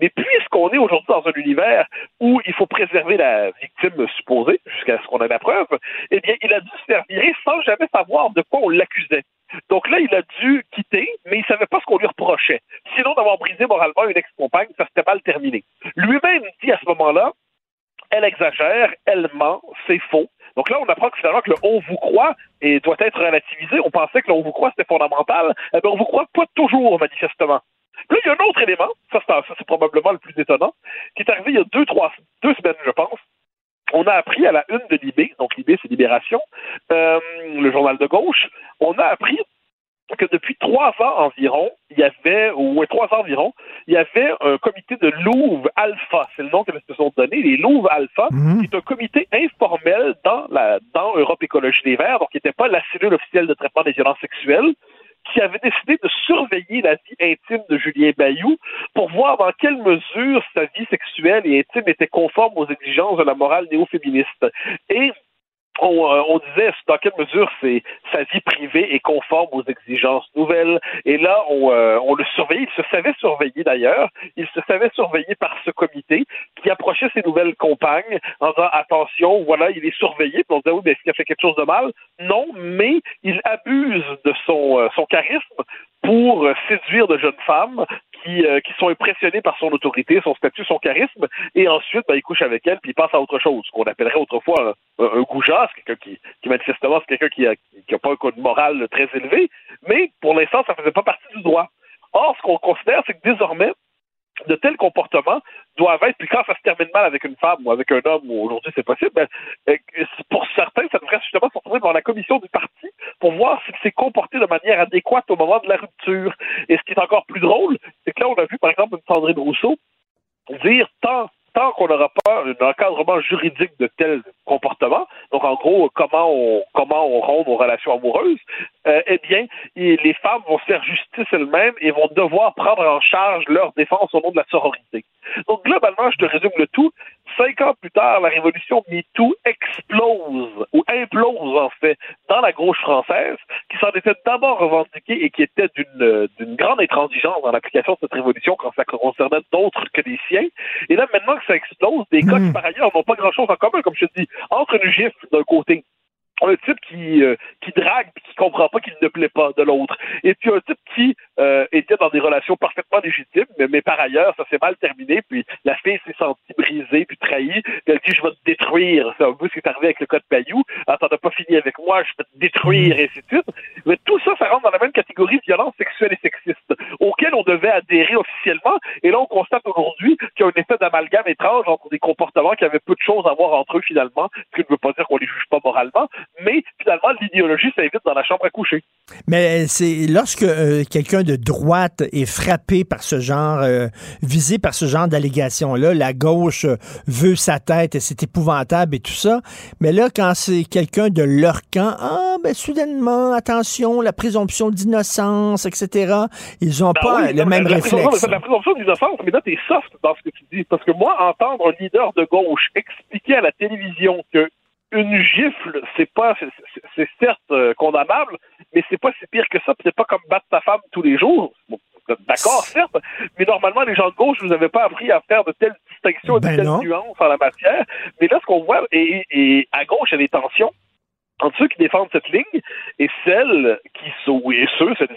Mais puisqu'on est aujourd'hui dans un univers où il faut préserver la victime supposée, jusqu'à ce qu'on ait la preuve, eh bien, il a dû se faire virer sans jamais savoir de quoi on l'accusait. Donc là, il a dû quitter, mais il savait pas ce qu'on lui reprochait. Sinon, d'avoir brisé moralement une ex-compagne, ça s'était mal terminé. Lui-même dit à ce moment-là, elle exagère, elle ment, c'est faux. Donc là, on apprend que finalement que le on vous croit et doit être relativisé. On pensait que le on vous croit c'était fondamental. Eh bien, on vous croit pas toujours, manifestement. Là, il y a un autre élément, ça c'est probablement le plus étonnant, qui est arrivé il y a deux, trois, deux semaines, je pense. On a appris à la une de Libé, donc Libé c'est Libération, euh, le journal de gauche, on a appris que depuis trois ans environ, il y avait, ou trois ans environ, il y avait un comité de Louvre Alpha, c'est le nom que se sont donné, les Louvre Alpha, mhm. qui est un comité informel dans la dans Europe Écologie des Verts, donc qui n'était pas la cellule officielle de traitement des violences sexuelles, qui avait décidé de surveiller la vie intime de Julien Bayou pour voir dans quelle mesure sa vie sexuelle et intime était conforme aux exigences de la morale néo-féministe. Et euh, on, disait dans quelle mesure c'est sa vie privée est conforme aux exigences nouvelles. Et là, on, euh, on le surveillait. Il se savait surveiller d'ailleurs. Il se savait surveiller par ce comité qui approchait ses nouvelles compagnes en disant attention, voilà, il est surveillé. Puis on disait oui, mais est-ce qu'il a fait quelque chose de mal? Non, mais il abuse de son euh, son charisme pour séduire de jeunes femmes qui, euh, qui sont impressionnés par son autorité, son statut, son charisme, et ensuite, ben, il couche avec elle, puis il passe à autre chose, ce qu'on appellerait autrefois un, un, goujat, c'est quelqu'un qui, qui manifestement, c'est quelqu'un qui a, qui a pas un code moral très élevé, mais pour l'instant, ça faisait pas partie du droit. Or, ce qu'on considère, c'est que désormais, de tels comportements doivent être, puis quand ça se termine mal avec une femme ou avec un homme, ou aujourd'hui c'est possible, ben, pour certains, ça devrait justement se retrouver dans la commission du parti pour voir s'il s'est comporté de manière adéquate au moment de la rupture. Et ce qui est encore plus drôle, c'est que là, on a vu, par exemple, une Sandrine Rousseau dire tant tant qu'on n'aura pas un encadrement juridique de tel comportement, donc en gros comment on comment on rompt nos relations amoureuses, euh, eh bien les femmes vont faire justice elles-mêmes et vont devoir prendre en charge leur défense au nom de la sororité. Donc globalement, je te résume le tout. Cinq ans plus tard, la révolution MeToo explose, ou implose en fait, dans la gauche française, qui s'en était d'abord revendiquée et qui était d'une d'une grande intransigeance dans l'application de cette révolution quand ça concernait d'autres que les siens. Et là, maintenant que ça explose, des cas qui par ailleurs n'ont pas grand-chose en commun, comme je te dis, entre une gifle d'un côté un type qui euh, qui drague puis qui comprend pas qu'il ne plaît pas de l'autre. Et puis un type qui euh, était dans des relations parfaitement légitimes mais, par ailleurs ça s'est mal terminé puis la fille s'est sentie brisée puis trahie puis elle dit je vais te détruire. C'est un peu ce qui est arrivé avec le code Payou. Ah t'en as pas fini avec moi je vais te détruire et ainsi de suite. Mais tout ça ça rentre dans la même catégorie de violence sexuelle et sexiste auquel on devait adhérer officiellement. Et là on constate aujourd'hui qu'il y a un effet d'amalgame étrange entre des comportements qui avaient peu de choses à voir entre eux finalement ce qui ne veut pas dire qu'on les juge pas moralement mais finalement, l'idéologie s'invite dans la chambre à coucher. Mais c'est lorsque euh, quelqu'un de droite est frappé par ce genre, euh, visé par ce genre d'allégation-là, la gauche euh, veut sa tête et c'est épouvantable et tout ça. Mais là, quand c'est quelqu'un de leur camp, ah, ben soudainement, attention, la présomption d'innocence, etc., ils n'ont Ben pas oui, le même la réflexe. La présomption d'innocence, mais là, t'es soft dans ce que tu dis. Parce que moi, entendre un leader de gauche expliquer à la télévision que une gifle, c'est pas, c'est- certes euh, condamnable, mais c'est pas si pire que ça, c'est pas comme battre ta femme tous les jours. Bon, D'accord, certes, mais normalement, les gens de gauche, vous avez pas appris à faire de telles distinctions et de Ben telles non. nuances en la matière. Mais là, ce qu'on voit, et, et à gauche, il y a des tensions entre ceux qui défendent cette ligne et celles qui sont, et ceux, celles,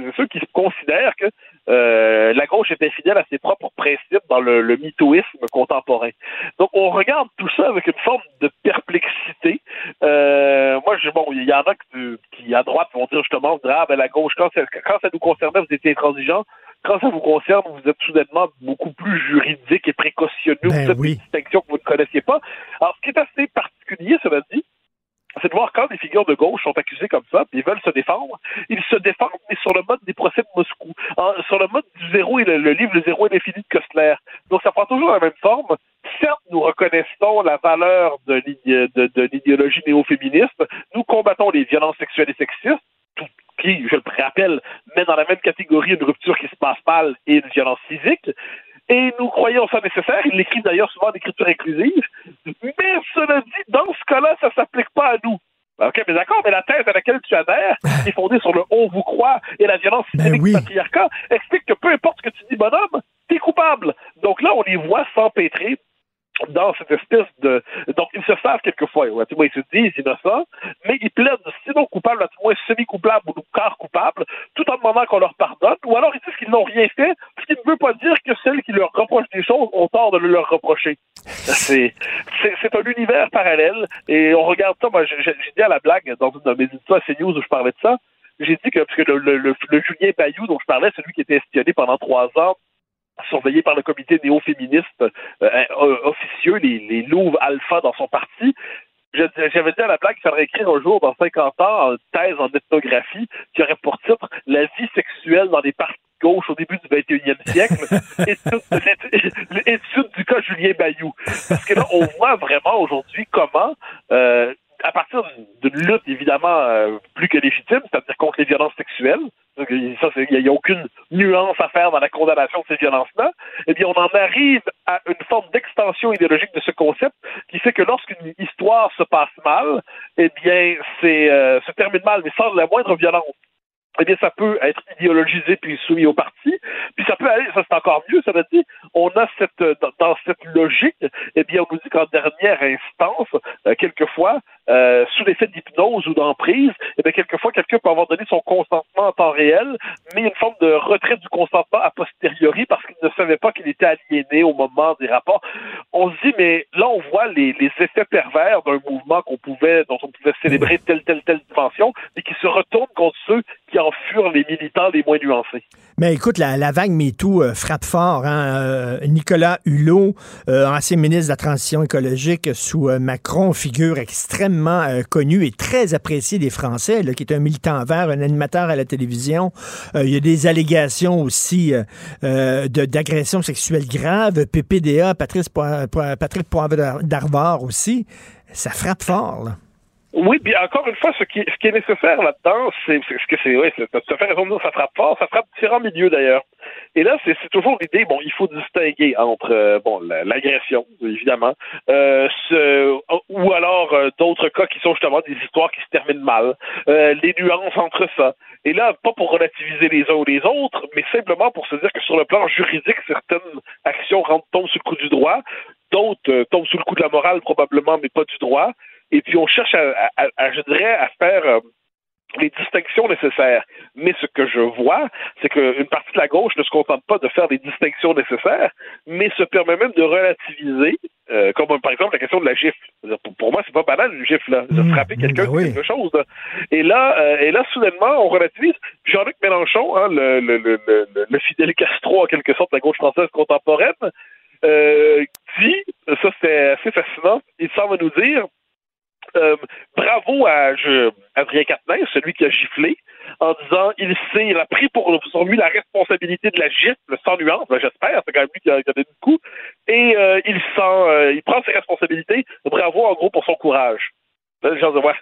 et ceux qui considèrent que euh, la gauche est infidèle à ses propres principes dans le, le mythoïsme contemporain. Donc, on regarde tout ça avec une forme de perplexité. Euh, moi, je, bon, il y en a qui, qui, à droite, vont dire justement, ah, ben, la gauche, quand ça, quand ça nous concernait, vous étiez intransigeants. Quand ça vous concerne, vous êtes soudainement beaucoup plus juridique et précautionneux. Ben vous faites oui. des distinctions que vous ne connaissiez pas. Alors, ce qui est assez particulier, cela dit, c'est de voir quand des figures de gauche sont accusées comme ça, puis ils veulent se défendre, ils se défendent, mais sur le mode des procès de Moscou, sur le mode du zéro et le, livre Le zéro et l'infini de Kostler. Donc ça prend toujours la même forme. Certes, nous reconnaissons la valeur de l'idé- de- de l'idéologie néo-féministe, nous combattons les violences sexuelles et sexistes, qui, je le rappelle, met dans la même catégorie une rupture qui se passe mal et une violence physique. Et nous croyons ça nécessaire. Il l'écrit d'ailleurs souvent en écriture inclusive. Mais cela dit, dans ce cas-là, ça s'applique pas à nous. OK, mais d'accord, mais la thèse à laquelle tu adhères, qui [LAUGHS] est fondée sur le on vous croit et la violence systémique du patriarcat, explique que peu importe ce que tu dis, bonhomme, t'es coupable. Donc là, on les voit s'empêtrer dans cette espèce de... Donc, ils se savent quelquefois, ouais, tu vois, ils se disent innocents, mais ils plaident sinon coupables, à tout moins semi-coupables ou quart coupables, tout en demandant qu'on leur pardonne, ou alors ils disent qu'ils n'ont rien fait, qui ne veut pas dire que celles qui leur reprochent des choses ont tort de le leur reprocher. C'est un univers parallèle, et on regarde ça, moi, j'ai dit à la blague, dans une de mes à CNews où je parlais de ça, j'ai dit que, parce que le, Julien Bayou dont je parlais, celui qui était espionné pendant trois ans, surveillé par le comité néo-féministe euh, euh, officieux, les, les Louves Alpha dans son parti. J'avais dit à la blague qu'il faudrait écrire un jour, dans 50 ans, une thèse en ethnographie qui aurait pour titre La vie sexuelle dans les partis gauche au début du 21e siècle, étude, du cas Julien Bayou. Parce que là, on voit vraiment aujourd'hui comment euh, à partir d'une lutte évidemment euh, plus que légitime, c'est-à-dire contre les violences sexuelles, il n'y a, aucune nuance à faire dans la condamnation de ces violences-là, eh bien, on en arrive à une forme d'extension idéologique de ce concept qui fait que lorsqu'une histoire se passe mal, eh bien, c'est euh, se termine mal, mais sans la moindre violence eh bien, ça peut être idéologisé puis soumis au parti. Puis ça peut aller, ça c'est encore mieux, ça veut dire, on a cette, dans, cette logique, eh bien, on nous dit qu'en dernière instance, euh, quelquefois, euh, sous l'effet d'hypnose ou d'emprise, eh bien, quelquefois, quelqu'un peut avoir donné son consentement en temps réel, mais une forme de retrait du consentement a posteriori parce qu'il ne savait pas qu'il était aliéné au moment des rapports. On se dit, mais là, on voit les, les effets pervers d'un mouvement qu'on pouvait, dont on pouvait célébrer [LAUGHS] telle, telle, telle dimension, et qui se retourne contre ceux qui en furent les militants les moins nuancés. Mais écoute, la, la vague MeToo euh, frappe fort. Hein? Euh, Nicolas Hulot, euh, ancien ministre de la Transition écologique sous Macron, figure extrêmement connue et très appréciée des Français, là, qui est un militant vert, un animateur à la télévision. Il y a des allégations aussi de- d'agressions sexuelles graves. PPDA, Patrice Patrick Poivre d'Arvor aussi. Ça frappe fort. Là. Oui, bien encore une fois, ce qui, est nécessaire là-dedans, c'est ce que c'est, oui, c'est tout fait raison de dire, ça frappe fort, ça frappe différents milieux d'ailleurs. Et là, c'est toujours l'idée, bon, il faut distinguer entre euh, bon l'agression, évidemment, euh, ou alors euh, d'autres cas qui sont justement des histoires qui se terminent mal, les nuances entre ça. Et là, pas pour relativiser les uns ou les autres, mais simplement pour se dire que sur le plan juridique, certaines actions rentrent tombent sous le coup du droit, d'autres tombent sous le coup de la morale probablement, mais pas du droit. Et puis on cherche à, à, à je dirais, à faire euh, les distinctions nécessaires. Mais ce que je vois, c'est qu'une partie de la gauche ne se contente pas de faire les distinctions nécessaires, mais se permet même de relativiser, euh, comme par exemple la question de la gifle. Pour, pour moi, c'est pas banal une gifle, là. de frapper quelqu'un ben oui. quelque chose. Là. Et là, euh, et là, soudainement, on relativise. Jean-Luc Mélenchon, hein, le, le, le, le, le fidèle Castro en quelque sorte de la gauche française contemporaine, euh, ça c'était assez fascinant, il semble nous dire euh, bravo à Adrien Quatennens, celui qui a giflé, en disant il sait, il a pris pour, sur lui la responsabilité de la gifle sans nuance, ben, j'espère, c'est quand même lui qui a, donné le coup, et euh, il sent, euh, il prend ses responsabilités, bravo en gros pour son courage. Là, les gens disent, ouais,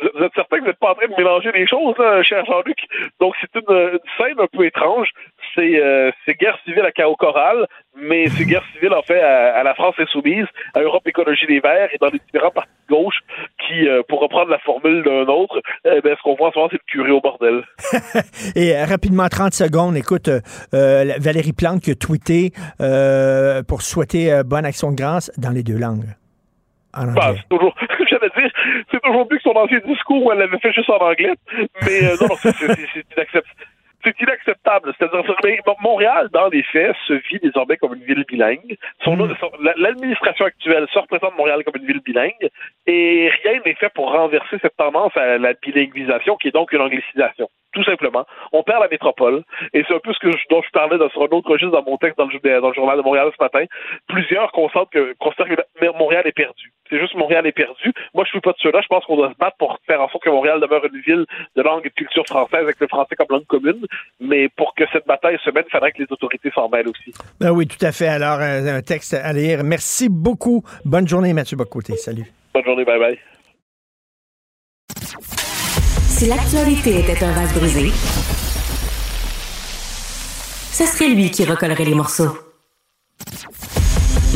vous êtes certain que vous n'êtes pas en train de mélanger les choses, cher Jean-Luc? Donc, c'est une, scène un peu étrange. C'est euh, guerre civile à chaos choral, mais c'est guerre civile, en fait, à, la France insoumise, à Europe Écologie des Verts et dans les différents partis de gauche qui, euh, pour reprendre la formule d'un autre, eh ben, ce qu'on voit en ce moment, c'est le curé au bordel. [LAUGHS] et euh, rapidement, 30 secondes, écoute, euh, Valérie Plante qui a tweeté pour souhaiter bonne action de grâce dans les deux langues. Bah, c'est toujours, [LAUGHS] j'allais dire, c'est toujours mieux que son ancien discours où elle l'avait fait juste en anglais. Mais euh, non, non, c'est inacceptable. C'est inacceptable. C'est-à-dire, Montréal, dans les faits, se vit désormais comme une ville bilingue. Son, Mm. son, L'administration actuelle se représente Montréal comme une ville bilingue et rien n'est fait pour renverser cette tendance à la bilinguisation qui est donc une anglicisation. Tout simplement. On perd la métropole et c'est un peu ce que je, dont je parlais dans, sur un autre registre dans mon texte dans le, dans le journal de Montréal ce matin. Plusieurs constatent que, constatent que Montréal est perdu. C'est juste Montréal est perdu. Moi, je suis pas de ceux-là. Je pense qu'on doit se battre pour faire en sorte que Montréal demeure une ville de langue et de culture française avec le français comme langue commune. Mais pour que cette bataille se mène, il faudrait que les autorités s'en mêlent aussi. Ben oui, tout à fait. Alors, euh, un texte à lire. Merci beaucoup. Bonne journée, Mathieu Bocoté. Salut. Bonne journée. Bye bye. Si l'actualité était un vase brisé, ce serait lui qui recollerait les morceaux.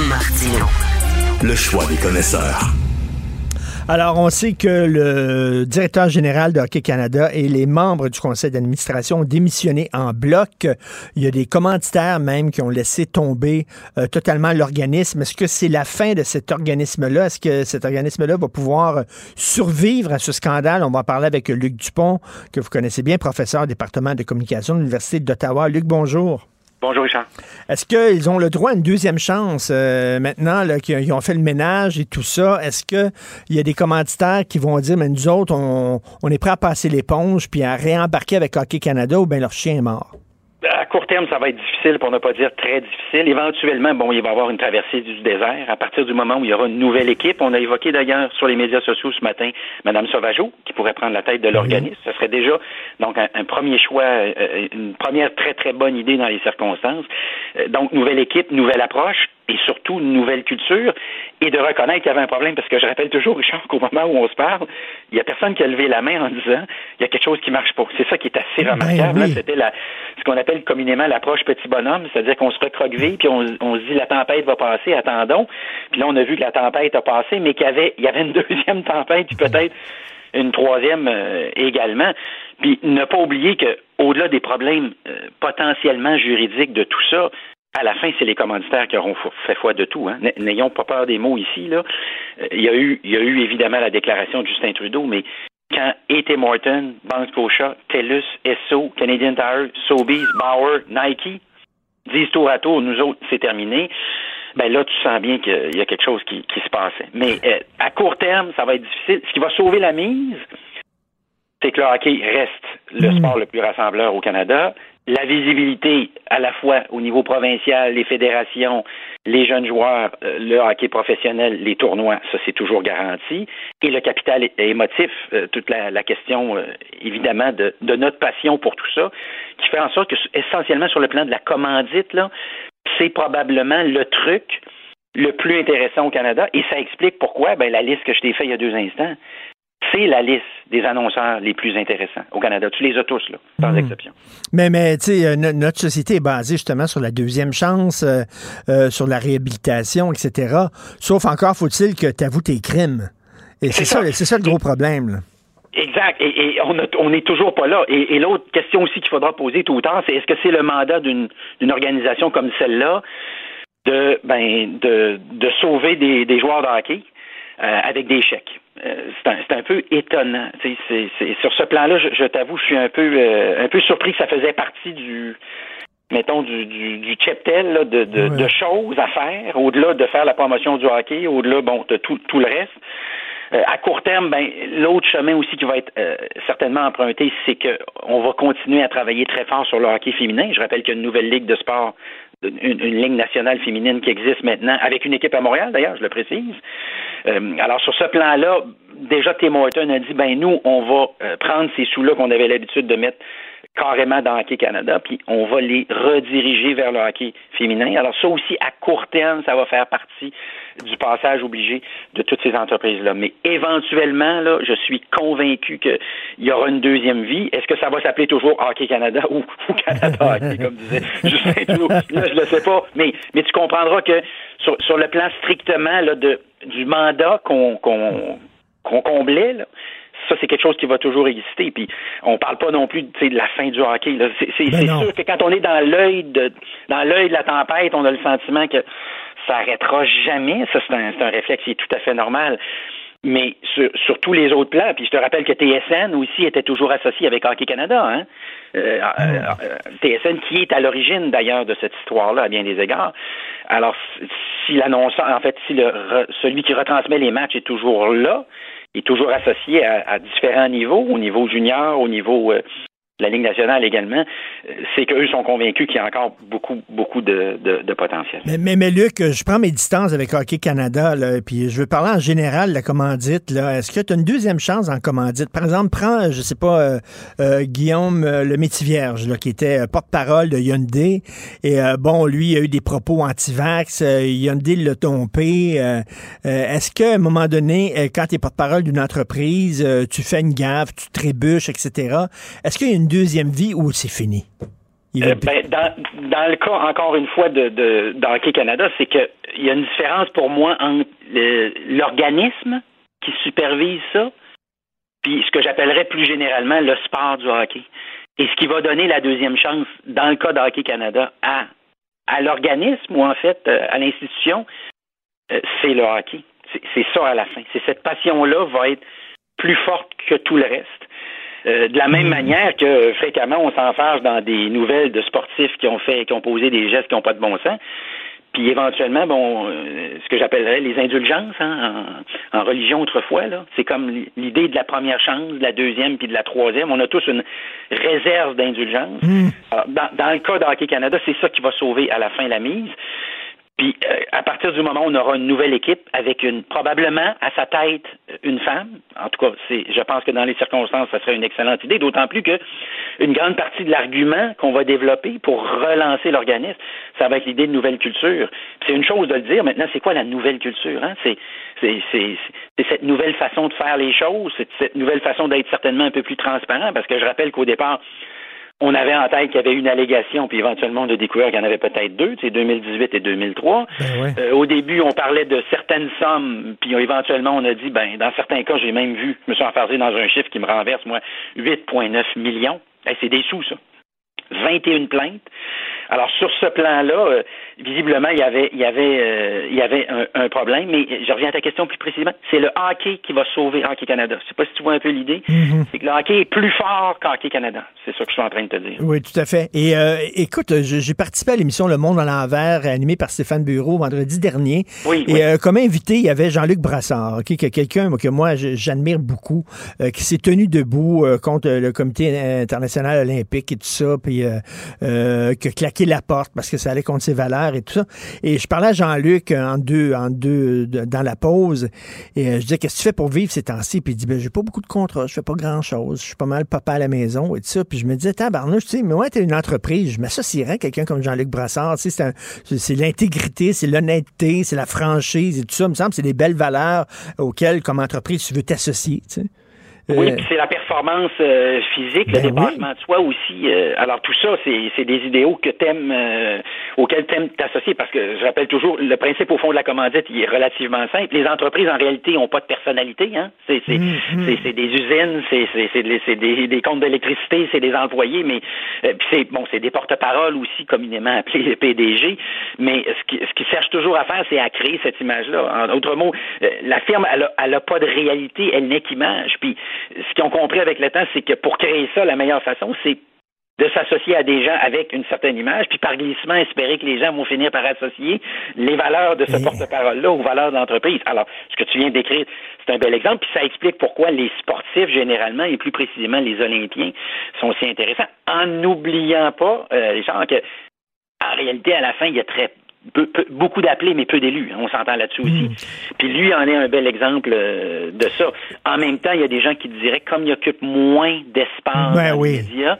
Martino. Le choix des connaisseurs. Alors, on sait que le directeur général de Hockey Canada et les membres du conseil d'administration ont démissionné en bloc. Il y a des commanditaires même qui ont laissé tomber euh, totalement l'organisme. Est-ce que c'est la fin de cet organisme-là? Est-ce que cet organisme-là va pouvoir survivre à ce scandale? On va parler avec Luc Dupont, que vous connaissez bien, professeur au département de communication de l'Université d'Ottawa. Luc, bonjour. Bonjour, Richard. Est-ce qu'ils ont le droit à une deuxième chance euh, maintenant qu'ils ont fait le ménage et tout ça? Est-ce qu'il y a des commanditaires qui vont dire, mais nous autres, on, on est prêt à passer l'éponge puis à réembarquer avec Hockey Canada ou bien leur chien est mort? À court terme, ça va être difficile, pour ne pas dire très difficile. Éventuellement, bon, il va y avoir une traversée du désert à partir du moment où il y aura une nouvelle équipe. On a évoqué d'ailleurs sur les médias sociaux ce matin Mme Sauvageau, qui pourrait prendre la tête de l'organisme. Ce serait déjà donc un, un, premier choix, euh, une première très très bonne idée dans les circonstances. Euh, donc nouvelle équipe, nouvelle approche et surtout une nouvelle culture et de reconnaître qu'il y avait un problème parce que je rappelle toujours, Richard, qu'au moment où on se parle, il y a personne qui a levé la main en disant il y a quelque chose qui marche pas. C'est ça qui est assez remarquable. Ben oui. C'était la, ce qu'on appelle communément l'approche petit bonhomme, c'est-à-dire qu'on se recroqueville puis on, on, se dit la tempête va passer, attendons. Puis là, on a vu que la tempête a passé, mais qu'il y avait, il y avait une [LAUGHS] deuxième tempête puis peut-être une troisième euh, également. Puis ne pas oublier que au-delà des problèmes euh, potentiellement juridiques de tout ça, à la fin, c'est les commanditaires qui auront fait foi de tout. Hein. N'ayons pas peur des mots ici. Là. Il, y a eu, il y a eu évidemment la déclaration de Justin Trudeau, mais quand A.T. Morton, Banque Scotia, TELUS, Esso, Canadian Tire, Sobeys, Bauer, Nike disent tour à tour, nous autres, c'est terminé, ben là, tu sens bien qu'il y a quelque chose qui, qui se passait. Mais euh, à court terme, ça va être difficile. Ce qui va sauver la mise, c'est que le hockey reste le mmh. sport le plus rassembleur au Canada. La visibilité, à la fois au niveau provincial, les fédérations, les jeunes joueurs, euh, le hockey professionnel, les tournois, ça c'est toujours garanti. Et le capital émotif, euh, toute la, question euh, évidemment de, notre passion pour tout ça, qui fait en sorte que essentiellement sur le plan de la commandite, c'est probablement le truc le plus intéressant au Canada. Et ça explique pourquoi, ben, la liste que je t'ai faite il y a deux instants, c'est la liste des annonceurs les plus intéressants au Canada. Tu les as tous, là, sans Hmm. exception. Mais, mais tu sais, euh, no- notre société est basée justement sur la deuxième chance, euh, euh, sur la réhabilitation, etc. Sauf encore, faut-il que tu avoues tes crimes. Et c'est ça, c'est ça le gros problème. là. Exact. Et, et on n'est toujours pas là. Et, et l'autre question aussi qu'il faudra poser tout le temps, c'est est-ce que c'est le mandat d'une organisation comme celle-là de ben de, de sauver des, des joueurs de hockey avec des chèques? Euh, c'est un, c'est un peu étonnant. Sur ce plan-là, je, je t'avoue, je suis un peu euh, un peu surpris que ça faisait partie du mettons, du, du, du cheptel là, de, de, de choses à faire, au-delà de faire la promotion du hockey, au-delà, bon, de tout, tout le reste. Euh, à court terme, ben, l'autre chemin aussi qui va être euh, certainement emprunté, c'est que on va continuer à travailler très fort sur le hockey féminin. Je rappelle qu'il y a une nouvelle ligue de sport, une, une ligue nationale féminine qui existe maintenant, avec une équipe à Montréal d'ailleurs, je le précise. Euh, alors sur ce plan-là, déjà Tim Horton a dit, ben nous, on va euh, prendre ces sous-là qu'on avait l'habitude de mettre carrément dans Hockey Canada, puis on va les rediriger vers le hockey féminin. Alors ça aussi, à court terme, ça va faire partie du passage obligé de toutes ces entreprises-là. Mais éventuellement, là, je suis convaincu qu'il y aura une deuxième vie. Est-ce que ça va s'appeler toujours Hockey Canada ou, ou Canada Hockey, comme disait [LAUGHS] Justin Trudeau? Là, je le sais pas. Mais, mais tu comprendras que sur, sur le plan strictement là, de, du mandat qu'on comblait, là, ça, c'est quelque chose qui va toujours exister. Puis, on parle pas non plus de la fin du hockey. C'est Ben sûr que quand on est dans l'œil de dans l'œil de la tempête, on a le sentiment que ça arrêtera jamais. Ça, c'est un, réflexe qui est tout à fait normal. Mais sur, sur tous les autres plans, puis je te rappelle que TSN aussi était toujours associé avec Hockey Canada. Hein? Euh, euh, euh, TSN qui est à l'origine d'ailleurs de cette histoire-là à bien des égards. Alors, si l'annonceur, en fait, si le, celui qui retransmet les matchs est toujours là, est toujours associé à, différents niveaux, au niveau junior, au niveau euh, la Ligue nationale également, euh, c'est qu'eux sont convaincus qu'il y a encore beaucoup, beaucoup de, de, potentiel. Mais, mais, mais Luc, je prends mes distances avec Hockey Canada, là, puis je veux parler en général de la commandite. Est-ce que tu as une deuxième chance en commandite? Par exemple, prends, je sais pas, euh, euh, Guillaume euh, le Métivierge, là, qui était porte-parole de Hyundai. Et bon, lui, il a eu des propos anti-vax. Hyundai l'a tombé. Est-ce qu'à un moment donné, quand tu es porte-parole d'une entreprise, tu fais une gaffe, tu trébuches, etc., est-ce qu'il y a une deuxième vie ou c'est fini? Euh, ben, dans, dans le cas, encore une fois, de, de, de Hockey Canada, c'est qu'il y a une différence pour moi entre l'organisme qui supervise ça, puis ce que j'appellerais plus généralement le sport du hockey. Et ce qui va donner la deuxième chance, dans le cas de Hockey Canada, à, l'organisme ou en fait euh, à l'institution, euh, c'est le hockey. C'est- C'est ça à la fin. C'est cette passion-là va être plus forte que tout le reste. Euh, de la même manière que fréquemment on s'enfarge dans des nouvelles de sportifs qui ont fait, qui ont posé des gestes qui n'ont pas de bon sens. Puis éventuellement, bon, euh, ce que j'appellerais les indulgences hein, en, en religion autrefois, là, c'est comme l'idée de la première chance, de la deuxième puis de la troisième. On a tous une réserve d'indulgence. Alors, Dans, dans le cas de Hockey Canada, c'est ça qui va sauver à la fin la mise. Puis euh, à partir du moment où on aura une nouvelle équipe avec une probablement à sa tête euh, une femme, en tout cas, c'est je pense que dans les circonstances, ça serait une excellente idée, d'autant plus que une grande partie de l'argument qu'on va développer pour relancer l'organisme, ça va être l'idée de nouvelle culture. C'est une chose de le dire, maintenant, c'est quoi la nouvelle culture? Hein? C'est, c'est, c'est, c'est cette nouvelle façon de faire les choses, c'est cette nouvelle façon d'être certainement un peu plus transparent, parce que je rappelle qu'au départ, on avait en tête qu'il y avait une allégation, puis éventuellement on a découvert qu'il y en avait peut-être deux, c'est 2018 et 2003. Euh, au début, on parlait de certaines sommes, puis éventuellement on a dit, ben dans certains cas, j'ai même vu, je me suis enfargé dans un chiffre qui me renverse, moi, 8,9 millions. Hey, c'est des sous, ça. 21 plaintes. Alors sur ce plan-là, euh, visiblement, il y avait, il y avait, euh, il y avait un, un problème. Mais je reviens à ta question plus précisément. C'est le hockey qui va sauver Hockey Canada. Je sais pas si tu vois un peu l'idée. C'est que le hockey est plus fort qu'Hockey Canada. C'est ça que je suis en train de te dire. Oui, tout à fait. Et euh, écoute, je- j'ai participé à l'émission Le Monde à l'envers, animée par Stéphane Bureau vendredi dernier. Oui, Et oui. euh, comme invité, il y avait Jean-Luc Brassard, ok, que quelqu'un que moi j'admire beaucoup, euh, qui s'est tenu debout euh, contre le Comité international olympique et tout ça, puis euh, euh, qui a claqué la porte parce que ça allait contre ses valeurs et tout ça. Et je parlais à Jean-Luc euh, en deux, en deux, de- dans la pause, et euh, je disais qu'est-ce que tu fais pour vivre ces temps-ci? Puis il dit ben j'ai pas beaucoup de contrats, je fais pas grand-chose, je suis pas mal papa à la maison et tout ça. Puis je me disais tabarnouche, tu sais, mais ouais, t'es une entreprise, je m'associerais à quelqu'un comme Jean-Luc Brassard, tu sais, c'est l'intégrité, c'est l'honnêteté, c'est la franchise et tout ça. Il me semble c'est des belles valeurs auxquelles, comme entreprise, tu veux t'associer. Oui, Euh, puis c'est la performance euh, physique, le Ben dépassement de soi aussi. euh, alors tout ça, c'est c'est des idéaux que t'aimes, euh, auxquels t'aimes t'associer, parce que je rappelle toujours, le principe au fond de la commandite, il est relativement simple. Les entreprises, en réalité, n'ont pas de personnalité. Hein? C'est c'est- Mm, c'est- c'est des usines, c'est c'est- c'est des, c'est des- des comptes d'électricité, c'est des employés, mais euh, c'est bon, c'est des porte-paroles aussi, communément appelés les PDG. Mais ce qui- ce qu'ils cherchent toujours à faire, c'est à créer cette image-là. En d'autres mots, euh, la firme, elle a, elle a pas de réalité, elle n'est qu'image. Puis ce qu'ils ont compris avec le temps, c'est que pour créer ça, la meilleure façon, c'est de s'associer à des gens avec une certaine image, puis par glissement, espérer que les gens vont finir par associer les valeurs de ce porte-parole-là aux valeurs de l'entreprise. Alors, ce que tu viens d'écrire, c'est un bel exemple, puis ça explique pourquoi les sportifs, généralement, et plus précisément les Olympiens, sont si intéressants, en n'oubliant pas, euh, Richard, que en réalité, à la fin, il y a très peu- peu- beaucoup d'appelés, mais peu d'élus. hein, On s'entend là-dessus aussi. Puis lui en est un bel exemple euh, de ça. En même temps, il y a des gens qui diraient, comme il occupe moins d'espace Ben dans oui. les médias,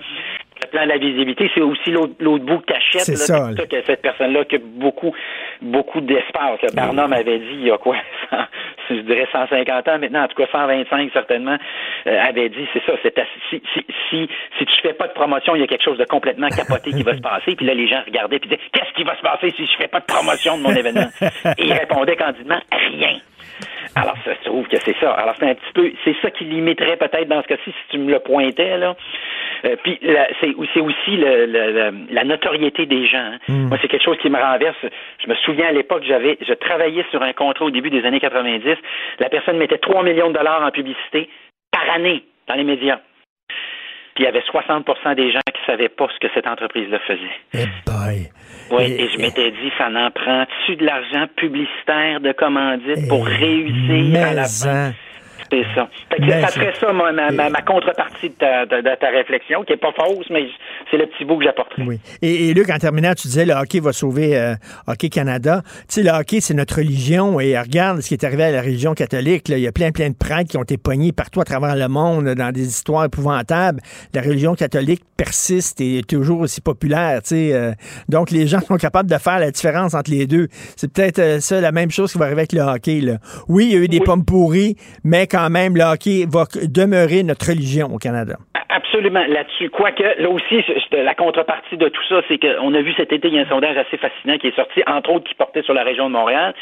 plan de la visibilité, c'est aussi l'autre bout que. C'est ça, c'est que cette personne-là occupe beaucoup, beaucoup d'espace. Barnum avait dit, il y a quoi, [LAUGHS] 100, je dirais 150 ans maintenant, en tout cas 125 certainement, euh, avait dit, c'est ça, c'est si, si, si, si tu fais pas de promotion, il y a quelque chose de complètement capoté qui va se passer. Puis là, les gens regardaient puis disaient, qu'est-ce qui va se passer si je fais pas de promotion de mon événement? Et il répondait candidement, rien. Alors, ça se trouve que c'est ça. Alors, c'est un petit peu, c'est ça qui limiterait peut-être dans ce cas-ci si tu me le pointais, là. Euh, puis, c'est c'est aussi le- le- le- la notoriété des gens. hein. Mm. Moi, c'est quelque chose qui me renverse. Je me souviens à l'époque, j'avais, je travaillais sur un contrat au début des années 90. La personne mettait 3 millions de dollars en publicité par année dans les médias. Puis, il y avait 60% des gens qui savaient pas ce que cette entreprise-là faisait. Eh boy. Oui, et je m'étais dit, ça n'en prend-tu de l'argent publicitaire de commandite pour réussir à la fin? C'est ça. Fait que ça serait ça, moi, ma, ma, ma contrepartie de ta, de, de ta réflexion, qui est pas fausse, mais c'est le petit bout que j'apporterai. Oui. Et, et Luc, en terminant, tu disais le hockey va sauver euh, Hockey Canada. Tu sais, le hockey, c'est notre religion. Et euh, regarde ce qui est arrivé à la religion catholique. là. Il y a plein, plein de prêtres qui ont été pognés partout à travers le monde dans des histoires épouvantables. La religion catholique persiste et est toujours aussi populaire. tu sais. euh. donc, les gens sont capables de faire la différence entre les deux. C'est peut-être euh, ça, la même chose qui va arriver avec le hockey. Là. Oui, il y a eu des pommes pourries, mais quand même, le hockey va demeurer notre religion au Canada. Absolument, là-dessus. Quoique, là aussi, la contrepartie de tout ça, c'est qu'on a vu cet été, il y a un sondage assez fascinant qui est sorti, entre autres, qui portait sur la région de Montréal.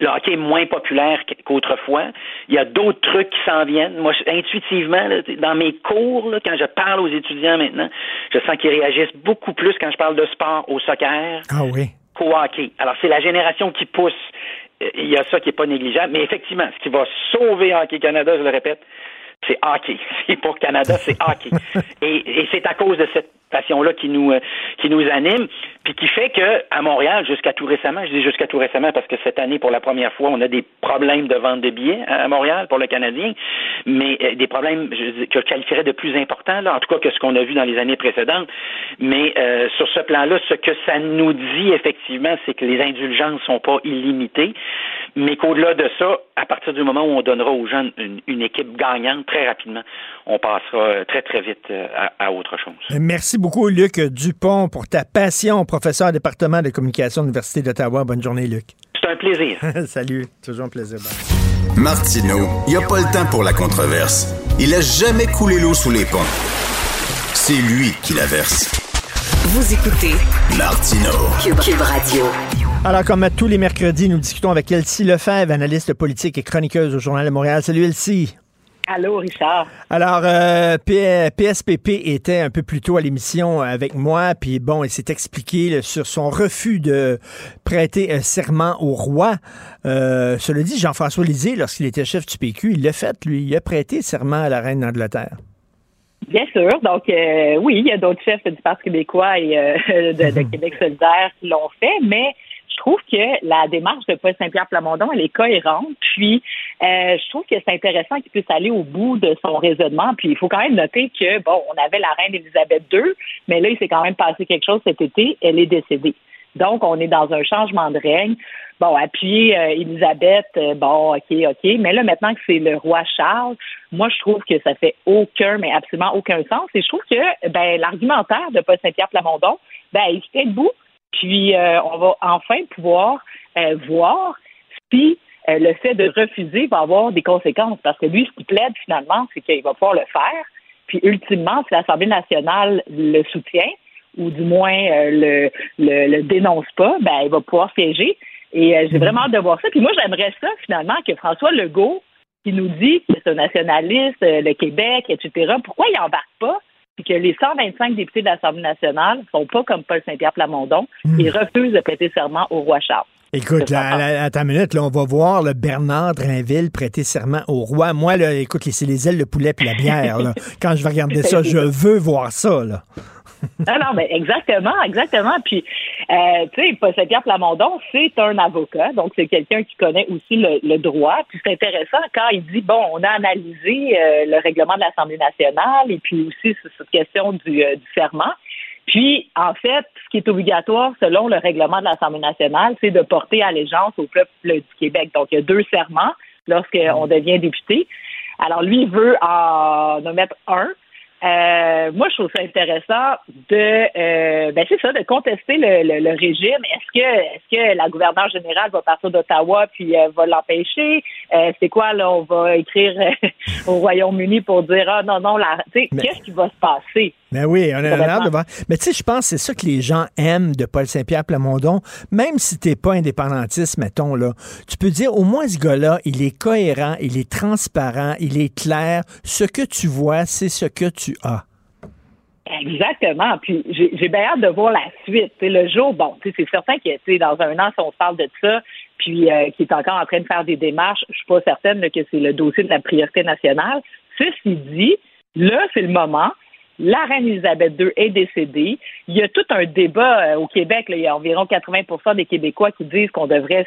Le hockey est moins populaire qu- qu'autrefois. Il y a d'autres trucs qui s'en viennent. Moi, intuitivement, là, dans mes cours, là, quand je parle aux étudiants maintenant, je sens qu'ils réagissent beaucoup plus quand je parle de sport au soccer Ah oui. qu'au hockey. Alors, c'est la génération qui pousse. Euh, Il y a ça qui n'est pas négligeable. Mais effectivement, ce qui va sauver Hockey Canada, je le répète, c'est hockey. [LAUGHS] C'est pour Canada, c'est hockey. [LAUGHS] Et, et c'est à cause de cette passion-là qui nous euh, qui nous anime, puis qui fait que à Montréal, jusqu'à tout récemment, je dis jusqu'à tout récemment parce que cette année, pour la première fois, on a des problèmes de vente de billets à Montréal pour le Canadien, mais euh, des problèmes que je qualifierais de plus importants, en tout cas que ce qu'on a vu dans les années précédentes. Mais euh, sur ce plan-là, ce que ça nous dit effectivement, c'est que les indulgences sont pas illimitées, mais qu'au-delà de ça, à partir du moment où on donnera aux gens une, équipe gagnante très rapidement, on passera très très vite à, autre chose. Merci Luc Dupont, pour ta passion, professeur au département de communication de l'Université d'Ottawa. Bonne journée, Luc. C'est un plaisir. [LAUGHS] Salut, toujours un plaisir. Bye. Martineau, il n'y a pas le temps pour la controverse. Il a jamais coulé l'eau sous les ponts. C'est lui qui la verse. Vous écoutez Martineau. Cube, Cube Radio. Alors, comme tous les mercredis, nous discutons avec Elsie Lefebvre, analyste politique et chroniqueuse au Journal de Montréal. Salut, Elsie. Allô, Richard. Alors, euh, PSPP était un peu plus tôt à l'émission avec moi, puis bon, il s'est expliqué là, sur son refus de prêter un serment au roi. Euh, cela dit, Jean-François Lisée, lorsqu'il était chef du PQ, il l'a fait, lui. Il a prêté serment à la reine d'Angleterre. Bien sûr. Donc, euh, oui, il y a d'autres chefs du Parti québécois et euh, [LAUGHS] de, de [LAUGHS] Québec solidaire qui l'ont fait, mais trouve que la démarche de Paul Saint-Pierre Plamondon, elle est cohérente. Puis, euh, je trouve que c'est intéressant qu'il puisse aller au bout de son raisonnement. Puis, il faut quand même noter que, bon, on avait la reine Élisabeth II, mais là, il s'est quand même passé quelque chose cet été. Elle est décédée. Donc, on est dans un changement de règne. Bon, appuyer euh, euh, bon, OK, OK. Mais là, maintenant que c'est le roi Charles, moi, je trouve que ça fait aucun, mais absolument aucun sens. Et je trouve que, ben, l'argumentaire de Paul Saint-Pierre Plamondon, ben, il se fait debout. Puis, euh, on va enfin pouvoir euh, voir si euh, le fait de refuser va avoir des conséquences parce que lui, ce qu'il plaide finalement, c'est qu'il va pouvoir le faire. Puis ultimement, si l'Assemblée nationale le soutient, ou du moins le, le, dénonce pas, ben il va pouvoir siéger. Et j'ai vraiment hâte de voir ça. Puis moi, j'aimerais ça finalement que François Legault, qui nous dit que c'est un nationaliste, le Québec, etc., pourquoi il embarque pas puis que les 125 députés de l'Assemblée nationale ne sont pas comme Paul Saint-Pierre Plamondon et refusent de prêter serment au roi Charles. Écoute, à ta minute, là, on va voir le Bernard Drinville prêter serment au roi. Moi, là, écoute, c'est les ailes, de poulet puis la bière. Là. [LAUGHS] Quand je vais regarder ça, je veux voir ça. Là. Non, [LAUGHS] non, mais exactement, exactement. Puis, euh, tu sais, Paul Saint-Pierre Plamondon, c'est un avocat, donc c'est quelqu'un qui connaît aussi le, droit. Puis c'est intéressant quand il dit, bon, on a analysé euh, le règlement de l'Assemblée nationale et puis aussi cette question du, euh, du serment. Puis, en fait, ce qui est obligatoire selon le règlement de l'Assemblée nationale, c'est de porter allégeance au peuple du Québec. Donc, il y a deux serments lorsqu'on devient député. Alors, lui, il veut en mettre un. Euh, moi, je trouve ça intéressant de, euh, ben c'est ça, de contester le, régime. Est-ce que, est-ce que la gouverneure générale va partir d'Ottawa puis euh, va l'empêcher? C'est quoi là On va écrire au Royaume-Uni pour dire ah non non tu sais, qu'est-ce qui va se passer? Mais oui, on a l'air de voir. Mais tu sais, je pense que c'est ça que les gens aiment de Paul Saint-Pierre Plamondon. Même si tu n'es pas indépendantiste, mettons, là, tu peux dire au moins ce gars-là, il est cohérent, il est transparent, il est clair. Ce que tu vois, c'est ce que tu Exactement. Puis j'ai bien hâte de voir la suite. le jour, bon, c'est certain que dans un an, si on parle de ça, puis euh, qui est encore en train de faire des démarches, je suis pas certaine que c'est le dossier de la priorité nationale. Ceci dit, là, c'est le moment la reine Elisabeth II est décédée. Il y a tout un débat euh, au Québec. il y a environ 80% des Québécois qui disent qu'on devrait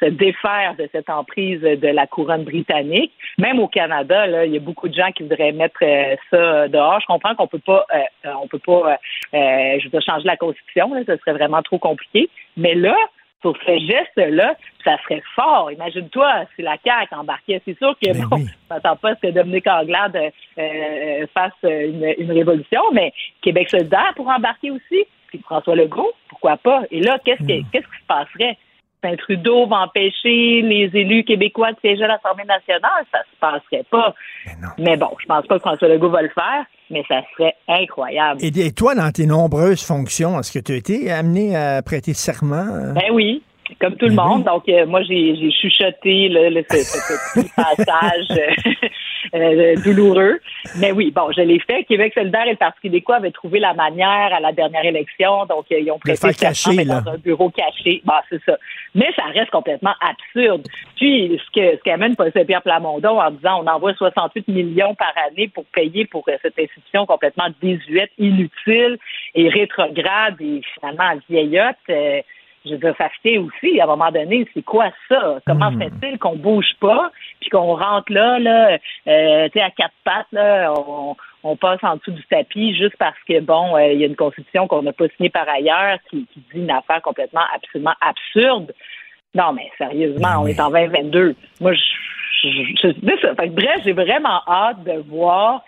se, défaire de cette emprise de la couronne britannique. Même au Canada, là, il y a beaucoup de gens qui voudraient mettre euh, ça dehors. Je comprends qu'on peut pas, euh, on peut pas, je veux changer la constitution. Là, ce serait vraiment trop compliqué. Mais là, pour ce geste-là, ça serait fort. Imagine-toi si la CAQ embarquait. C'est sûr que, ben bon, oui. on s'attend pas à ce que Dominique Anglade euh, euh, fasse une, révolution, mais Québec solidaire pour embarquer aussi. Puis François Legault, pourquoi pas? Et là, qu'est-ce, hmm. qu'est-ce qui se passerait? Trudeau va empêcher les élus québécois de siéger à l'Assemblée nationale, ça se passerait pas. Mais, bon, je pense pas que François Legault va le faire, mais ça serait incroyable. Et, toi, dans tes nombreuses fonctions, est-ce que tu as été amené à prêter serment? Ben oui comme tout le ben monde. Donc, euh, moi, j'ai chuchoté ce, petit [LAUGHS] passage euh, euh, douloureux. Mais oui, bon, je l'ai fait. Québec solidaire et le Parti québécois avaient trouvé la manière à la dernière élection. Donc, ils ont prêté caché, dans un bureau caché. Bah, c'est ça. Mais ça reste complètement absurde. Puis, ce que ce qu'amène Saint-Pierre Plamondon en disant on envoie 68 millions par année pour payer pour cette institution complètement désuète, inutile et rétrograde et finalement vieillotte je veux dire, aussi, à un moment donné, c'est quoi ça? Comment hmm. fait-il qu'on bouge pas, puis qu'on rentre là, là, euh, tu sais, à quatre pattes, là, on, passe en dessous du tapis juste parce que, bon, euh, il y a une constitution qu'on n'a pas signée par ailleurs qui, dit une affaire complètement, absolument absurde. Non, mais sérieusement, on est en 2022. Moi, je, je, je, bref, j'ai vraiment hâte de voir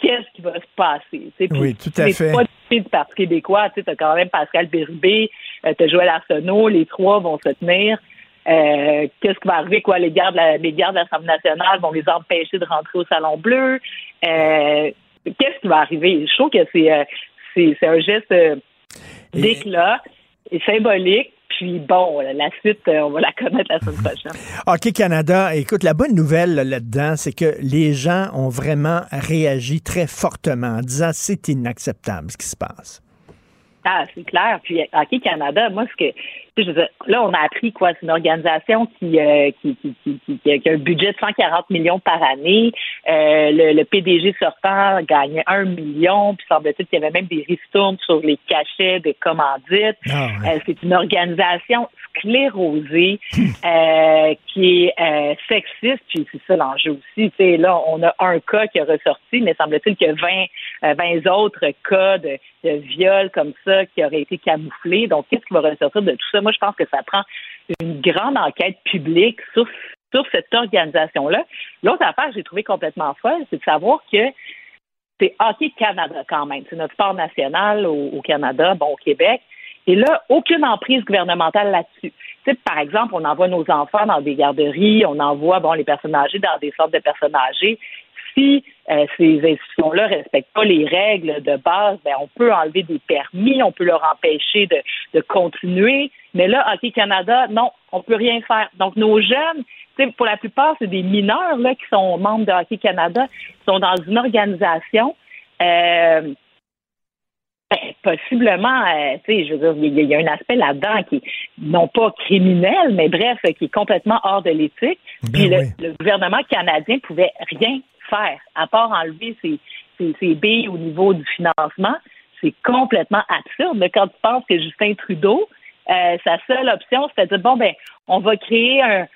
qu'est-ce qui va se passer. oui, tout à fait. pas du Parti québécois, tu as quand même Pascal Bérubé, tu as Joël Arsenault, les trois vont se tenir. Euh, qu'est-ce qui va arriver, quoi? Les gardes, les gardes de l'Assemblée nationale vont les empêcher de rentrer au Salon Bleu? Euh, qu'est-ce qui va arriver? Je trouve que c'est, c'est, un geste d'éclat et symbolique puis bon, la suite, euh, on va la connaître la semaine prochaine. OK Canada, écoute, la bonne nouvelle là-dedans, c'est que les gens ont vraiment réagi très fortement en disant c'est inacceptable ce qui se passe. Ah, c'est clair. Puis Hockey Canada, moi, ce que là, on a appris quoi? C'est une organisation qui, euh, qui, qui, qui, a un budget de 140 millions par année. Euh, le, PDG sortant gagnait un million, puis semble-t-il qu'il y avait même des ristournes sur les cachets des commandites. Ah, euh, c'est une organisation sclérosée [LAUGHS] qui est sexiste, puis c'est ça l'enjeu aussi. là, on a un cas qui a ressorti, mais semble-t-il qu'il y a 20, 20 autres cas de, de viol comme ça qui auraient été camouflés. Donc, qu'est-ce qui va ressortir de tout ça? Moi, je pense que ça prend une grande enquête publique sur, sur cette organisation-là. L'autre affaire que j'ai trouvé complètement folle, c'est de savoir que c'est Hockey Canada quand même. C'est notre sport national au, Canada, bon, au Québec. Et là, aucune emprise gouvernementale là-dessus. Par exemple, on envoie nos enfants dans des garderies, on envoie bon les personnes âgées dans des sortes de personnes âgées. Si euh, ces institutions-là respectent pas les règles de base, ben on peut enlever des permis, on peut leur empêcher de, de continuer. Mais là, Hockey Canada, non, on peut rien faire. Donc nos jeunes, pour la plupart, c'est des mineurs là qui sont membres de Hockey Canada, qui sont dans une organisation. Euh, ben, possiblement, euh, tu sais, je veux dire, il y, a un aspect là-dedans qui, non pas criminel, mais bref, qui est complètement hors de l'éthique. Ben le, le, gouvernement canadien pouvait rien faire, à part enlever ses billes au niveau du financement. C'est complètement absurde. Quand tu penses que Justin Trudeau, euh, sa seule option, c'était de dire, bon, ben, on va créer un,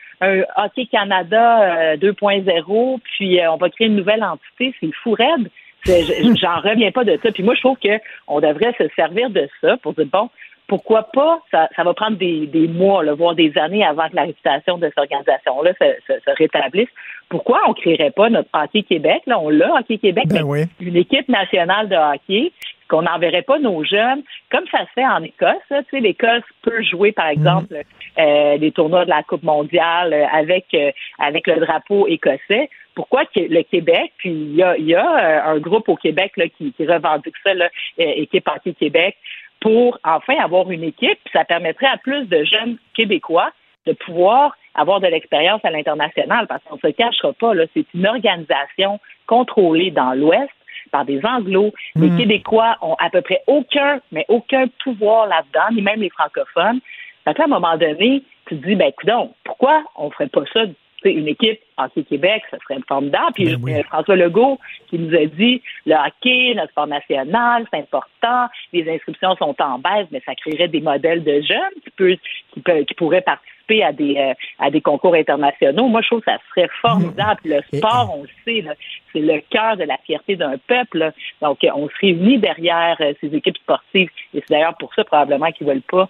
Hockey Canada 2.0, puis euh, on va créer une nouvelle entité. C'est fou raide. J'en reviens pas de ça. Puis moi, je trouve qu'on devrait se servir de ça pour dire, bon, pourquoi pas, ça, ça va prendre des, des mois, là, voire des années avant que la réputation de cette organisation-là se, se, se, rétablisse. Pourquoi on ne créerait pas notre Hockey Québec? Là, on l'a, Hockey Québec, ben oui. une équipe nationale de hockey, qu'on n'enverrait pas nos jeunes, comme ça se fait en Écosse. Tu sais, l'Écosse peut jouer, par exemple, mmh. euh, les tournois de la Coupe mondiale avec, euh, avec le drapeau écossais pourquoi le Québec, puis il y a, y a un groupe au Québec là, qui, qui revendique ça, là, équipe Hockey Québec, pour enfin avoir une équipe, puis ça permettrait à plus de jeunes Québécois de pouvoir avoir de l'expérience à l'international, parce qu'on ne se cachera pas, là, c'est une organisation contrôlée dans l'Ouest par des Anglos. Les Hmm. Québécois ont à peu près aucun, mais aucun pouvoir là-dedans, ni même les francophones. Fait à un moment donné, tu te dis, ben, coudonc, pourquoi on ferait pas ça une équipe Hockey Québec, ça serait formidable. Puis Ben oui. euh, François Legault qui nous a dit le hockey, notre sport national, c'est important, les inscriptions sont en baisse, mais ça créerait des modèles de jeunes qui, peut, qui, peut, qui pourraient participer à des, euh, à des concours internationaux. Moi, je trouve que ça serait formidable. Le sport, on le sait, c'est le cœur de la fierté d'un peuple. là. Donc, euh, on se réunit derrière euh, ces équipes sportives. Et c'est d'ailleurs pour ça, probablement, qu'ils veulent pas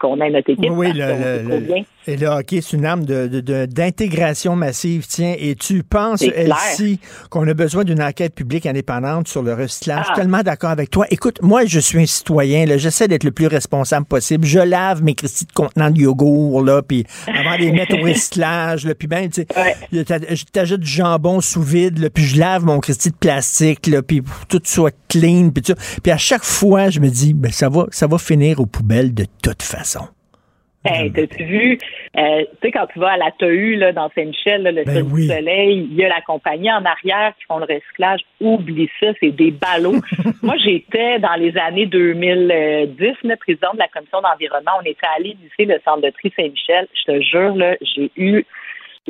qu'on ait notre équipe. Oui, parce le, et le hockey, c'est une arme d'intégration de, de, d'intégration massive. Tiens, et tu penses. Elsie, qu'on a besoin d'une enquête publique indépendante sur le recyclage? Ah. Tellement d'accord avec toi. Écoute, moi, je suis un citoyen. là. J'essaie d'être le plus responsable possible. Je lave mes cristis de contenants de yogourt, là, puis avant de les mettre au [LAUGHS] recyclage, là, puis ben, tu sais, t'a- je t'ajoute du jambon sous vide, là, puis je lave mon cristis de plastique, là, puis pour que tout soit clean, puis tout. Puis à chaque fois, je me dis, ben, ça va, ça va finir aux poubelles de toute façon. Hey, t'as-tu vu, euh, tu sais, quand tu vas à la TAU, là, dans Saint-Michel, le Ben Cirque oui. du Soleil, il y a la compagnie en arrière qui font le recyclage. Oublie ça, c'est des ballots. [LAUGHS] Moi, j'étais dans les années 2010, le président de la commission d'environnement. On était allé visiter le centre de tri Saint-Michel. Je te jure, là, j'ai eu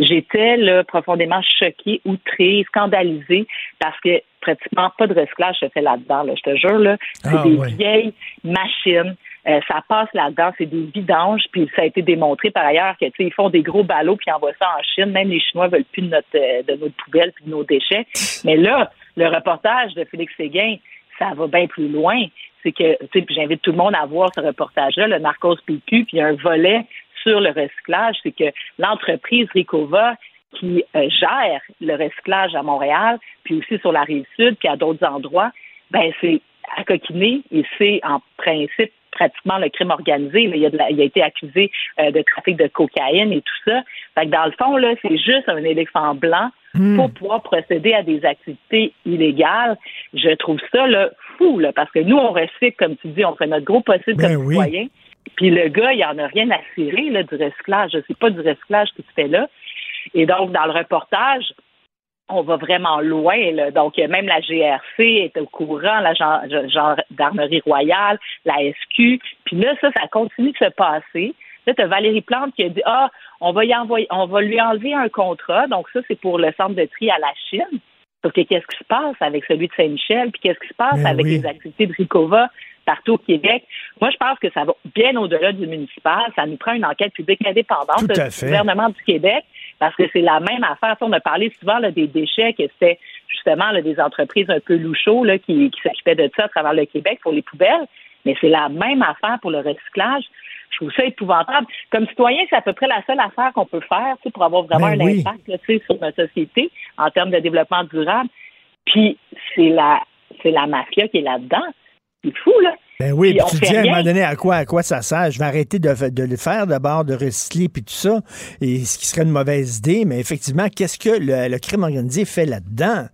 J'étais là, profondément choquée, outrée, scandalisée parce que pratiquement pas de recyclage se fait là-dedans. Là. Je te jure, là, c'est Ah, des ouais. vieilles machines. Euh, ça passe là-dedans, c'est des vidanges, puis ça a été démontré par ailleurs que ils font des gros ballots puis envoient ça en Chine. Même les Chinois veulent plus de notre euh, de poubelle puis de nos déchets. Mais là, le reportage de Félix Séguin, ça va bien plus loin. C'est que, tu sais, j'invite tout le monde à voir ce reportage-là, le Narcos PQ, puis il y a un volet sur le recyclage, c'est que l'entreprise Ricova qui euh, gère le recyclage à Montréal, puis aussi sur la rive sud, puis à d'autres endroits, ben c'est à coquiner et c'est en principe pratiquement le crime organisé. là. Il, a de la- il a été accusé euh, de trafic de cocaïne et tout ça. Fait que dans le fond, là, c'est juste un éléphant blanc pour pouvoir procéder à des activités illégales. Je trouve ça là, fou, là, parce que nous, on recycle, comme tu dis, on fait notre gros possible Ben comme oui. citoyen. Puis le gars, il en a rien à cirer là, du recyclage. C'est pas du recyclage qui se fait là. Et donc, dans le reportage, on va vraiment loin. Là. Donc, même la GRC est au courant, la gen- gendarmerie royale, la SQ. Puis là, ça, ça continue de se passer. Là, tu as Valérie Plante qui a dit Ah, on va y envoyer, on va lui enlever un contrat. Donc, ça, c'est pour le centre de tri à la Chine. Sauf que qu'est-ce qui se passe avec celui de Saint-Michel, puis qu'est-ce qui se passe Ben avec oui. les activités de Ricova partout au Québec? Moi, je pense que ça va bien au-delà du municipal. Ça nous prend une enquête publique indépendante du gouvernement du Québec, parce que c'est la même affaire. On a parlé souvent là, des déchets, que c'était justement là, des entreprises un peu louchaux là, qui, qui s'occupaient de ça à travers le Québec pour les poubelles. Mais c'est la même affaire pour le recyclage. Je trouve ça épouvantable. Comme citoyen, c'est à peu près la seule affaire qu'on peut faire pour avoir vraiment Ben un oui. impact là, sur notre société en termes de développement durable. Puis c'est la c'est la mafia qui est là-dedans. C'est fou, là. Ben oui, Puis tu dis à un moment donné à quoi, à quoi ça sert? Je vais arrêter de, de le faire d'abord, de recycler puis tout ça, et ce qui serait une mauvaise idée. Mais effectivement, qu'est-ce que le, le crime organisé fait là-dedans?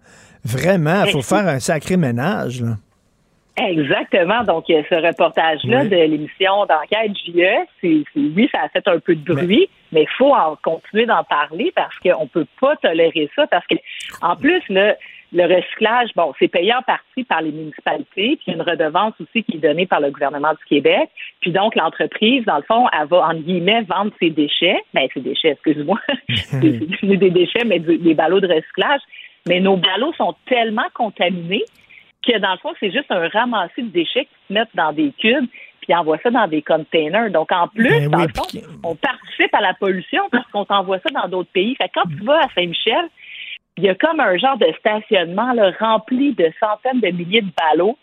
Vraiment, il faut faire un sacré ménage. Là. Exactement. Donc, ce reportage-là Oui. de l'émission d'enquête JE, c'est, oui, ça a fait un peu de bruit, mais il faut en continuer d'en parler parce qu'on peut pas tolérer ça. Parce que, en plus, le, le recyclage, bon, c'est payé en partie par les municipalités, puis il y a une redevance aussi qui est donnée par le gouvernement du Québec. Puis donc, l'entreprise, dans le fond, elle va, entre guillemets, vendre ses déchets. Ben, ses déchets, excuse-moi. [LAUGHS] c'est, des déchets, mais des ballots de recyclage. Mais nos ballots sont tellement contaminés que dans le fond, c'est juste un ramassis de déchets qui se mettent dans des cubes puis ils envoient ça dans des containers. Donc, en plus, Ben dans oui, le fond, on participe à la pollution parce qu'on t'envoie ça dans d'autres pays. Fait que quand tu vas à Saint-Michel, il y a comme un genre de stationnement là, rempli de centaines de milliers de ballots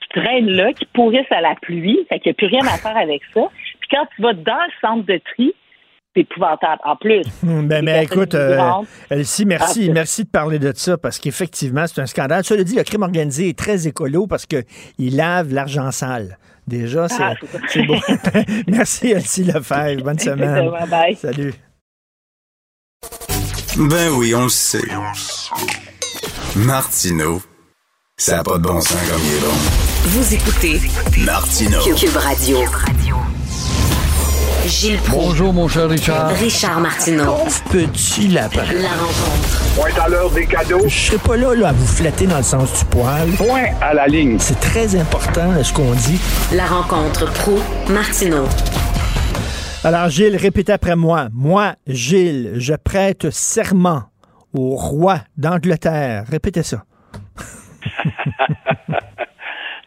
qui traînent là, qui pourrissent à la pluie. Fait qu'il n'y a plus rien à faire avec ça. Puis quand tu vas dans le centre de tri, c'est épouvantable. En plus, Hum, Ben, personnes écoute, euh, Elsie, merci, Ah, merci de parler de ça parce qu'effectivement, c'est un scandale. Cela dit, le crime organisé est très écolo parce qu'il lave l'argent sale. Déjà, c'est Ah, beau. [LAUGHS] merci, Elsie Lefebvre. Bonne [LAUGHS] semaine. Bye. Salut. Ben oui, on le sait. Martineau, ça n'a pas de bon sens comme il est bon. Vous écoutez Martineau. Cube Radio. Gilles Proulx. Bonjour, mon cher Richard. Richard Martineau. Petit lapin. La rencontre. Point à l'heure des cadeaux. Je serai pas là, là à vous flatter dans le sens du poil. Point à la ligne. C'est très important là, ce qu'on dit. La rencontre pro martineau Alors, Gilles, répétez après moi. Moi, Gilles, je prête serment au roi d'Angleterre. Répétez ça. [LAUGHS]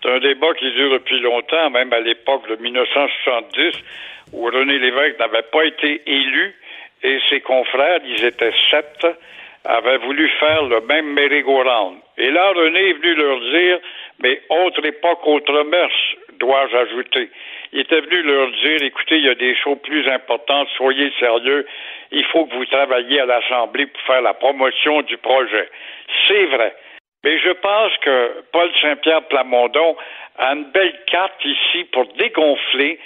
C'est un débat qui dure depuis longtemps, même à l'époque de 1970, où René Lévesque n'avait pas été élu et ses confrères, ils étaient sept, avaient voulu faire le même merry-go-round. Et là, René est venu leur dire, mais autre époque, autre mœurs, dois-je ajouter? Il était venu leur dire, écoutez, il y a des choses plus importantes, soyez sérieux, il faut que vous travailliez à l'Assemblée pour faire la promotion du projet. C'est vrai. Mais je pense que Paul Saint-Pierre Plamondon a une belle carte ici pour dégonfler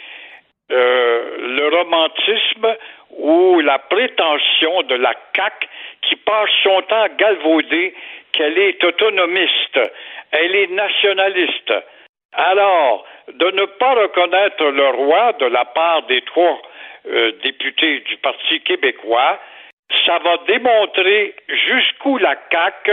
euh, le romantisme ou la prétention de la CAQ qui passe son temps à galvauder qu'elle est autonomiste, elle est nationaliste. Alors, de ne pas reconnaître le roi de la part des trois euh, députés du Parti québécois, ça va démontrer jusqu'où la CAQ,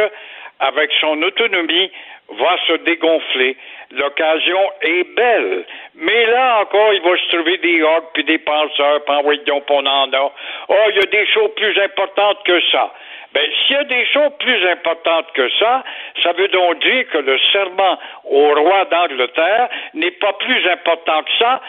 avec son autonomie, va se dégonfler. L'occasion est belle. Mais là encore, il va se trouver des orgues puis des penseurs, puis envoyer donc on en a. Oh, il y a des choses plus importantes que ça. Ben, s'il y a des choses plus importantes que ça, ça veut donc dire que le serment au roi d'Angleterre n'est pas plus important que ça.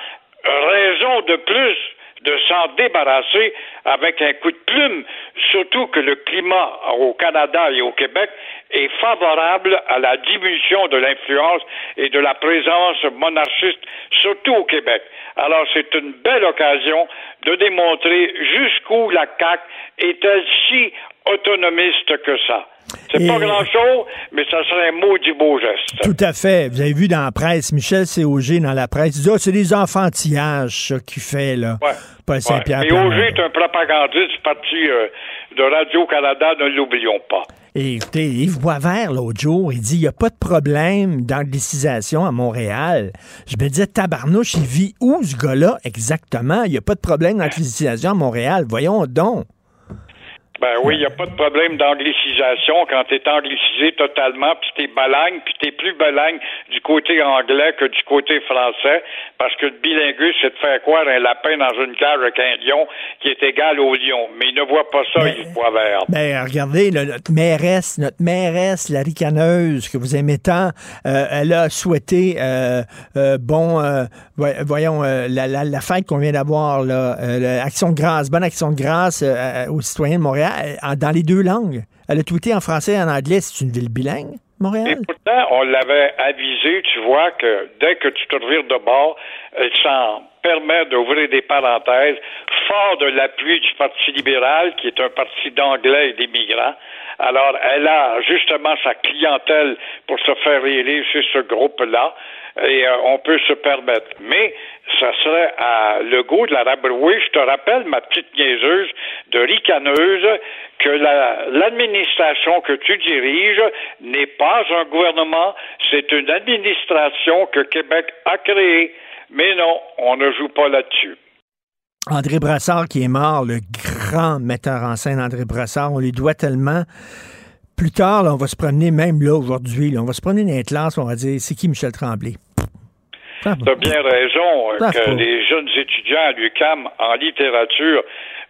Raison de plus de s'en débarrasser avec un coup de plume, surtout que le climat au Canada et au Québec est favorable à la diminution de l'influence et de la présence monarchiste, surtout au Québec. Alors c'est une belle occasion de démontrer jusqu'où la CAQ est-elle si autonomiste que ça. C'est pas grand-chose, mais ça serait un maudit beau geste. Tout à fait. Vous avez vu dans la presse, Michel Cog dans la presse, il dit Ah, c'est des enfantillages, ça, qu'il fait, là. Ouais. Paul Ouais. Saint-Pierre. Mais Plamondon. Auger est un propagandiste du parti euh, de Radio-Canada, ne l'oublions pas. Et écoutez, Yves Boisvert, l'autre jour, il dit il n'y a pas de problème d'anglicisation à Montréal. Je me disais, tabarnouche, il vit où ce gars-là exactement? Il n'y a pas de problème d'anglicisation à Montréal. Voyons donc. Ben oui, il n'y a pas de problème d'anglicisation quand tu es anglicisé totalement, puis t'es balagne, puis t'es plus balagne du côté anglais que du côté français, parce que le bilinguisme, c'est de faire croire un lapin dans une cage avec un lion qui est égal au lion. Mais il ne voit pas ça, Yves Boisvert. Ben, regardez, là, notre mairesse, notre mairesse, la ricaneuse, que vous aimez tant, euh, elle a souhaité, euh, euh, bon, euh, voy- voyons, euh, la, la, la fête qu'on vient d'avoir, là, euh, action de grâce, bonne action de grâce aux citoyens de Montréal, dans les deux langues. Elle a tweeté en français et en anglais, c'est une ville bilingue. Montréal? Pourtant, on l'avait avisé, tu vois, que dès que tu te revires de bord, elle s'en permet d'ouvrir des parenthèses, fort de l'appui du Parti libéral, qui est un parti d'anglais et d'immigrants. Alors, elle a justement sa clientèle pour se faire élire chez ce groupe-là et euh, on peut se permettre. Mais ça serait à le goût de la rabrouer. Je te rappelle, ma petite niaiseuse de ricaneuse, que la- l'administration que tu diriges n'est pas un gouvernement, c'est une administration que Québec a créée. Mais non, on ne joue pas là-dessus. André Brassard qui est mort, le grand metteur en scène André Brassard, on lui doit tellement. Plus tard, là, on va se promener, même là, aujourd'hui, on va se promener dans les classes, on va dire, c'est qui Michel Tremblay? Tu as bien raison euh, que les jeunes étudiants à l'UQAM en littérature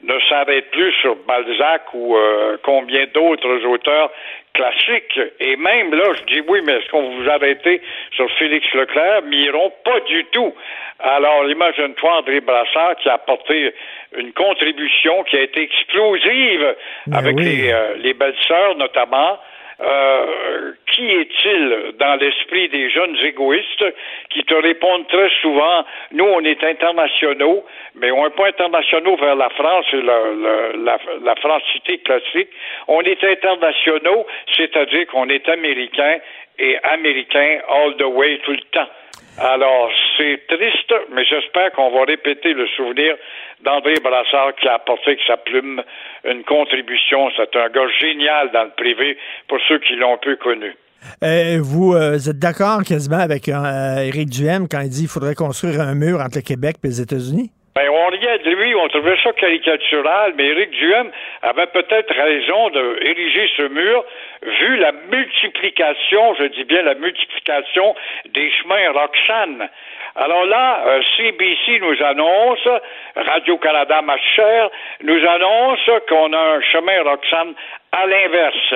ne s'arrêtent plus sur Balzac ou euh, combien d'autres auteurs classiques. Et même là, je dis oui, mais est-ce qu'on vous arrêtez sur Félix Leclerc? Miron, pas du tout. Alors, imagine-toi André Brassard qui a apporté une contribution qui a été explosive avec les, euh, les belles-sœurs notamment. Euh, qui est-il dans l'esprit des jeunes égoïstes qui te répondent très souvent nous on est internationaux mais on n'est pas internationaux vers la France et le- le- la, la francité classique. On est internationaux c'est-à-dire qu'on est américain et américain all the way tout le temps alors, c'est triste, mais j'espère qu'on va répéter le souvenir d'André Brassard qui a apporté avec sa plume une contribution. C'est un gars génial dans le privé pour ceux qui l'ont peu connu. Euh, vous, euh, êtes d'accord quasiment avec euh, Éric Duhem quand il dit qu'il faudrait construire un mur entre le Québec et les États-Unis? Ben, on riait de lui, on trouvait ça caricatural, mais Éric Duhem avait peut-être raison de ériger ce mur, vu la multiplication, je dis bien la multiplication des chemins Roxane. Alors là, euh, CBC nous annonce, Radio-Canada, ma chère, nous annonce qu'on a un chemin Roxane à l'inverse.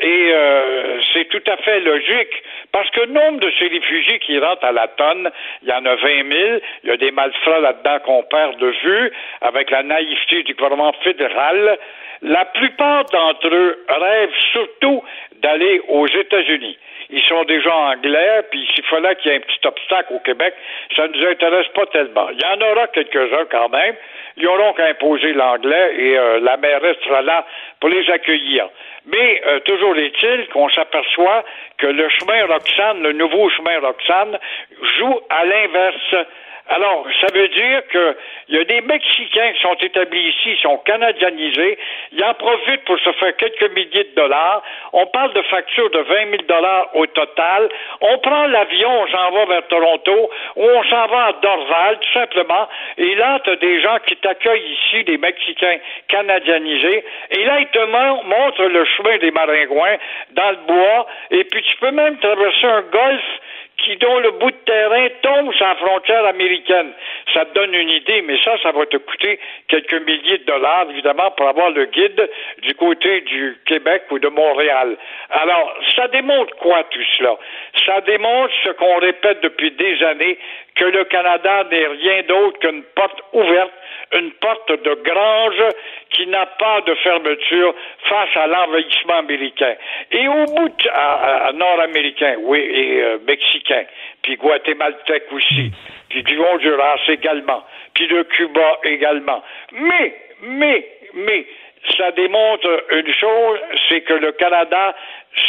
Et euh, c'est tout à fait logique, parce que nombre de ces réfugiés qui rentrent à la tonne, il y en a 20 000, il y a des malfrats là-dedans qu'on perd de vue, avec la naïveté du gouvernement fédéral. La plupart d'entre eux rêvent surtout d'aller aux États-Unis. Ils sont déjà anglais, puis s'il fallait qu'il y ait un petit obstacle au Québec, ça ne nous intéresse pas tellement. Il y en aura quelques-uns quand même. Ils auront qu'à imposer l'anglais et euh, la mairesse sera là pour les accueillir. Mais euh, toujours est-il qu'on s'aperçoit que le chemin Roxane, le nouveau chemin Roxane, joue à l'inverse. Alors, ça veut dire qu'il y a des Mexicains qui sont établis ici, sont canadianisés, ils en profitent pour se faire quelques milliers de dollars. On parle de factures de 20 000 dollars au total. On prend l'avion, on s'en va vers Toronto, ou on s'en va à Dorval, tout simplement. Et là, tu as des gens qui t'accueillent ici, des Mexicains canadianisés. Et là, ils te mon- montrent le chemin des maringouins dans le bois. Et puis, tu peux même traverser un golfe qui, dont le bout de terrain tombe sur la frontière américaine. Ça te donne une idée, mais ça, ça va te coûter quelques milliers de dollars, évidemment, pour avoir le guide du côté du Québec ou de Montréal. Alors, ça démontre quoi tout cela? Ça démontre ce qu'on répète depuis des années, que le Canada n'est rien d'autre qu'une porte ouverte une porte de grange qui n'a pas de fermeture face à l'envahissement américain. Et au bout à- à- nord-américain, oui, et euh, mexicain, puis guatémaltèque aussi, puis du Honduras également, puis de Cuba également. Mais, mais, mais, ça démontre une chose, c'est que le Canada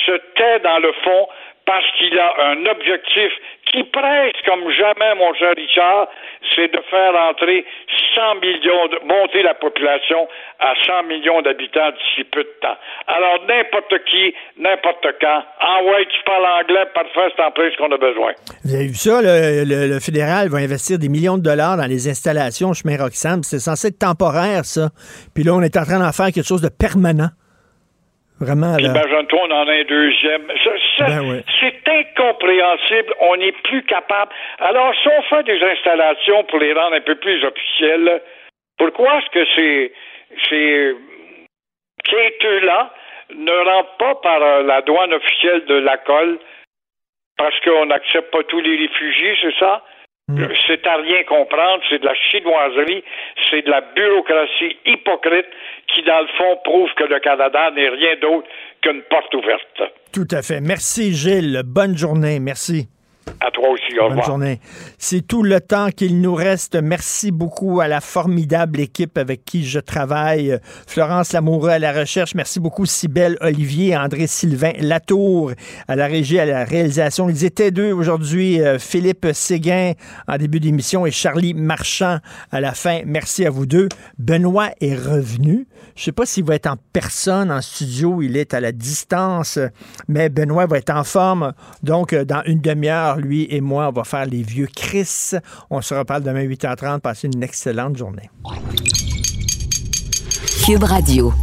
se tait dans le fond parce qu'il a un objectif qui presse comme jamais, mon cher Richard, c'est de faire entrer 100 millions, de, monter la population à 100 millions d'habitants d'ici peu de temps. Alors, n'importe qui, n'importe quand, ah ouais, tu parles anglais, parfait, c'est en plus ce qu'on a besoin. Vous avez vu ça, le, le- le fédéral va investir des millions de dollars dans les installations au chemin Roxham. C'est censé être temporaire, ça. Puis là, on est en train d'en faire quelque chose de permanent. Vraiment, là. imagine-toi, on en a un deuxième. Ça, ça, Ben ouais. Incompréhensible. On n'est plus capable. Alors, si on fait des installations pour les rendre un peu plus officielles, pourquoi est-ce que ces, ces quêteux-là ne rentrent pas par euh, la douane officielle de la colle? Parce qu'on n'accepte pas tous les réfugiés, c'est ça? C'est à rien comprendre, c'est de la chinoiserie, c'est de la bureaucratie hypocrite qui, dans le fond, prouve que le Canada n'est rien d'autre qu'une porte ouverte. Tout à fait. Merci, Gilles. Bonne journée. Merci. À toi aussi, au Bonne journée. C'est tout le temps qu'il nous reste. Merci beaucoup à la formidable équipe avec qui je travaille. Florence Lamoureux à la recherche. Merci beaucoup Cybelle Olivier, André Sylvain Latour à la régie, à la réalisation. Ils étaient deux aujourd'hui. euh, Philippe Séguin en début d'émission et Charlie Marchand à la fin. Merci à vous deux. Benoît est revenu. Je sais pas s'il va être en personne en studio. Il est à la distance, mais Benoît va être en forme. Donc, euh, dans une demi-heure, lui et moi, on va faire les vieux Chris. On se reparle demain 8h30. Passez une excellente journée. Cube Radio.